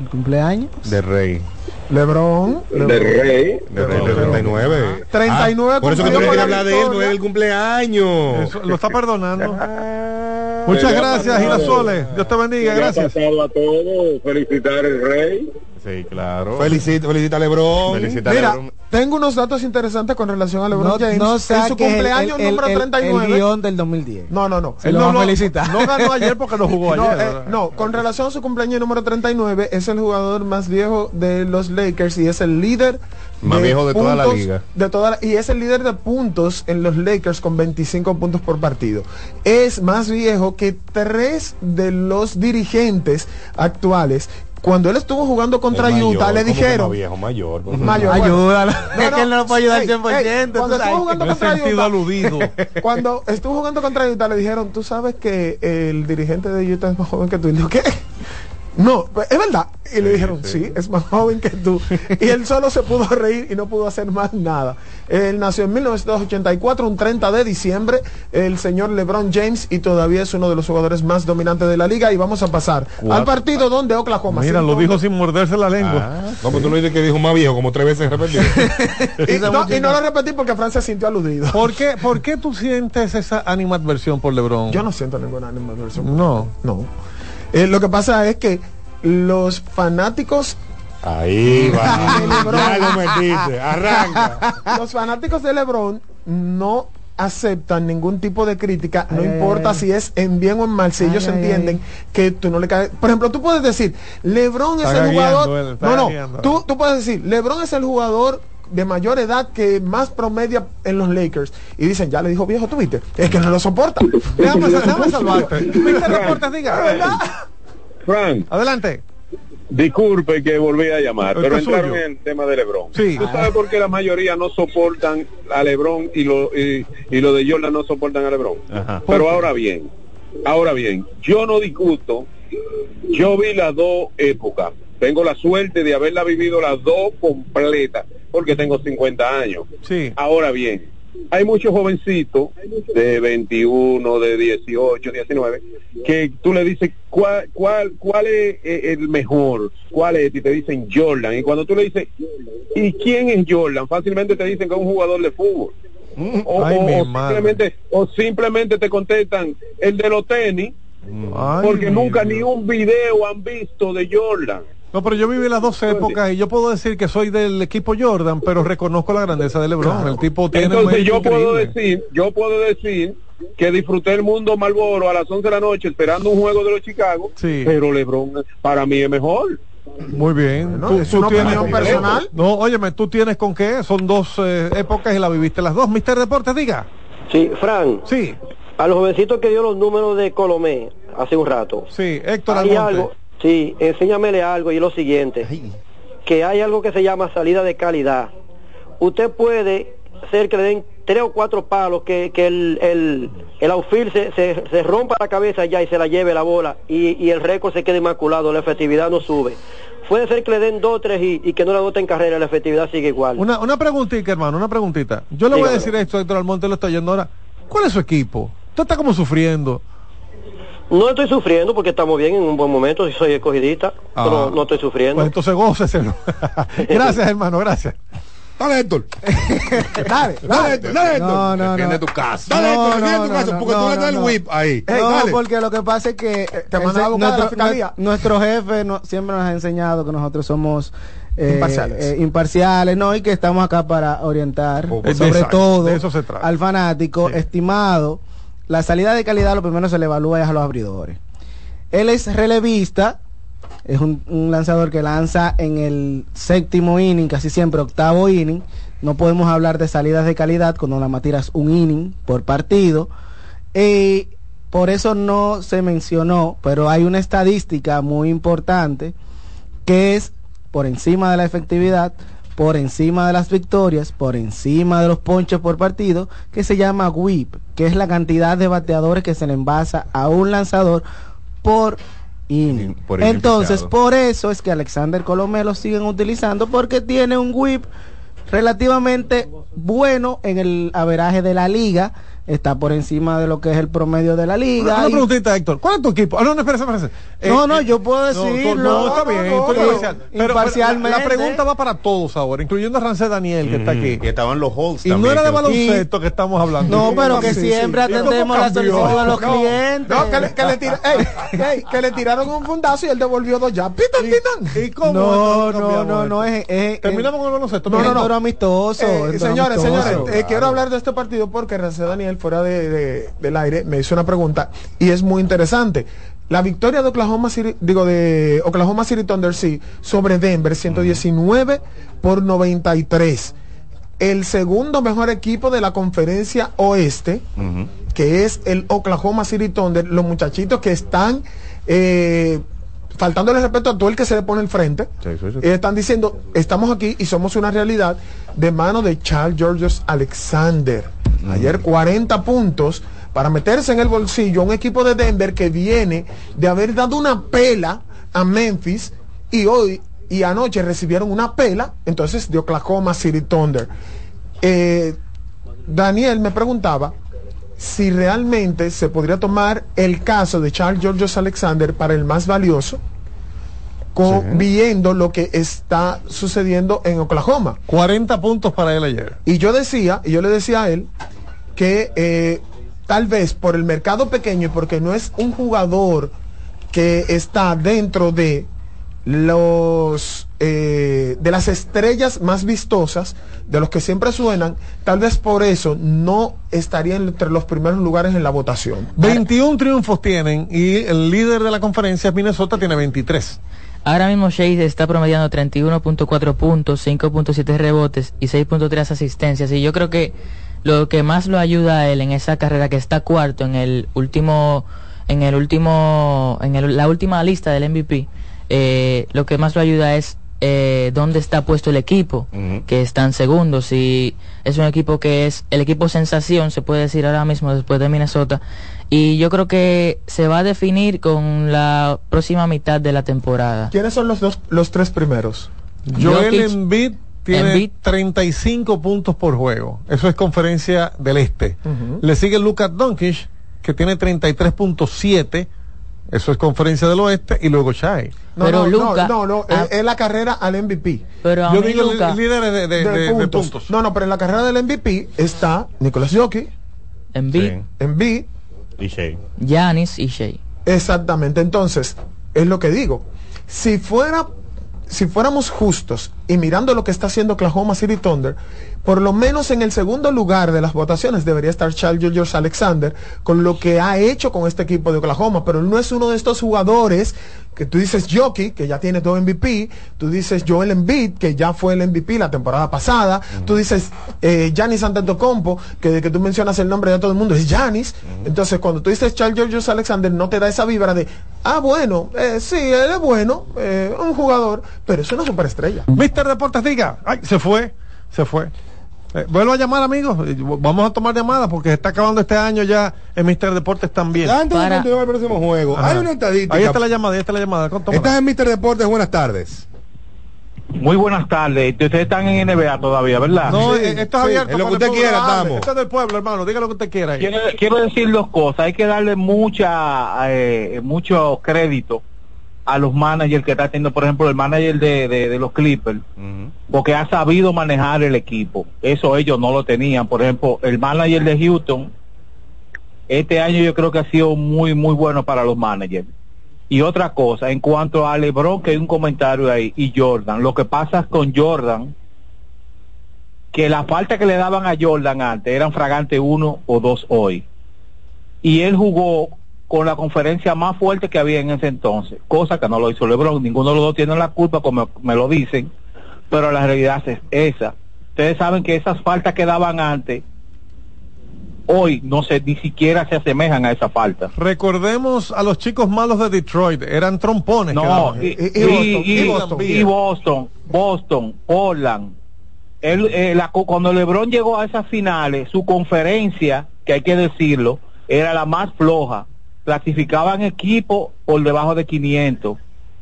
¿El cumpleaños? De Rey. Lebron. Del rey. De Rey de 39. 39 Ah, por eso que tú no quieres hablar de él, no es el cumpleaños. Eso, lo está perdonando. Muchas gracias, Girasoles. Dios te bendiga, gracias. a todos, felicitar al rey. Sí, claro. Felicita, felicita a Lebron. Felicita a Mira, Lebron. tengo unos datos interesantes con relación a LeBron No, James. no en su cumpleaños el, el- número el- 39. el guion del 2010. No, no, no. Se lo no, a no, felicitar. No ganó ayer porque no jugó No, ayer. eh, no, con relación a su cumpleaños número 39, es el jugador más viejo de los Lakers y es el líder Más viejo de toda la liga. de toda la- y es el líder de puntos en los Lakers con 25 puntos por partido. Es más viejo que tres de los dirigentes actuales. Cuando él estuvo jugando contra mayor, Utah, le ¿cómo que dijeron, viejo, mayor. pues. Mayor. Ayúdalo. No, es que él no lo puede ayudar ey, 100%. ey, cuando estuvo jugando he contra Utah, aludido. cuando estuvo jugando contra Utah le dijeron, tú sabes que el dirigente de Utah es más joven que tú. Y dijo, ¿qué? No, es verdad. Y le dijeron, sí. es más joven que tú. Y él solo se pudo reír y no pudo hacer más nada. Él nació en 1984, un 30 de diciembre, el señor LeBron James, y todavía es uno de los jugadores más dominantes de la liga. Y vamos a pasar al partido donde Oklahoma Mira, City- lo dijo sin morderse la lengua. Ah, no, pues tú no dices que dijo más viejo como tres veces repetido. y, no, y no lo repetí porque Francia se sintió aludido. ¿Por qué, ¿Por qué tú sientes esa animadversión por LeBron? Yo no siento ninguna animadversión. No. No. Eh, lo que pasa es que los fanáticos Ahí va. de LeBron, ya lo metiste. Arranca. los fanáticos de LeBron no aceptan ningún tipo de crítica, no Ay, importa ay. si es en bien o en mal, si Ay, ellos ay, entienden que tú no le caes. Por ejemplo, tú puedes decir, LeBron es el jugador. él, no, no, tú, tú puedes decir, LeBron es el jugador de mayor edad que más promedia en los Lakers y dicen ya le dijo viejo tú viste es que no lo soporta Déjame, déjame salvarte. Mr. Reportes, diga. Frank, Adelante. disculpe que volví a llamar, pero es entraron suyo. en el tema de LeBron. Sí. ¿Tú sabes por qué la mayoría no soportan a LeBron y lo, y, y lo de Jordan no soportan a LeBron? Ajá. Pero ahora bien, ahora bien, yo no discuto, yo vi las dos épocas, tengo la suerte de haberla vivido las dos completas, porque tengo 50 años. Sí. Ahora bien, hay muchos jovencitos de 21, de 18, 19, que tú le dices cuál, cuál, cuál es eh, el mejor, cuál es, y te dicen Jordan. Y cuando tú le dices, ¿y quién es Jordan? Fácilmente te dicen que es un jugador de fútbol. O, Ay, o- simplemente, o simplemente te contestan el de los tenis, Ay, porque nunca ni un video han visto de Jordan. No, pero yo viví las dos épocas y yo puedo decir que soy del equipo Jordan, pero reconozco la grandeza de LeBron. El tipo tiene un Entonces yo puedo decir, yo puedo decir que disfruté el mundo Malboro a las 11 de la noche esperando un juego de los Chicago, Sí. pero LeBron para mí es mejor. Muy bien. Bueno, es una opinión personal. No, óyeme, tú tienes con qué. Son dos eh, épocas y la viviste las dos. Mister Deportes, diga. Sí, Fran, Sí, a los jovencitos que dio los números de Colomé hace un rato. sí. Héctor Hay Almonte. algo, sí, enséñamele algo y es lo siguiente, que hay algo que se llama salida de calidad. Usted puede hacer que le den tres o cuatro palos, que, que el, el, el outfield se, se, se rompa la cabeza ya y se la lleve la bola y, y el récord se quede inmaculado, la efectividad no sube. Puede ser que le den dos o tres y, y que no le anoten carrera, la efectividad sigue igual. Una, una preguntita, hermano, una preguntita. Yo le voy a decir esto Héctor Almonte, lo estoy oyendo ahora. ¿Cuál es su equipo? Usted está como sufriendo. No estoy sufriendo porque estamos bien en un buen momento, si soy escogidista, Ah. pero no estoy sufriendo. Pues entonces góceselo. gracias, hermano, gracias. Dale, Héctor. dale, Dale, Héctor. Dale, Héctor. No, no, Defiende no. tu casa. Dale, No, Héctor. Defiende tu casa. no, Porque tú no, le das el no. whip ahí. Ey, no, dale. porque lo que pasa es que te mandan a buscar a la nuestro, fiscalía. nue- nuestro jefe no- siempre nos ha enseñado que nosotros somos eh, Imparciales. eh, imparciales, no, y que estamos acá para orientar, Oh, sobre exacto, todo de eso se trata. al fanático estimado. La salida de calidad lo primero se le evalúa a los abridores. Él es relevista, es un, lanzador que lanza en el séptimo inning, casi siempre octavo inning. No podemos hablar de salidas de calidad cuando la tiras un inning por partido. Y por eso no se mencionó, pero hay una estadística muy importante que es por encima de la efectividad, por encima de las victorias, por encima de los ponches por partido, que se llama WHIP, que es la cantidad de bateadores que se le envasa a un lanzador por inning. Por Entonces, por eso es que Alexander Colomé lo siguen utilizando porque tiene un WHIP relativamente bueno en el averaje de la liga. Está por encima de lo que es el promedio de la liga. Una y- preguntita, Héctor. ¿Cuál es tu equipo? Ah, no, no, espérese, espérese. Eh, No, no, yo puedo no, decirlo. No, está bien, No, no, imparcial. Pero- imparcialmente. La, la pregunta va para todos ahora, incluyendo a Rancé Daniel, que está aquí. Y estaban los Halls Y no era de que- baloncesto que estamos hablando. No, ¿Cómo pero que siempre ¿Y cómo atendemos la solicitud de los No, clientes. No, que le, que le tira- ey, ey, que le tiraron un fundazo y él devolvió dos ya. Pitan, pitan. ¿Y cómo No, no, no, no, es, es, Terminamos con el baloncesto. No, no, no. Toro amistoso. Eh, señores, señores, eh, quiero hablar de este partido porque Rancé Daniel, fuera de, de- del aire, me hizo una pregunta y es muy interesante. La victoria de Oklahoma City, digo, de Oklahoma City Thunder, sí, sobre Denver, 119 por 93. El segundo mejor equipo de la conferencia oeste, que es el Oklahoma City Thunder, los muchachitos que están eh, faltándole respeto a todo el que se le pone el frente. Eh, están diciendo, estamos aquí y somos una realidad de mano de Charles Georges Alexander. Ayer 40 puntos para meterse en el bolsillo a un equipo de Denver que viene de haber dado una pela a Memphis y hoy y anoche recibieron una pela entonces de Oklahoma City Thunder. Eh, Daniel me preguntaba si realmente se podría tomar el caso de Charles Georges Alexander para el más valioso, co- viendo lo que está sucediendo en Oklahoma. 40 puntos para él ayer. Y yo decía, y yo le decía a él, que eh, tal vez por el mercado pequeño y porque no es un jugador que está dentro de los eh, de las estrellas más vistosas de los que siempre suenan tal vez por eso no estaría entre los primeros lugares en la votación 21 triunfos tienen y el líder de la conferencia Minnesota tiene 23. Ahora mismo Shea está promediando 31.4 puntos, 5.7 rebotes y 6.3 asistencias. Y yo creo que lo que más lo ayuda a él en esa carrera que está cuarto en el último, en el último, en el- la última lista del MVP, eh, lo que más lo ayuda es eh, dónde está puesto el equipo, que están segundos. Y es un equipo que es el equipo sensación, se puede decir ahora mismo después de Minnesota. Y yo creo que se va a definir con la próxima mitad de la temporada. ¿quiénes son los dos los tres primeros? Joel Jokic, Embiid tiene Embiid. 35 puntos por juego. Eso es conferencia del este. Le sigue Lucas Doncic que tiene 33.7. Eso es conferencia del oeste y luego Shai. No, Pero no, no, no, no, es, es la carrera al MVP. Pero a Yo mí digo el líder de, de- de de- de puntos. No, no, pero en la carrera del MVP está Nicolás Jokic, Embiid, Sí. Embiid, Y Shea. Giannis y Shea. Exactamente, entonces, es lo que digo. Si fuera si fuéramos justos y mirando lo que está haciendo Oklahoma City Thunder, por lo menos en el segundo lugar de las votaciones debería estar Charles George Alexander con lo que ha hecho con este equipo de Oklahoma, pero él no es uno de estos jugadores que tú dices Jockey, que ya tiene dos MVP, tú dices Joel Embiid, que ya fue el MVP la temporada pasada, tú dices eh, Giannis Antetokounmpo, que de que tú mencionas el nombre de todo el mundo es Giannis, entonces cuando tú dices Charles George Alexander no te da esa vibra de, ah bueno, eh, sí, él es bueno, eh, un jugador, pero es una superestrella. Mister Deportes diga, ay, se fue, se fue. Eh, vuelvo a llamar amigos, vamos a tomar llamadas porque se está acabando este año ya en Mister Deportes también. Antes de Para- continuar el próximo juego, Ajá. hay una estadística. Ahí está la llamada, ahí está la llamada. Estás en Mister Deportes, buenas tardes. Muy buenas tardes. Ustedes están en NBA todavía, ¿verdad? No, Sí, eh, esto es sí, abierto. en lo que usted quiera, estamos. Esto es del pueblo, hermano. Diga lo que usted quiera. ahí. Quiero, quiero decir dos cosas. Hay que darle mucha, eh, mucho crédito a los managers que está haciendo, por ejemplo, el manager de, de, de los Clippers, porque ha sabido manejar el equipo. Eso ellos no lo tenían. Por ejemplo, el manager de Houston, este año yo creo que ha sido muy, muy bueno para los managers. Y otra cosa, en cuanto a LeBron, que hay un comentario ahí, y Jordan, lo que pasa con Jordan, que la falta que le daban a Jordan antes eran fragante uno o dos hoy. Y él jugó con la conferencia más fuerte que había en ese entonces, cosa que no lo hizo LeBron. Ninguno de los dos tiene la culpa, como me lo dicen, pero la realidad es esa. Ustedes saben que esas faltas que daban antes, hoy no se ni siquiera se asemejan a esa falta. Recordemos a los chicos malos de Detroit, eran trompones. No, y, y- y- y Boston, Boston, Portland. Él, eh, la co- cuando LeBron llegó a esas finales, su conferencia, que hay que decirlo, era la más floja. Clasificaban equipos por debajo de 500,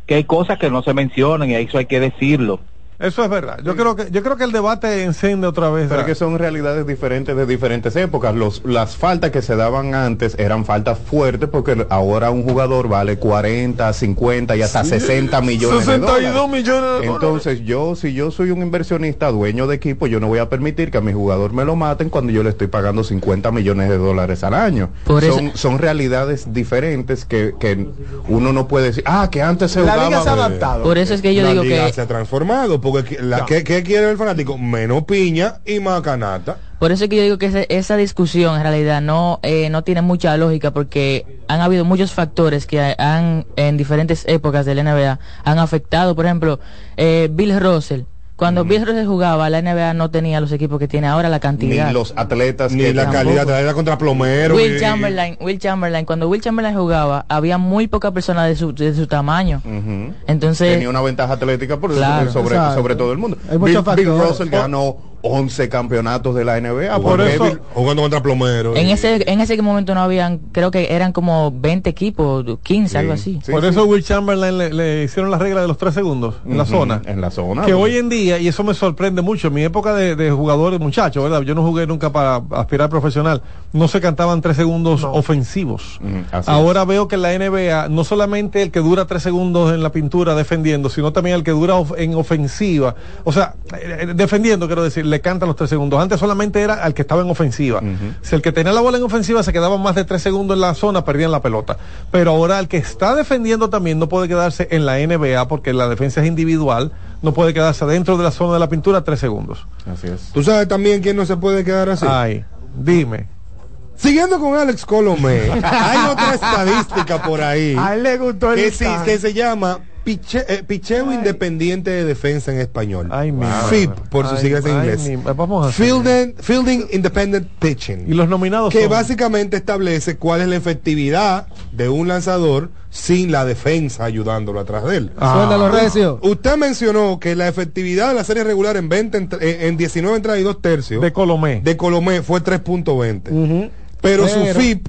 que hay cosas que no se mencionan y eso hay que decirlo. Eso es verdad. Yo creo que yo creo que el debate enciende otra vez. Pero que son realidades diferentes de diferentes épocas. Los, las faltas que se daban antes eran faltas fuertes porque ahora un jugador vale 40, 50 y hasta 60 millones de 62 dólares. millones de Entonces yo, si yo soy un inversionista dueño de equipo, yo no voy a permitir que a mi jugador me lo maten cuando yo le estoy pagando 50 millones de dólares al año. Por son, eso- son realidades diferentes que, que uno no puede decir, ah, que antes se La jugaba... liga se ha adaptado. Por eso es que yo la digo liga que se ha transformado porque la- ¿qué, qué quiere el fanático? Menos piña y más canasta. Por eso es que yo digo que ese- esa discusión en realidad no eh, no tiene mucha lógica porque han habido muchos factores que han en diferentes épocas del NBA han afectado. Por ejemplo, eh, Bill Russell. Cuando Bill Russell jugaba, la NBA no tenía los equipos que tiene ahora, la Ni cantidad. los atletas Ni que la tampoco. calidad, la calidad contra plomero. Will y- Chamberlain, Will Chamberlain, cuando Will Chamberlain jugaba, había muy pocas personas de su, de su tamaño. Entonces, tenía una ventaja atlética por Claro. sobre, sobre todo el mundo. Hay Bill, muchos Bill factores. Russell ganó 11 campeonatos de la NBA. Por eso, Bill- jugando contra plomero. en y- ese en ese momento no habían, creo que eran como 20 equipos, 15, algo así. Sí, Por sí. eso Will Chamberlain le, le hicieron la regla de los tres segundos en la zona. En la zona. que porque- hoy en día, y eso me sorprende mucho, en mi época de, de jugador, muchacho, ¿verdad? Yo no jugué nunca para aspirar profesional. No se cantaban tres segundos ofensivos. Ahora veo que en la NBA, no solamente el que dura tres segundos en la pintura defendiendo, sino también el que dura of- en ofensiva. O sea, eh, eh, defendiendo, quiero decir, le cantan los tres segundos. Antes solamente era al que estaba en ofensiva. Si el que tenía la bola en ofensiva se quedaba más de tres segundos en la zona, perdían la pelota. Pero ahora el que está defendiendo también no puede quedarse en la NBA porque la defensa es individual, no puede quedarse dentro de la zona de la pintura tres segundos. Así es. ¿Tú sabes también quién no se puede quedar así? Ay, dime. Siguiendo con Alex Colomé, hay otra estadística por ahí A él le gustó el que, sí- que se llama piche- eh, picheo independiente de defensa en español. Ay, mi FIP, por sus Ay, siglas en inglés. mi- vamos a hacer. Fielding, Fielding Independent Pitching. Y los nominados que son- básicamente establece cuál es la efectividad de un lanzador sin la defensa ayudándolo atrás de él. Ah. Suéltalo, Recio. Usted mencionó que la efectividad de la serie regular en 20 entre- en, en 19 entradas y 2 tercios de Colomé. de Colomé fue 3.20. Pero, su FIP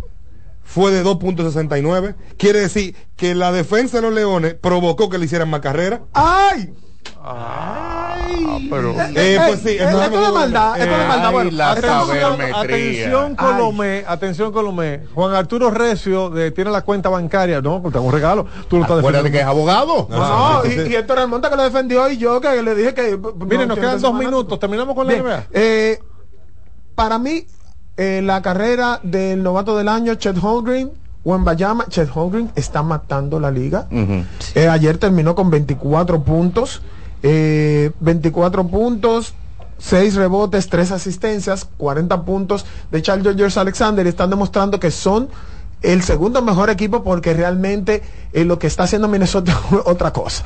fue de 2.69. Quiere decir que la defensa de los Leones provocó que le hicieran más carrera. ¡Ay! pero Eh, pues sí, eh, eso esto de maldad, esto de maldad. ay, Bueno, la atención, Ay. Colomé, atención Colomé. Juan Arturo Recio de- tiene la cuenta bancaria. No, pues tengo un regalo. Tú lo estás Acuérdate que es defendiendo. abogado. No, y, y Héctor Almonte que lo defendió y yo que le dije que... Miren, nos quedan dos minutos. Terminamos con la Bien, NBA. eh, para mí, eh, la carrera del novato del año, Chet Holmgren, Wembayama, Chet Holmgren está matando la liga. Eh, ayer terminó con 24 puntos, eh, 24 puntos, 6 rebotes, 3 asistencias, 40 puntos de Charles George Alexander y están demostrando que son el segundo mejor equipo porque realmente eh, lo que está haciendo Minnesota es otra cosa.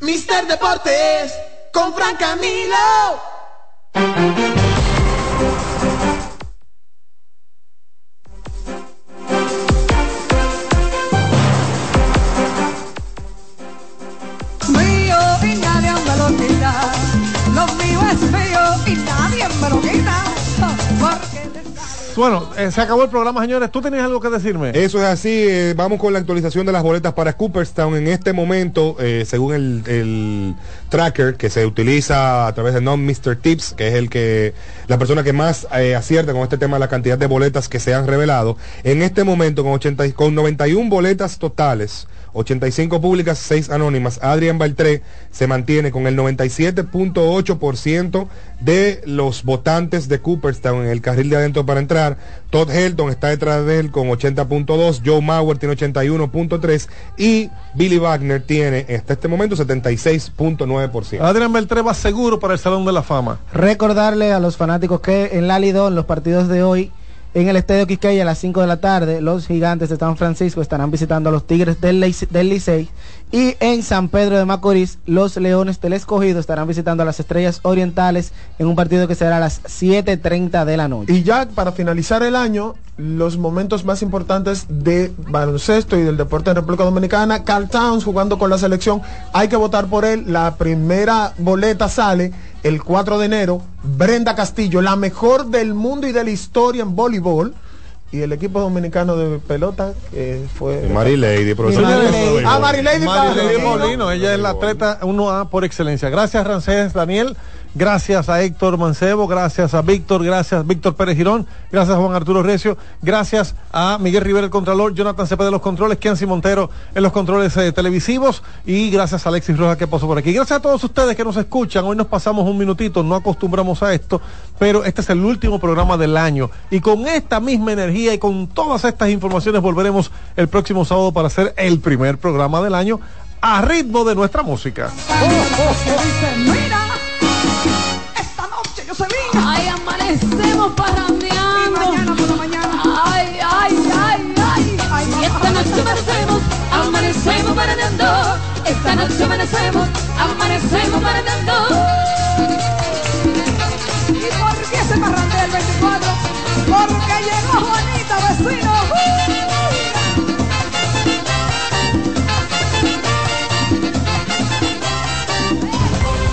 Mister Deportes con Fran Camilo. Bueno, eh, se acabó el programa, señores. ¿Tú tenías algo que decirme? Eso es así, eh, vamos con la actualización de las boletas para Cooperstown. En este momento, eh, según el, el tracker que se utiliza a través de Non Mr. Tips, que es el que la persona que más eh, acierta con este tema la cantidad de boletas que se han revelado, en este momento con, 80, y- con 91 boletas totales, 85 públicas, 6 anónimas, Adrián Baltré se mantiene con el 97.8% de los votantes de Cooperstown en el carril de adentro para entrar. Todd Helton está detrás de él con 80.2, Joe Mauer tiene 81.3 y Billy Wagner tiene hasta este momento 76.9%. Adrián Beltré va seguro para el Salón de la Fama. Recordarle a los fanáticos que en la Lidón, los partidos de hoy, en el Estadio Quisqueya a las 5 de la tarde, los gigantes de San Francisco estarán visitando a los Tigres del, del Licey. Y en San Pedro de Macorís, los Leones del Escogido estarán visitando a las Estrellas Orientales en un partido que será a las 7.30 de la noche. Y ya para finalizar el año, los momentos más importantes de baloncesto y del deporte en República Dominicana, Carl Towns jugando con la selección, hay que votar por él. La primera boleta sale el 4 de enero. Brenda Castillo, la mejor del mundo y de la historia en voleibol. Y el equipo dominicano de pelota que fue... Mary Lady, profesor. Señores, Ah, Mary Lady Marilady Paulino. Paulino, ella es la atleta 1A por excelencia. Gracias, Rancés Daniel. Gracias a Héctor Mancebo, gracias a Víctor, gracias Víctor Pérez Girón, gracias a Juan Arturo Recio, gracias a Miguel Rivera el Contralor, Jonathan Cepeda de los controles, Kensi Montero en los controles eh, televisivos y gracias a Alexis Rojas que pasó por aquí. Gracias a todos ustedes que nos escuchan. Hoy nos pasamos un minutito, no acostumbramos a esto, pero este es el último programa del año y con esta misma energía y con todas estas informaciones volveremos el próximo sábado para hacer el primer programa del año a ritmo de nuestra música. Ay, amanecemos parrandeando. Y mañana por la mañana. Ay, ay, ay, ay. ay y esta noche amanecemos, amanecemos parrandeando. Esta noche amanecemos, amanecemos parrandeando. ¿Y por qué se parrandea el 24? Porque llegó Juanita, vecino.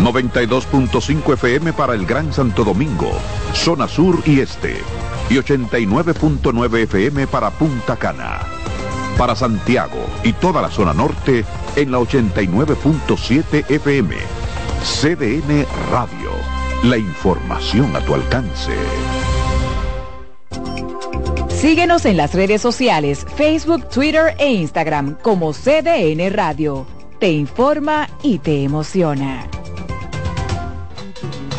92.5 FM para el Gran Santo Domingo, zona sur y este. Y 89.9 FM para Punta Cana. Para Santiago y toda la zona norte en la 89.7 FM. CDN Radio. La información a tu alcance. Síguenos en las redes sociales, Facebook, Twitter e Instagram como CDN Radio. Te informa y te emociona.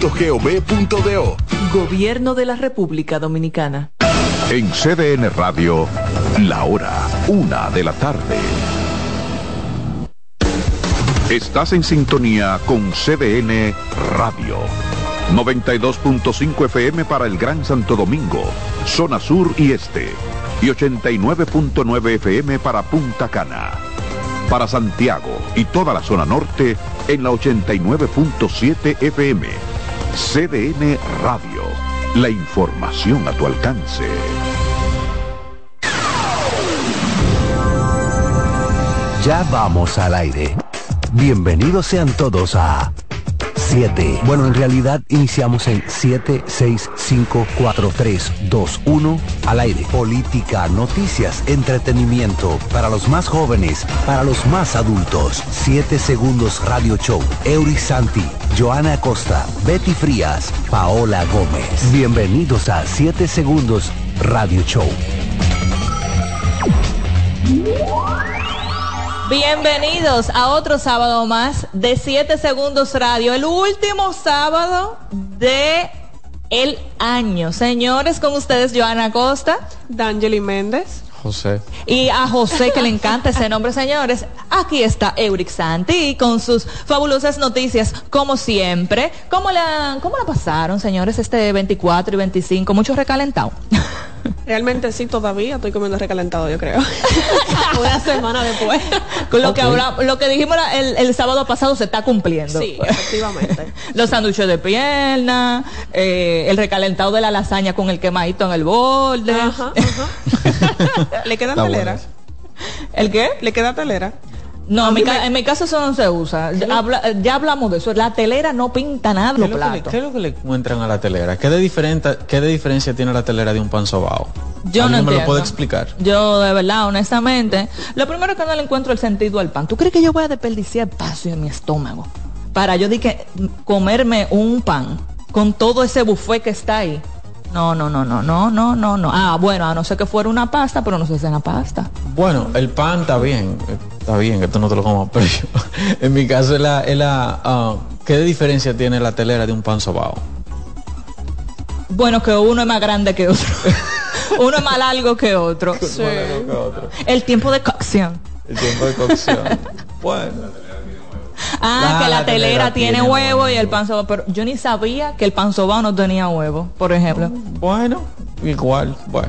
presidencia.gov.do. Gobierno de la República Dominicana. En CDN Radio, la hora, una de la tarde. Estás en sintonía con CDN Radio. 92.5 FM para el Gran Santo Domingo, zona sur y este. Y 89.9 FM para Punta Cana. Para Santiago y toda la zona norte en la 89.7 FM. CDN Radio. La información a tu alcance. Ya vamos al aire. Bienvenidos sean todos a 7. Bueno, en realidad iniciamos en 7, 6, 5, 4, 3, 2, 1 al aire. Política, noticias, entretenimiento para los más jóvenes, para los más adultos. 7 segundos Radio Show. Eury Santi, Joana Acosta, Betty Frías, Paola Gómez. Bienvenidos a 7 segundos Radio Show. Bienvenidos a otro sábado más de 7 Segundos Radio, el último sábado de el año. Señores, con ustedes Joana Costa, D'Angeli Méndez. José. Y a José, que le encanta ese nombre, señores, aquí está Euric Santi con sus fabulosas noticias, como siempre. ¿Cómo la, cómo la pasaron, señores, este 24 y 25? Mucho recalentado. Realmente sí, todavía estoy comiendo recalentado, yo creo. Una semana después. Con lo, que habla- lo que dijimos la- el, el sábado pasado se está cumpliendo. Sí, efectivamente. Los sándwiches de pierna, eh, el recalentado de la lasaña con el quemadito en el borde. ¿Le queda telera? ¿El qué? ¿Le queda telera? No, en mi, ca- en mi eso no se usa. Ya, habla- ya hablamos de eso. La telera no pinta nada ¿Qué los es, lo que le, platos. qué es lo que le encuentran a la telera? ¿Qué de, diferente, ¿Qué de diferencia tiene la telera de un pan sobao? Yo no ¿Alguien me lo puede explicar? Yo, de verdad, honestamente, lo primero que no le encuentro el sentido al pan. ¿Tú crees que yo voy a desperdiciar espacio en mi estómago para yo di que comerme un pan con todo ese buffet que está ahí? No, no, no, no, no, no, no, no. Ah, bueno, a no ser que fuera una pasta, pero no se cena pasta. Bueno, el pan está bien, está bien que tú no te lo comas, pero yo- en mi caso es la, es la ah, ¿qué diferencia tiene la telera de un pan sobao? Bueno, que uno es más grande que otro. uno es más largo que otro. Sí. El tiempo de cocción. El tiempo de cocción. bueno. Ah, Ah, que la, la telera, telera tiene, tiene huevo y el pan sobao, pero yo ni sabía que el pan sobao no tenía huevo, por ejemplo. Bueno, igual. Bueno.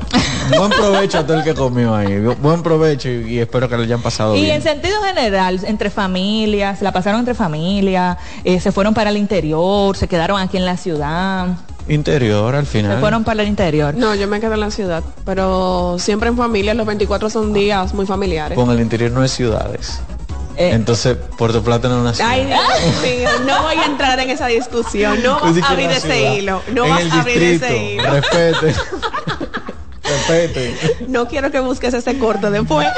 Buen provecho a todo el que comió ahí. Buen provecho y, y espero que lo hayan pasado Y bien. en sentido general, entre familias, la pasaron entre familias, eh, se fueron para el interior, se quedaron aquí en la ciudad, Interior al se final. fueron para el interior. No, yo me quedo en la ciudad, pero siempre en familia, los 24 son días muy familiares. Con el interior no es ciudades. Eh. Entonces, Puerto Plata no es una ciudad. Ay, Dios mío, no voy a entrar en esa discusión, no vas a abrir ese hilo, no en vas el a abrir ese distrito. hilo. Respete. Respete. No quiero que busques ese corte después.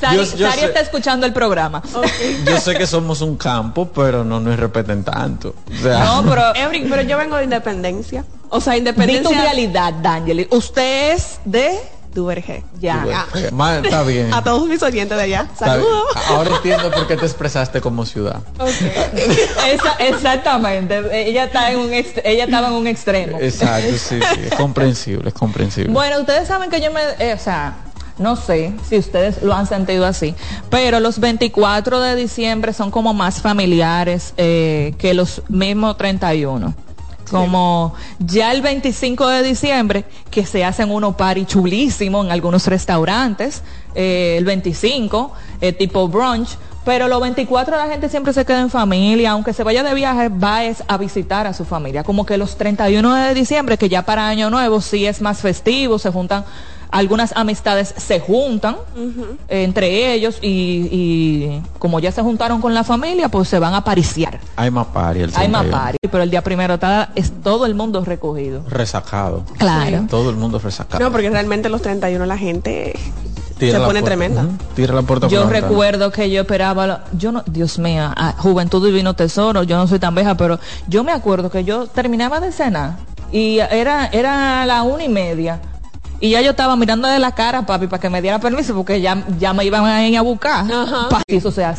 Sari, Yo- yo Sari sé- está escuchando el programa. Yo sé que somos un campo, pero no nos respeten tanto. O sea, No, pero Eric, pero yo vengo de independencia. O sea, di independencia. tu realidad, D'Angeli. Usted es de Duvergé. ya. Ma- está bien. A todos mis oyentes de allá. Saludos. Ahora entiendo por qué te expresaste como ciudad. Esa- exactamente. Ella está en un ella estaba en un extremo. Exacto, sí, sí. Es comprensible, es comprensible. Bueno, ustedes saben que yo me, eh, o sea, no sé si ustedes lo han sentido así, pero los 24 de diciembre son como más familiares eh, que los mismos 31. Como ya el 25 de diciembre, que se hacen unos party chulísimo en algunos restaurantes, eh, el 25, eh, tipo brunch, pero los 24 la gente siempre se queda en familia, aunque se vaya de viaje, va es a visitar a su familia. Como que los 31 de diciembre, que ya para Año Nuevo sí es más festivo, se juntan, algunas amistades se juntan eh, entre ellos y, y como ya se juntaron con la familia, pues se van a pariciar. Hay más el Hay más 31. party, pero el día primero está, es todo el mundo recogido. Resacado. Claro. Todo el mundo resacado. No, porque realmente los 31 la gente Tira se pone puerta. tremenda. Ujú. Tira la puerta Yo recuerdo que yo esperaba, lo- yo no, Dios mío, Juventud Divino Tesoro, yo no soy tan vieja, pero yo me acuerdo que yo terminaba de cenar y era, era la una y media. Y ya yo estaba mirando de la cara, papi, para que me diera permiso, porque ya, ya me iban a ir a buscar. Pa- Y eso se hacía